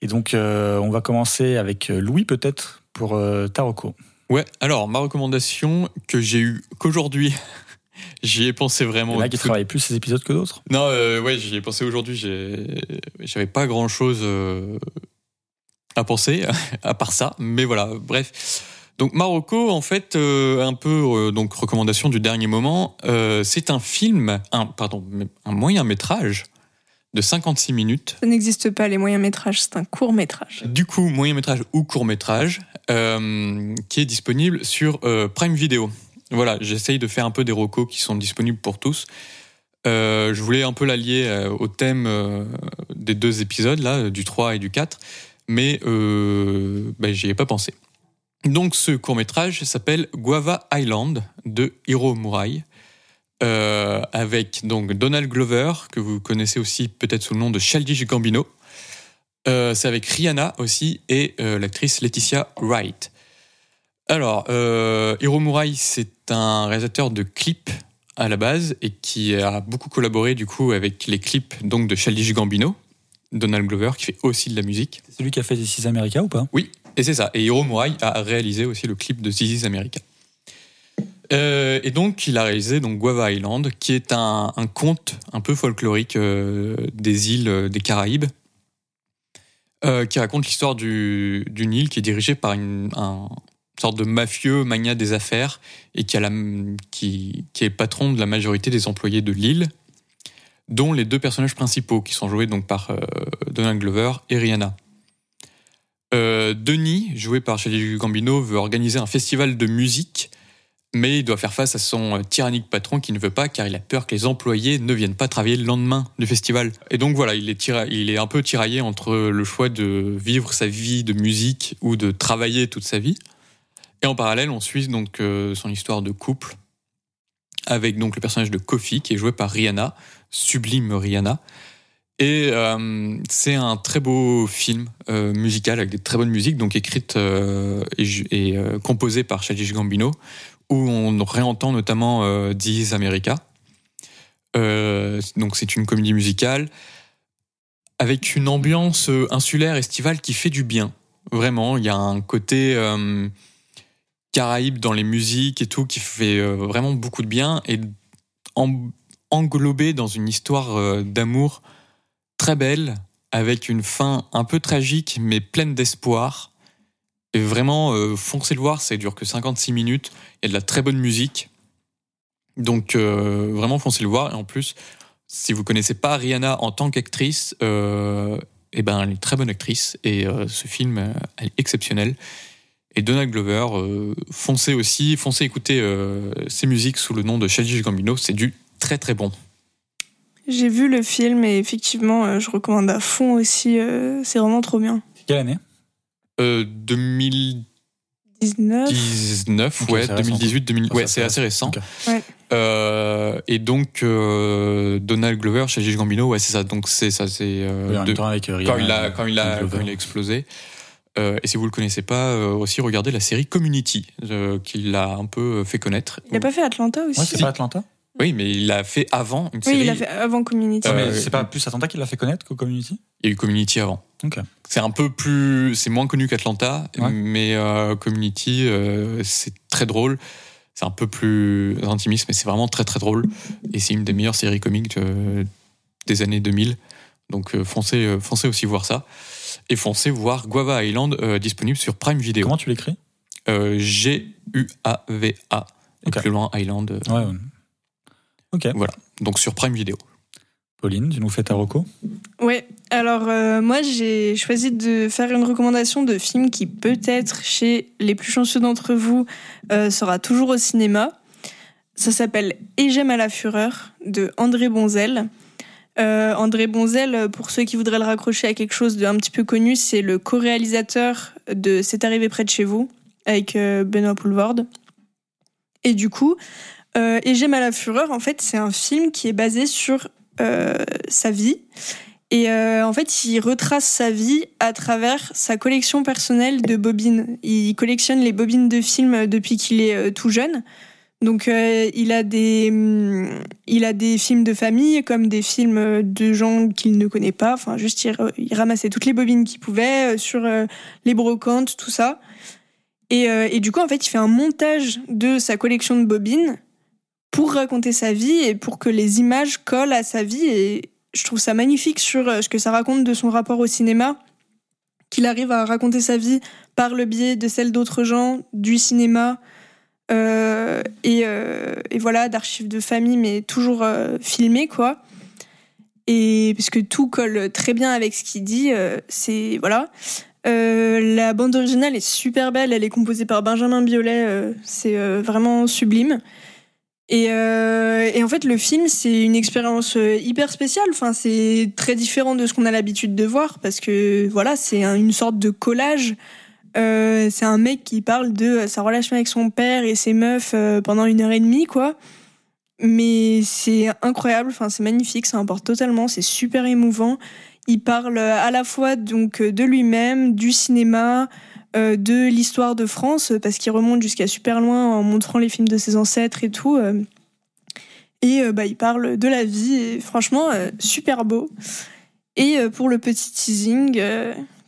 Speaker 5: Et donc, on va commencer avec Louis, peut-être, pour ta Rocco.
Speaker 7: Ouais, alors ma recommandation que j'ai eue qu'aujourd'hui, j'y ai pensé
Speaker 5: Il y
Speaker 7: vraiment.
Speaker 5: en a qui travaillent plus ces épisodes que d'autres.
Speaker 7: Non, ouais, j'y ai pensé aujourd'hui. J'avais pas grand chose à penser à part ça, mais voilà. Bref. Donc Marocco, en fait, euh, un peu euh, donc recommandation du dernier moment. euh, c'est un film, un pardon, un moyen métrage de 56 minutes.
Speaker 6: Ça n'existe pas, les moyens métrages, c'est un court métrage.
Speaker 7: Du coup, moyen métrage ou court métrage, qui est disponible sur Prime Video. Voilà, j'essaye de faire un peu des recos qui sont disponibles pour tous. Je voulais un peu l'allier au thème des deux épisodes, là, du 3 et du 4, mais euh, ben, j'y ai pas pensé. Donc ce court métrage s'appelle Guava Island de Hiro Murai. euh, avec donc Donald Glover, que vous connaissez aussi peut-être sous le nom de Childish Gambino. Euh, c'est avec Rihanna aussi et l'actrice Laetitia Wright. Alors, Hiro Murai, c'est un réalisateur de clips à la base et qui a beaucoup collaboré du coup avec les clips donc de Childish Gambino, Donald Glover qui fait aussi de la musique.
Speaker 5: C'est celui qui a fait This is America ou pas?
Speaker 7: Oui, et c'est ça. Et Hiro Murai a réalisé aussi le clip de This is America. Euh, et donc, il a réalisé donc Guava Island, qui est un, un conte un peu folklorique euh, des îles euh, des Caraïbes, euh, qui raconte l'histoire du- d'une île qui est dirigée par une un- sorte de mafieux magnat des affaires et qui, a la, qui, qui est patron de la majorité des employés de l'île, dont les deux personnages principaux, qui sont joués donc par euh, Donald Glover et Rihanna. Euh, Denis, joué par Childish Gambino, veut organiser un festival de musique mais il doit faire face à son euh, tyrannique patron qui ne veut pas car il a peur que les employés ne viennent pas travailler le lendemain du festival. Et donc voilà, il est, un peu tiraillé entre le choix de vivre sa vie de musique ou de travailler toute sa vie. Et en parallèle, on suit donc son histoire de couple avec donc le personnage de Kofi qui est joué par Rihanna, sublime Rihanna. Et euh, c'est un très beau film euh, musical avec des très bonnes musiques, donc écrites euh, et, composées par Childish Gambino, où on réentend notamment is America. Donc c'est une comédie musicale avec une ambiance insulaire estivale qui fait du bien. Vraiment, il y a un côté Caraïbe dans les musiques et tout qui fait vraiment beaucoup de bien et en- englobé dans une histoire euh, d'amour très belle avec une fin un peu tragique mais pleine d'espoir. Et vraiment, euh, foncez le voir, ça dure que 56 minutes. Il y a de la très bonne musique. Donc, euh, vraiment, foncez le voir. Et en plus, si vous connaissez pas Rihanna en tant qu'actrice, euh, eh ben, elle est très bonne actrice. Et ce film, est exceptionnelle. Et Donald Glover, foncez aussi, foncez écouter ses musiques sous le nom de Childish Gambino. C'est du très très bon.
Speaker 6: J'ai vu le film et effectivement, euh, je recommande à fond aussi. euh, c'est vraiment trop bien.
Speaker 5: Quelle année?
Speaker 7: Euh, 2019,
Speaker 6: 19.
Speaker 5: Ok,
Speaker 7: ouais,
Speaker 5: c'est récent,
Speaker 7: 2018, 2000,
Speaker 5: Ah,
Speaker 7: ouais, c'est
Speaker 5: c'est
Speaker 7: assez récent.
Speaker 6: Ouais.
Speaker 7: Euh, et donc euh, Donald Glover, Childish Gambino, ouais, c'est ça. Donc c'est ça, c'est euh,
Speaker 5: Oui,
Speaker 7: de- quand il a quand il a
Speaker 5: Glover.
Speaker 7: quand il a explosé. Euh, et si vous le connaissez pas, euh, aussi regardez la série Community, euh, qui l'a un peu fait connaître.
Speaker 6: Il a pas fait Atlanta aussi?
Speaker 5: Ouais, c'est pas Atlanta?
Speaker 7: Oui, mais il l'a fait avant une
Speaker 6: Oui,
Speaker 7: série.
Speaker 6: il a fait avant Community.
Speaker 7: Euh,
Speaker 5: Mais c'est pas plus Atlanta qui l'a fait connaître qu'au Community?
Speaker 7: Il y a eu Community avant.
Speaker 5: Ok.
Speaker 7: C'est un peu plus, c'est moins connu qu'Atlanta,
Speaker 5: Ouais.
Speaker 7: mais euh, Community, euh, c'est très drôle. C'est un peu plus intimiste, mais c'est vraiment très très drôle. Et c'est une des meilleures séries comiques de- des années 2000. Donc euh, foncez, euh, foncez aussi voir ça. Et foncez voir Guava Island euh, disponible sur Prime Video.
Speaker 5: Comment tu l'écris?
Speaker 7: Euh, G-U-A-V-A. Et
Speaker 5: Ok.
Speaker 7: plus loin, Island. euh,
Speaker 5: Ouais. ouais. Ok.
Speaker 7: Donc sur Prime Video.
Speaker 5: Pauline, tu nous fais ta reco?
Speaker 6: Ouais, alors euh, moi j'ai choisi de faire une recommandation de film qui peut-être chez les plus chanceux d'entre vous euh, sera toujours au cinéma. Ça s'appelle Et j'aime à la fureur de André Bonzel. Euh, André Bonzel, pour ceux qui voudraient le raccrocher à quelque chose d'un petit peu connu, c'est le co-réalisateur de C'est arrivé près de chez vous avec euh, Benoît Poulvorde. Et du coup, euh, Et j'aime à la fureur, en fait, c'est un film qui est basé sur euh, sa vie. Et euh, en fait, il retrace sa vie à travers sa collection personnelle de bobines. Il collectionne les bobines de films depuis qu'il est euh, tout jeune. Donc, euh, il a des, hum, il a des films de famille comme des films de gens qu'il ne connaît pas. Enfin, juste il, ramassait toutes les bobines qu'il pouvait euh, sur euh, les brocantes, tout ça. Euh, et du coup, en fait, il fait un montage de sa collection de bobines pour raconter sa vie et pour que les images collent à sa vie. Et je trouve ça magnifique sur euh, ce que ça raconte de son rapport au cinéma, qu'il arrive à raconter sa vie par le biais de celle d'autres gens, du cinéma, euh, et, euh, et voilà, d'archives de famille, mais toujours euh, filmées, quoi. Et parce que tout colle très bien avec ce qu'il dit, c'est voilà. La bande originale est super belle, elle est composée par Benjamin Biolay, c'est vraiment sublime. Et, euh, et en fait, le film, c'est une expérience euh, hyper spéciale. Enfin, c'est très différent de ce qu'on a l'habitude de voir parce que voilà, c'est un- une sorte de collage. Euh, c'est un mec qui parle de sa relation avec son père et ses meufs euh, pendant une heure et demie, quoi. Mais c'est incroyable. Enfin, c'est magnifique. Ça importe totalement. C'est super émouvant. Il parle à la fois donc de lui-même, du cinéma, euh, de l'histoire de France, parce qu'il remonte jusqu'à super loin en montrant les films de ses ancêtres et tout. euh. Et euh, bah, il parle de la vie franchement, super beau. Et pour le petit teasing,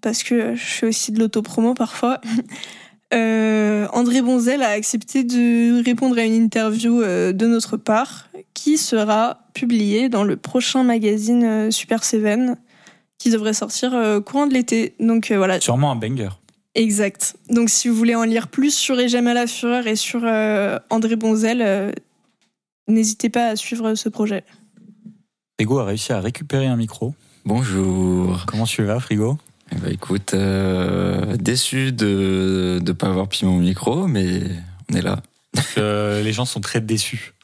Speaker 6: parce que je fais aussi de l'autopromo parfois, André Bonzel a accepté de répondre à une interview de notre part qui sera publiée dans le prochain magazine Super Seven qui devrait sortir courant de l'été. Donc voilà,
Speaker 5: Sûrement un banger.
Speaker 6: Exact. Donc si vous voulez en lire plus sur Et jamais la fureur et sur euh, André Bonzel, euh, n'hésitez pas à suivre ce projet.
Speaker 5: Frigo a réussi à récupérer un micro.
Speaker 4: Bonjour.
Speaker 5: Comment tu vas, Frigo?
Speaker 4: Eh ben, écoute, euh, déçu de ne pas avoir pris mon micro, mais on est là.
Speaker 5: Euh, Les gens sont très déçus.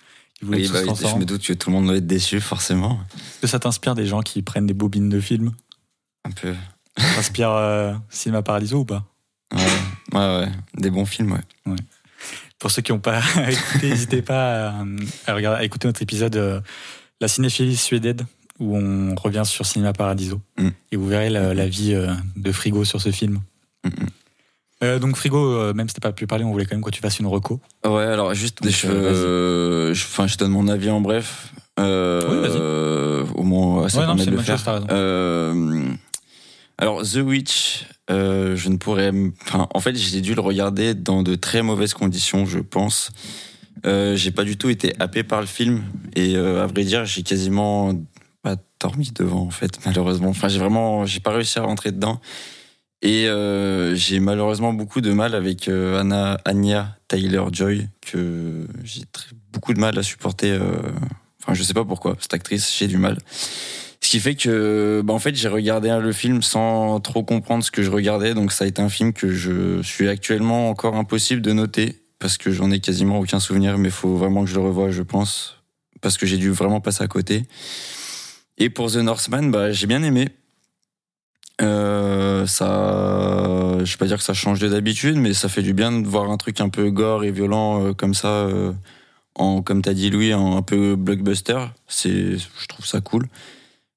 Speaker 4: Oui, bah je me doute que tout le monde doit être déçu, forcément.
Speaker 5: Est-ce que ça t'inspire des gens qui prennent des bobines de films?
Speaker 4: Un peu.
Speaker 5: Ça t'inspire euh, Cinéma Paradiso ou pas?
Speaker 4: Ouais, ouais, ouais. Des bons films, ouais.
Speaker 5: Pour ceux qui n'ont pas écouté, n'hésitez pas à, à regarder, à écouter notre épisode euh, La cinéphilie suédoise où on revient sur Cinéma Paradiso.
Speaker 4: Mm.
Speaker 5: Et vous verrez la, la vie euh, de Frigo sur ce film.
Speaker 4: Mm, mm.
Speaker 5: Euh, donc Frigo, euh, même si t'as pas pu parler, on voulait quand même que tu fasses une reco.
Speaker 4: Ouais, alors juste,
Speaker 5: Donc,
Speaker 4: je,
Speaker 5: euh,
Speaker 4: euh, je, enfin, je donne mon avis en bref. Euh,
Speaker 5: Oui, vas-y.
Speaker 4: euh, au moins, ça
Speaker 5: Ouais, non,
Speaker 4: permet
Speaker 5: c'est
Speaker 4: de le
Speaker 5: chose,
Speaker 4: faire.
Speaker 5: t'as raison.
Speaker 4: Euh, alors, The Witch, euh, je ne pourrais. Enfin, en fait, j'ai dû le regarder dans de très mauvaises conditions, je pense. Euh, j'ai pas du tout été happé par le film et euh, à vrai dire, j'ai quasiment pas dormi devant en fait, malheureusement. Enfin, j'ai vraiment, j'ai pas réussi à rentrer dedans. Et euh, j'ai malheureusement beaucoup de mal avec Anna, Anya Taylor-Joy, que j'ai beaucoup de mal à supporter. Enfin, je sais pas pourquoi, cette actrice, j'ai du mal. Ce qui fait que, bah, en fait, j'ai regardé le film sans trop comprendre ce que je regardais, donc ça a été un film que je suis actuellement encore impossible de noter, parce que j'en ai quasiment aucun souvenir, mais il faut vraiment que je le revoie, je pense, parce que j'ai dû vraiment passer à côté. Et pour The Northman, bah, j'ai bien aimé. Euh, ça, je vais pas dire que ça change de d'habitude, mais ça fait du bien de voir un truc un peu gore et violent euh, comme ça, euh, en, comme t'as dit Louis, en un peu blockbuster. C'est, je trouve ça cool.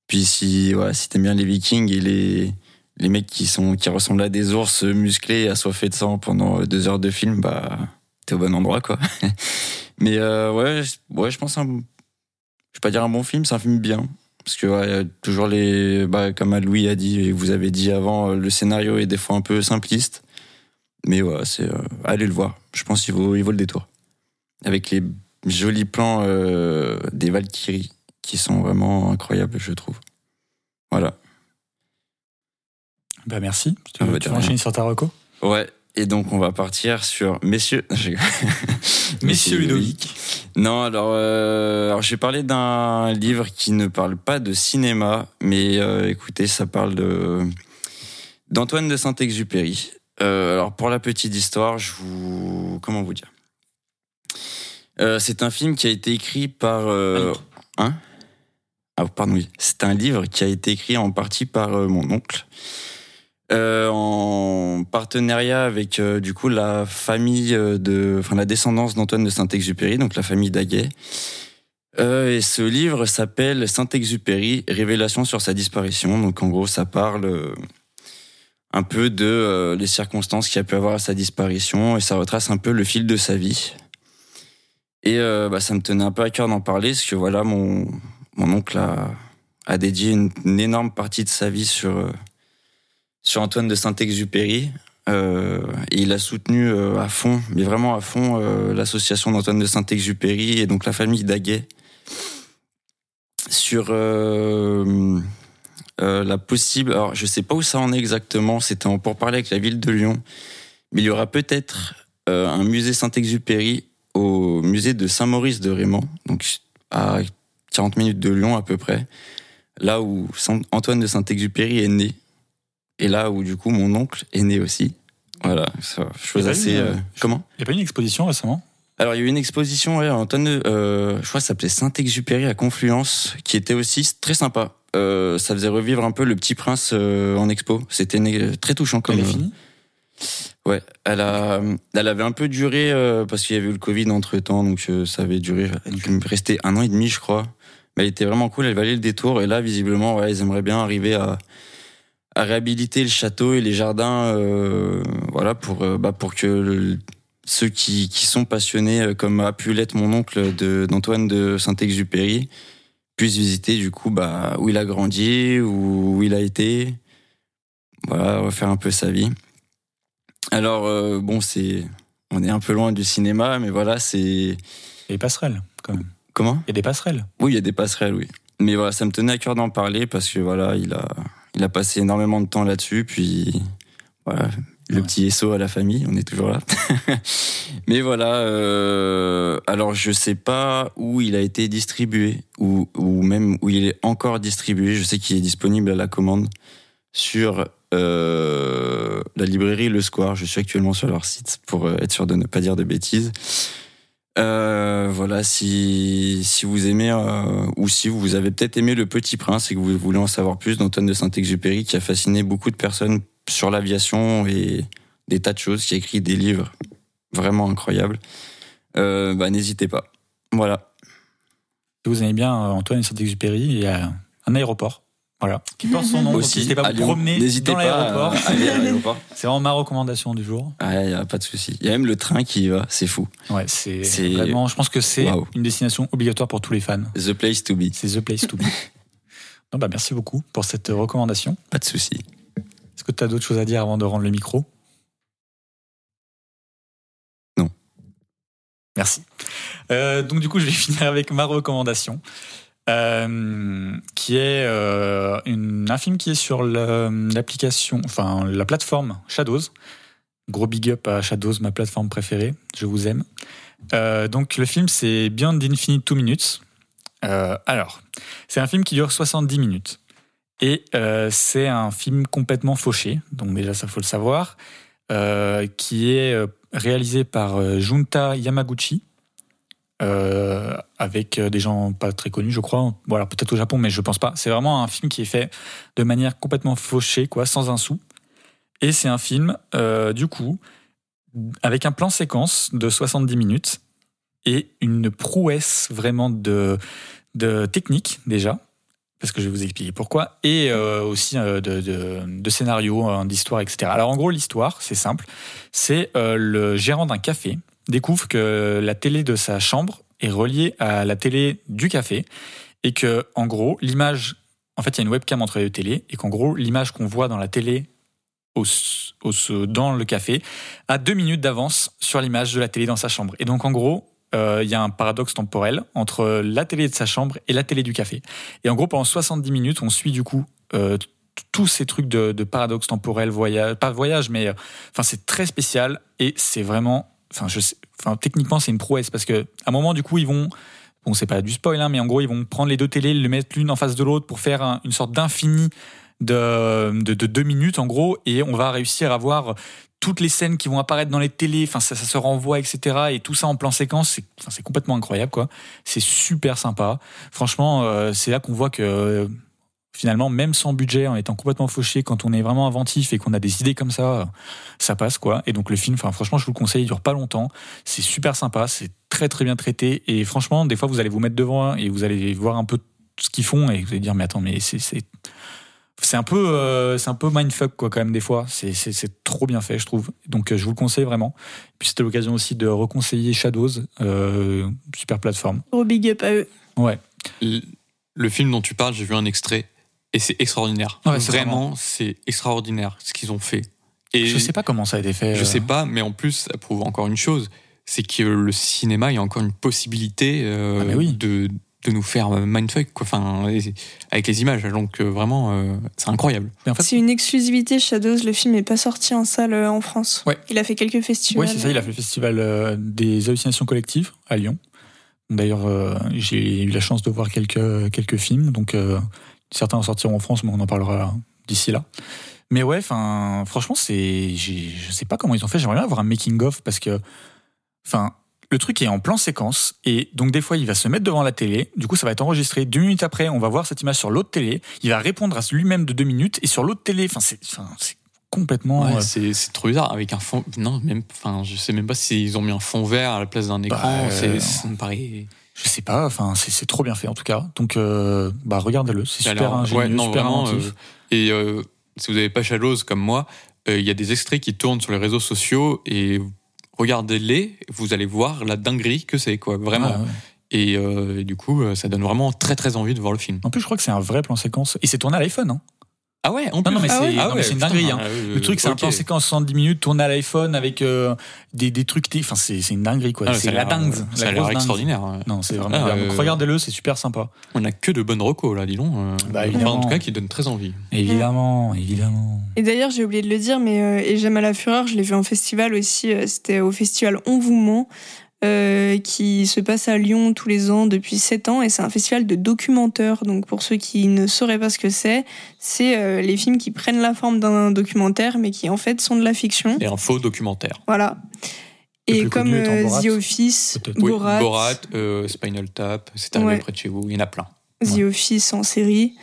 Speaker 4: Puis si, si t'aimes bien les Vikings et les les mecs qui sont qui ressemblent à des ours musclés, assoiffés de sang pendant deux heures de film, bah t'es au bon endroit quoi. mais euh, ouais, ouais, je pense un, je vais pas dire un bon film, c'est un film bien. Parce que toujours les, bah, comme Louis a dit et vous avez dit avant, euh, le scénario est des fois un peu simpliste, mais ouais, c'est euh, allez le voir. Je pense qu'il vaut, il vaut le détour. Avec les jolis plans euh, des Valkyries qui sont vraiment incroyables, je trouve. Voilà.
Speaker 5: Bah merci. Tu,
Speaker 4: Ah bah,
Speaker 5: tu enchaîner sur ta reco
Speaker 4: Ouais. Et donc on va partir sur messieurs.
Speaker 5: Messieurs Ludovic.
Speaker 4: Non, alors, euh, alors je vais parler d'un livre qui ne parle pas de cinéma, mais euh, écoutez, ça parle de d'Antoine de Saint-Exupéry. Euh, alors pour la petite histoire, je vous comment vous dire? C'est un film qui a été écrit par hein? Ah. C'est un livre qui a été écrit en partie par euh, mon oncle. Euh, en partenariat avec euh, du coup la famille de, enfin la descendance d'Antoine de Saint-Exupéry, donc la famille Daguet. Et ce livre s'appelle Saint-Exupéry, révélation sur sa disparition. Donc en gros, ça parle un peu de les circonstances qu'il a pu avoir à sa disparition et ça retrace un peu le fil de sa vie. Et bah, ça me tenait un peu à cœur d'en parler parce que voilà, mon mon oncle a, dédié une, énorme partie de sa vie sur euh, sur Antoine de Saint-Exupéry. Euh, et il a soutenu euh, à fond, mais vraiment à fond, l'association d'Antoine de Saint-Exupéry et donc la famille Daguet sur la possible. Alors, je sais pas où ça en est exactement. C'était en parler avec la ville de Lyon, mais il y aura peut-être un musée Saint-Exupéry au musée de Saint-Maurice de Raymond, donc à 40 minutes de Lyon à peu près, là où Saint- Antoine de Saint-Exupéry est né et là où du coup mon oncle est né aussi. Voilà, ça, chose assez.
Speaker 5: une,
Speaker 4: euh,
Speaker 5: euh,
Speaker 4: comment?
Speaker 5: Il n'y a pas eu une exposition récemment?
Speaker 4: Alors il y a eu une exposition, ouais, Antoine, de- euh, je crois que ça s'appelait Saint-Exupéry à Confluence, qui était aussi très sympa. Euh, ça faisait revivre un peu le Petit Prince euh, en expo. C'était très touchant comme.
Speaker 5: Elle est
Speaker 4: euh,
Speaker 5: finie?
Speaker 4: Ouais, elle a, elle avait un peu duré euh, parce qu'il y avait eu le Covid entre temps, donc euh, ça avait duré, elle restait un an et demi, je crois. Elle était vraiment cool, elle valait le détour. Et là, visiblement, ils aimeraient bien arriver à, réhabiliter le château et les jardins, euh, voilà, pour, euh, bah, pour que ceux qui, sont passionnés, euh, comme a pu l'être mon oncle d'Antoine de Saint-Exupéry, puissent visiter du coup bah, où il a grandi, où, il a été. Voilà, refaire un peu sa vie. Alors, bon, c'est. On est un peu loin du cinéma, mais voilà, c'est.
Speaker 5: Des passerelles, quand même.
Speaker 4: Comment
Speaker 5: Il y a des passerelles.
Speaker 4: Oui, il y a des passerelles, oui. Mais voilà, ça me tenait à cœur d'en parler parce que voilà, il a, il a passé énormément de temps là-dessus. Puis voilà, le
Speaker 5: Ouais.
Speaker 4: petit SO à la famille, on est toujours là. Mais voilà, euh, alors je sais pas où il a été distribué ou, ou même où il est encore distribué. Je sais qu'il est disponible à la commande sur euh, la librairie Le Square. Je suis actuellement sur leur site pour euh, être sûr de ne pas dire de bêtises. Euh, voilà, si, si vous aimez euh, ou si vous avez peut-être aimé Le Petit Prince et que vous voulez en savoir plus d'Antoine de Saint-Exupéry qui a fasciné beaucoup de personnes sur l'aviation et des tas de choses, qui a écrit des livres vraiment incroyables, euh, bah, n'hésitez pas. Voilà.
Speaker 5: Si vous aimez bien Antoine Saint-Exupéry, il y a un aéroport. Voilà, qui porte son nom.
Speaker 4: Aussi,
Speaker 5: N'hésitez pas à vous promener dans l'aéroport. C'est vraiment ma recommandation du jour.
Speaker 4: Ah, y a pas de souci. Il y a même le train qui y va, c'est fou.
Speaker 5: Ouais, c'est vraiment. Je pense que c'est une destination obligatoire pour tous les fans.
Speaker 4: The place to be.
Speaker 5: C'est the place to be. Non, bah, merci beaucoup pour cette recommandation.
Speaker 4: Pas de souci.
Speaker 5: Est-ce que tu as d'autres choses à dire avant de rendre le micro?
Speaker 4: Non.
Speaker 5: Merci. Euh, donc du coup, je vais finir avec ma recommandation, euh, qui est euh, un film qui est sur l'application, enfin la plateforme Shadows. Gros big up à Shadows, ma plateforme préférée. Je vous aime. Euh, donc le film, c'est Beyond Infinite Two Minutes. Alors, c'est un film qui dure 70 minutes. Et c'est un film complètement fauché, donc déjà ça faut le savoir, qui est réalisé par Junta Yamaguchi, euh, avec euh, des gens pas très connus, je crois. Voilà, peut-être au Japon, mais je pense pas. C'est vraiment un film qui est fait de manière complètement fauchée, quoi, sans un sou. Et c'est un film, euh, du coup, avec un plan séquence de 70 minutes et une prouesse vraiment de, de technique déjà parce que je vais vous expliquer pourquoi, et aussi de, de, de scénario, euh, d'histoire, etc. Alors en gros, l'histoire, c'est simple, c'est le gérant d'un café découvre que la télé de sa chambre est reliée à la télé du café, et que en gros, l'image, en fait, il y a une webcam entre les deux télés, et qu'en gros, l'image qu'on voit dans la télé dans le café a deux minutes d'avance sur l'image de la télé dans sa chambre. Et donc en gros, euh, il y a un paradoxe temporel entre la télé de sa chambre et la télé du café. Et en gros, pendant 70 minutes, on suit du coup euh, tous ces trucs de, de paradoxe temporel, voyage, pas voyage, mais euh, enfin c'est très spécial et c'est vraiment, enfin techniquement c'est une prouesse parce que à un moment du coup ils vont, bon c'est pas du spoil hein, mais en gros ils vont prendre les deux télés, les mettre l'une en face de l'autre pour faire un- une sorte d'infini de, de, de deux minutes en gros et on va réussir à voir toutes les scènes qui vont apparaître dans les télés, enfin ça, se renvoie, etc. Et tout ça en plan séquence, c'est complètement incroyable, quoi. C'est super sympa. Franchement, euh, c'est là qu'on voit que finalement, même sans budget, en étant complètement fauché, quand on est vraiment inventif et qu'on a des idées comme ça, ça passe, quoi. Et donc le film, enfin franchement, je vous le conseille, il dure pas longtemps. C'est super sympa, c'est très très bien traité. Et franchement, des fois, vous allez vous mettre devant et vous allez voir un peu ce qu'ils font et vous allez dire, mais attends, mais c'est c'est un peu euh, c'est un peu mindfuck quoi quand même des fois c'est trop bien fait je trouve donc euh, je vous le conseille vraiment puis c'était l'occasion aussi de reconseiller Shadows euh, super plateforme
Speaker 6: Gros big up à eux.
Speaker 5: ouais
Speaker 7: Le le film dont tu parles, j'ai vu un extrait et c'est extraordinaire.
Speaker 5: Ouais,
Speaker 7: vraiment, c'est extraordinaire ce qu'ils ont fait. Et
Speaker 5: je sais pas comment ça a été fait
Speaker 7: Je
Speaker 5: euh.
Speaker 7: sais pas, mais en plus, ça prouve encore une chose, c'est que le cinéma, il y a encore une possibilité euh,
Speaker 5: Ah, oui.
Speaker 7: de, de nous faire euh, mindfuck, quoi. Enfin, avec les images. Donc euh, vraiment, euh, c'est incroyable.
Speaker 5: Mais en fait
Speaker 6: C'est une exclusivité Shadows, le film n'est pas sorti en salle euh, en France.
Speaker 5: Ouais.
Speaker 6: Il a fait quelques festivals.
Speaker 5: Oui, c'est ça, il a fait le festival euh, des hallucinations collectives à Lyon. D'ailleurs, euh, j'ai eu la chance de voir quelques, quelques films, donc euh, certains en sortiront en France, mais on en parlera d'ici là. Mais ouais, enfin, franchement, c'est, je sais pas comment ils ont fait. J'aimerais bien avoir un making of parce que, enfin, le truc est en plan séquence et donc des fois il va se mettre devant la télé. Du coup, ça va être enregistré. Deux minutes après, on va voir cette image sur l'autre télé. Il va répondre à lui-même de deux minutes et sur l'autre télé. Enfin, c'est, complètement.
Speaker 7: Ouais,
Speaker 5: euh,
Speaker 7: c'est trop bizarre avec un fond. Non, même. Enfin, je sais même pas s'ils ont mis un fond vert à la place d'un écran.
Speaker 5: Bah,
Speaker 7: c'est
Speaker 5: euh,
Speaker 7: ça me paraît.
Speaker 5: Je sais pas, enfin c'est trop bien fait en tout cas. Donc euh, bah regardez-le, c'est super ingénieux,
Speaker 7: ouais, non,
Speaker 5: super
Speaker 7: vraiment,
Speaker 5: inventif.
Speaker 7: euh, et euh, si vous n'avez pas Shadows comme moi, euh, il y a des extraits qui tournent sur les réseaux sociaux et regardez-les, vous allez voir la dinguerie que c'est, quoi, vraiment.
Speaker 5: Ouais.
Speaker 7: Et, et du coup, ça donne vraiment très très envie de voir le film.
Speaker 5: En plus, je crois que c'est un vrai plan séquence. Et c'est tourné à l'iPhone. Hein.
Speaker 7: Ah ouais, en
Speaker 5: Non,
Speaker 7: plus.
Speaker 5: non, mais
Speaker 6: Ah
Speaker 5: c'est
Speaker 6: ouais
Speaker 5: non, c'est une dinguerie. Hein.
Speaker 7: euh,
Speaker 5: Le truc, c'est un plan séquence 70 minutes tourné à l'iPhone avec euh, des, des trucs. Enfin, c'est c'est une dinguerie, quoi. c'est la dingue.
Speaker 7: Ça
Speaker 5: la
Speaker 7: a l'air extraordinaire. ouais.
Speaker 5: Non, c'est vraiment
Speaker 7: Ah,
Speaker 5: bien. Donc,
Speaker 7: euh,
Speaker 5: regardez-le, c'est super sympa.
Speaker 7: On a que de bonnes recos là, dis donc. euh,
Speaker 5: Bah,
Speaker 7: enfin,
Speaker 5: évidemment.
Speaker 7: en tout cas, qui donnent très envie.
Speaker 5: Évidemment, évidemment.
Speaker 6: Et d'ailleurs, j'ai oublié de le dire, mais euh, Et j'aime à la fureur, je l'ai vu en festival aussi. euh, C'était au festival On vous ment, euh, qui se passe à Lyon tous les ans depuis 7 ans. Et c'est un festival de documentaires. Donc, pour ceux qui ne sauraient pas ce que c'est, c'est euh, les films qui prennent la forme d'un documentaire, mais qui en fait sont de la fiction.
Speaker 7: Et un faux documentaire.
Speaker 6: Voilà. Et comme
Speaker 5: connu
Speaker 6: euh,
Speaker 5: Borat,
Speaker 6: The Office.
Speaker 7: Oui,
Speaker 6: Borat,
Speaker 7: euh, Spinal Tap, c'est arrivé
Speaker 6: Ouais.
Speaker 7: près de chez vous. Il y en a plein.
Speaker 6: The
Speaker 5: Ouais.
Speaker 6: Office en série.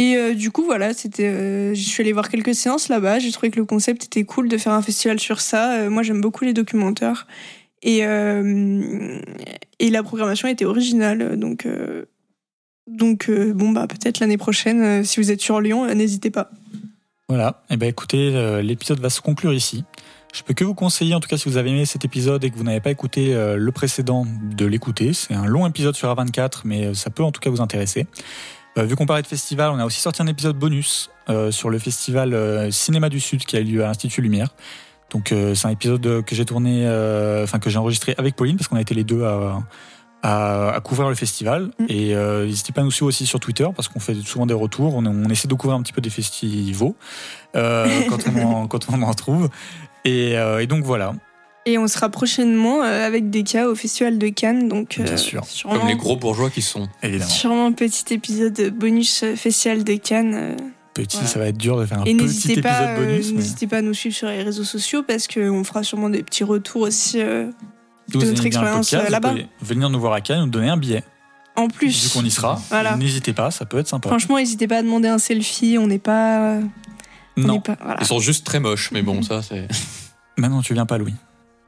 Speaker 6: Et euh, du coup, voilà, c'était. euh, je suis allée voir quelques séances là-bas. J'ai trouvé que le concept était cool de faire un festival sur ça. Euh, moi, j'aime beaucoup les documentaires. Et, euh, et la programmation était originale. Donc, euh, donc euh, bon, bah, peut-être l'année prochaine, si vous êtes sur Lyon, n'hésitez pas.
Speaker 5: Voilà. Et ben écoutez, l'épisode va se conclure ici. Je peux que vous conseiller, en tout cas, si vous avez aimé cet épisode et que vous n'avez pas écouté le précédent, de l'écouter. C'est un long épisode sur A24, mais ça peut en tout cas vous intéresser. Vu qu'on parlait de festival, on a aussi sorti un épisode bonus sur le festival Cinéma du Sud qui a eu lieu à l'Institut Lumière. Donc euh, c'est un épisode que j'ai tourné, euh, enfin que j'ai enregistré avec Pauline parce qu'on a été les deux à, à, à couvrir le festival.
Speaker 6: Mm.
Speaker 5: Et euh, n'hésitez pas à nous suivre aussi sur Twitter parce qu'on fait souvent des retours. On, on essaie de couvrir un petit peu des festivals euh, quand, on en, quand on en trouve. Et, euh, et donc voilà.
Speaker 6: Et on sera prochainement euh, avec des cas au Festival de Cannes. Donc,
Speaker 5: Bien
Speaker 6: euh,
Speaker 5: sûr.
Speaker 6: Sûrement,
Speaker 7: Comme les gros bourgeois qui sont.
Speaker 5: Évidemment.
Speaker 6: sûrement un petit épisode bonus euh, Festival de Cannes.
Speaker 5: Petit,
Speaker 6: Voilà.
Speaker 5: ça va être dur de faire un
Speaker 6: Et
Speaker 5: petit épisode
Speaker 6: pas, euh,
Speaker 5: bonus. mais
Speaker 6: n'hésitez pas à nous suivre sur les réseaux sociaux parce qu'on fera sûrement des petits retours aussi. euh, de notre expérience, euh, là-bas.
Speaker 5: Venir nous voir à Cannes, nous donner un billet.
Speaker 6: En plus,
Speaker 5: Vu qu'on y sera,
Speaker 6: Voilà.
Speaker 5: n'hésitez pas, ça peut être sympa.
Speaker 6: franchement, n'hésitez pas à demander un selfie. On n'est pas. on
Speaker 5: non,
Speaker 6: n'est pas voilà.
Speaker 7: Ils sont juste très moches, mais bon, ça c'est.
Speaker 5: maintenant tu viens pas, Louis.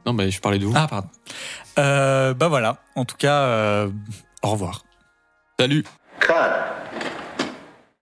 Speaker 7: Non, mais je parlais de vous.
Speaker 5: Ah, pardon. Euh, bah voilà, en tout cas, euh, au revoir.
Speaker 7: Salut
Speaker 3: Cut.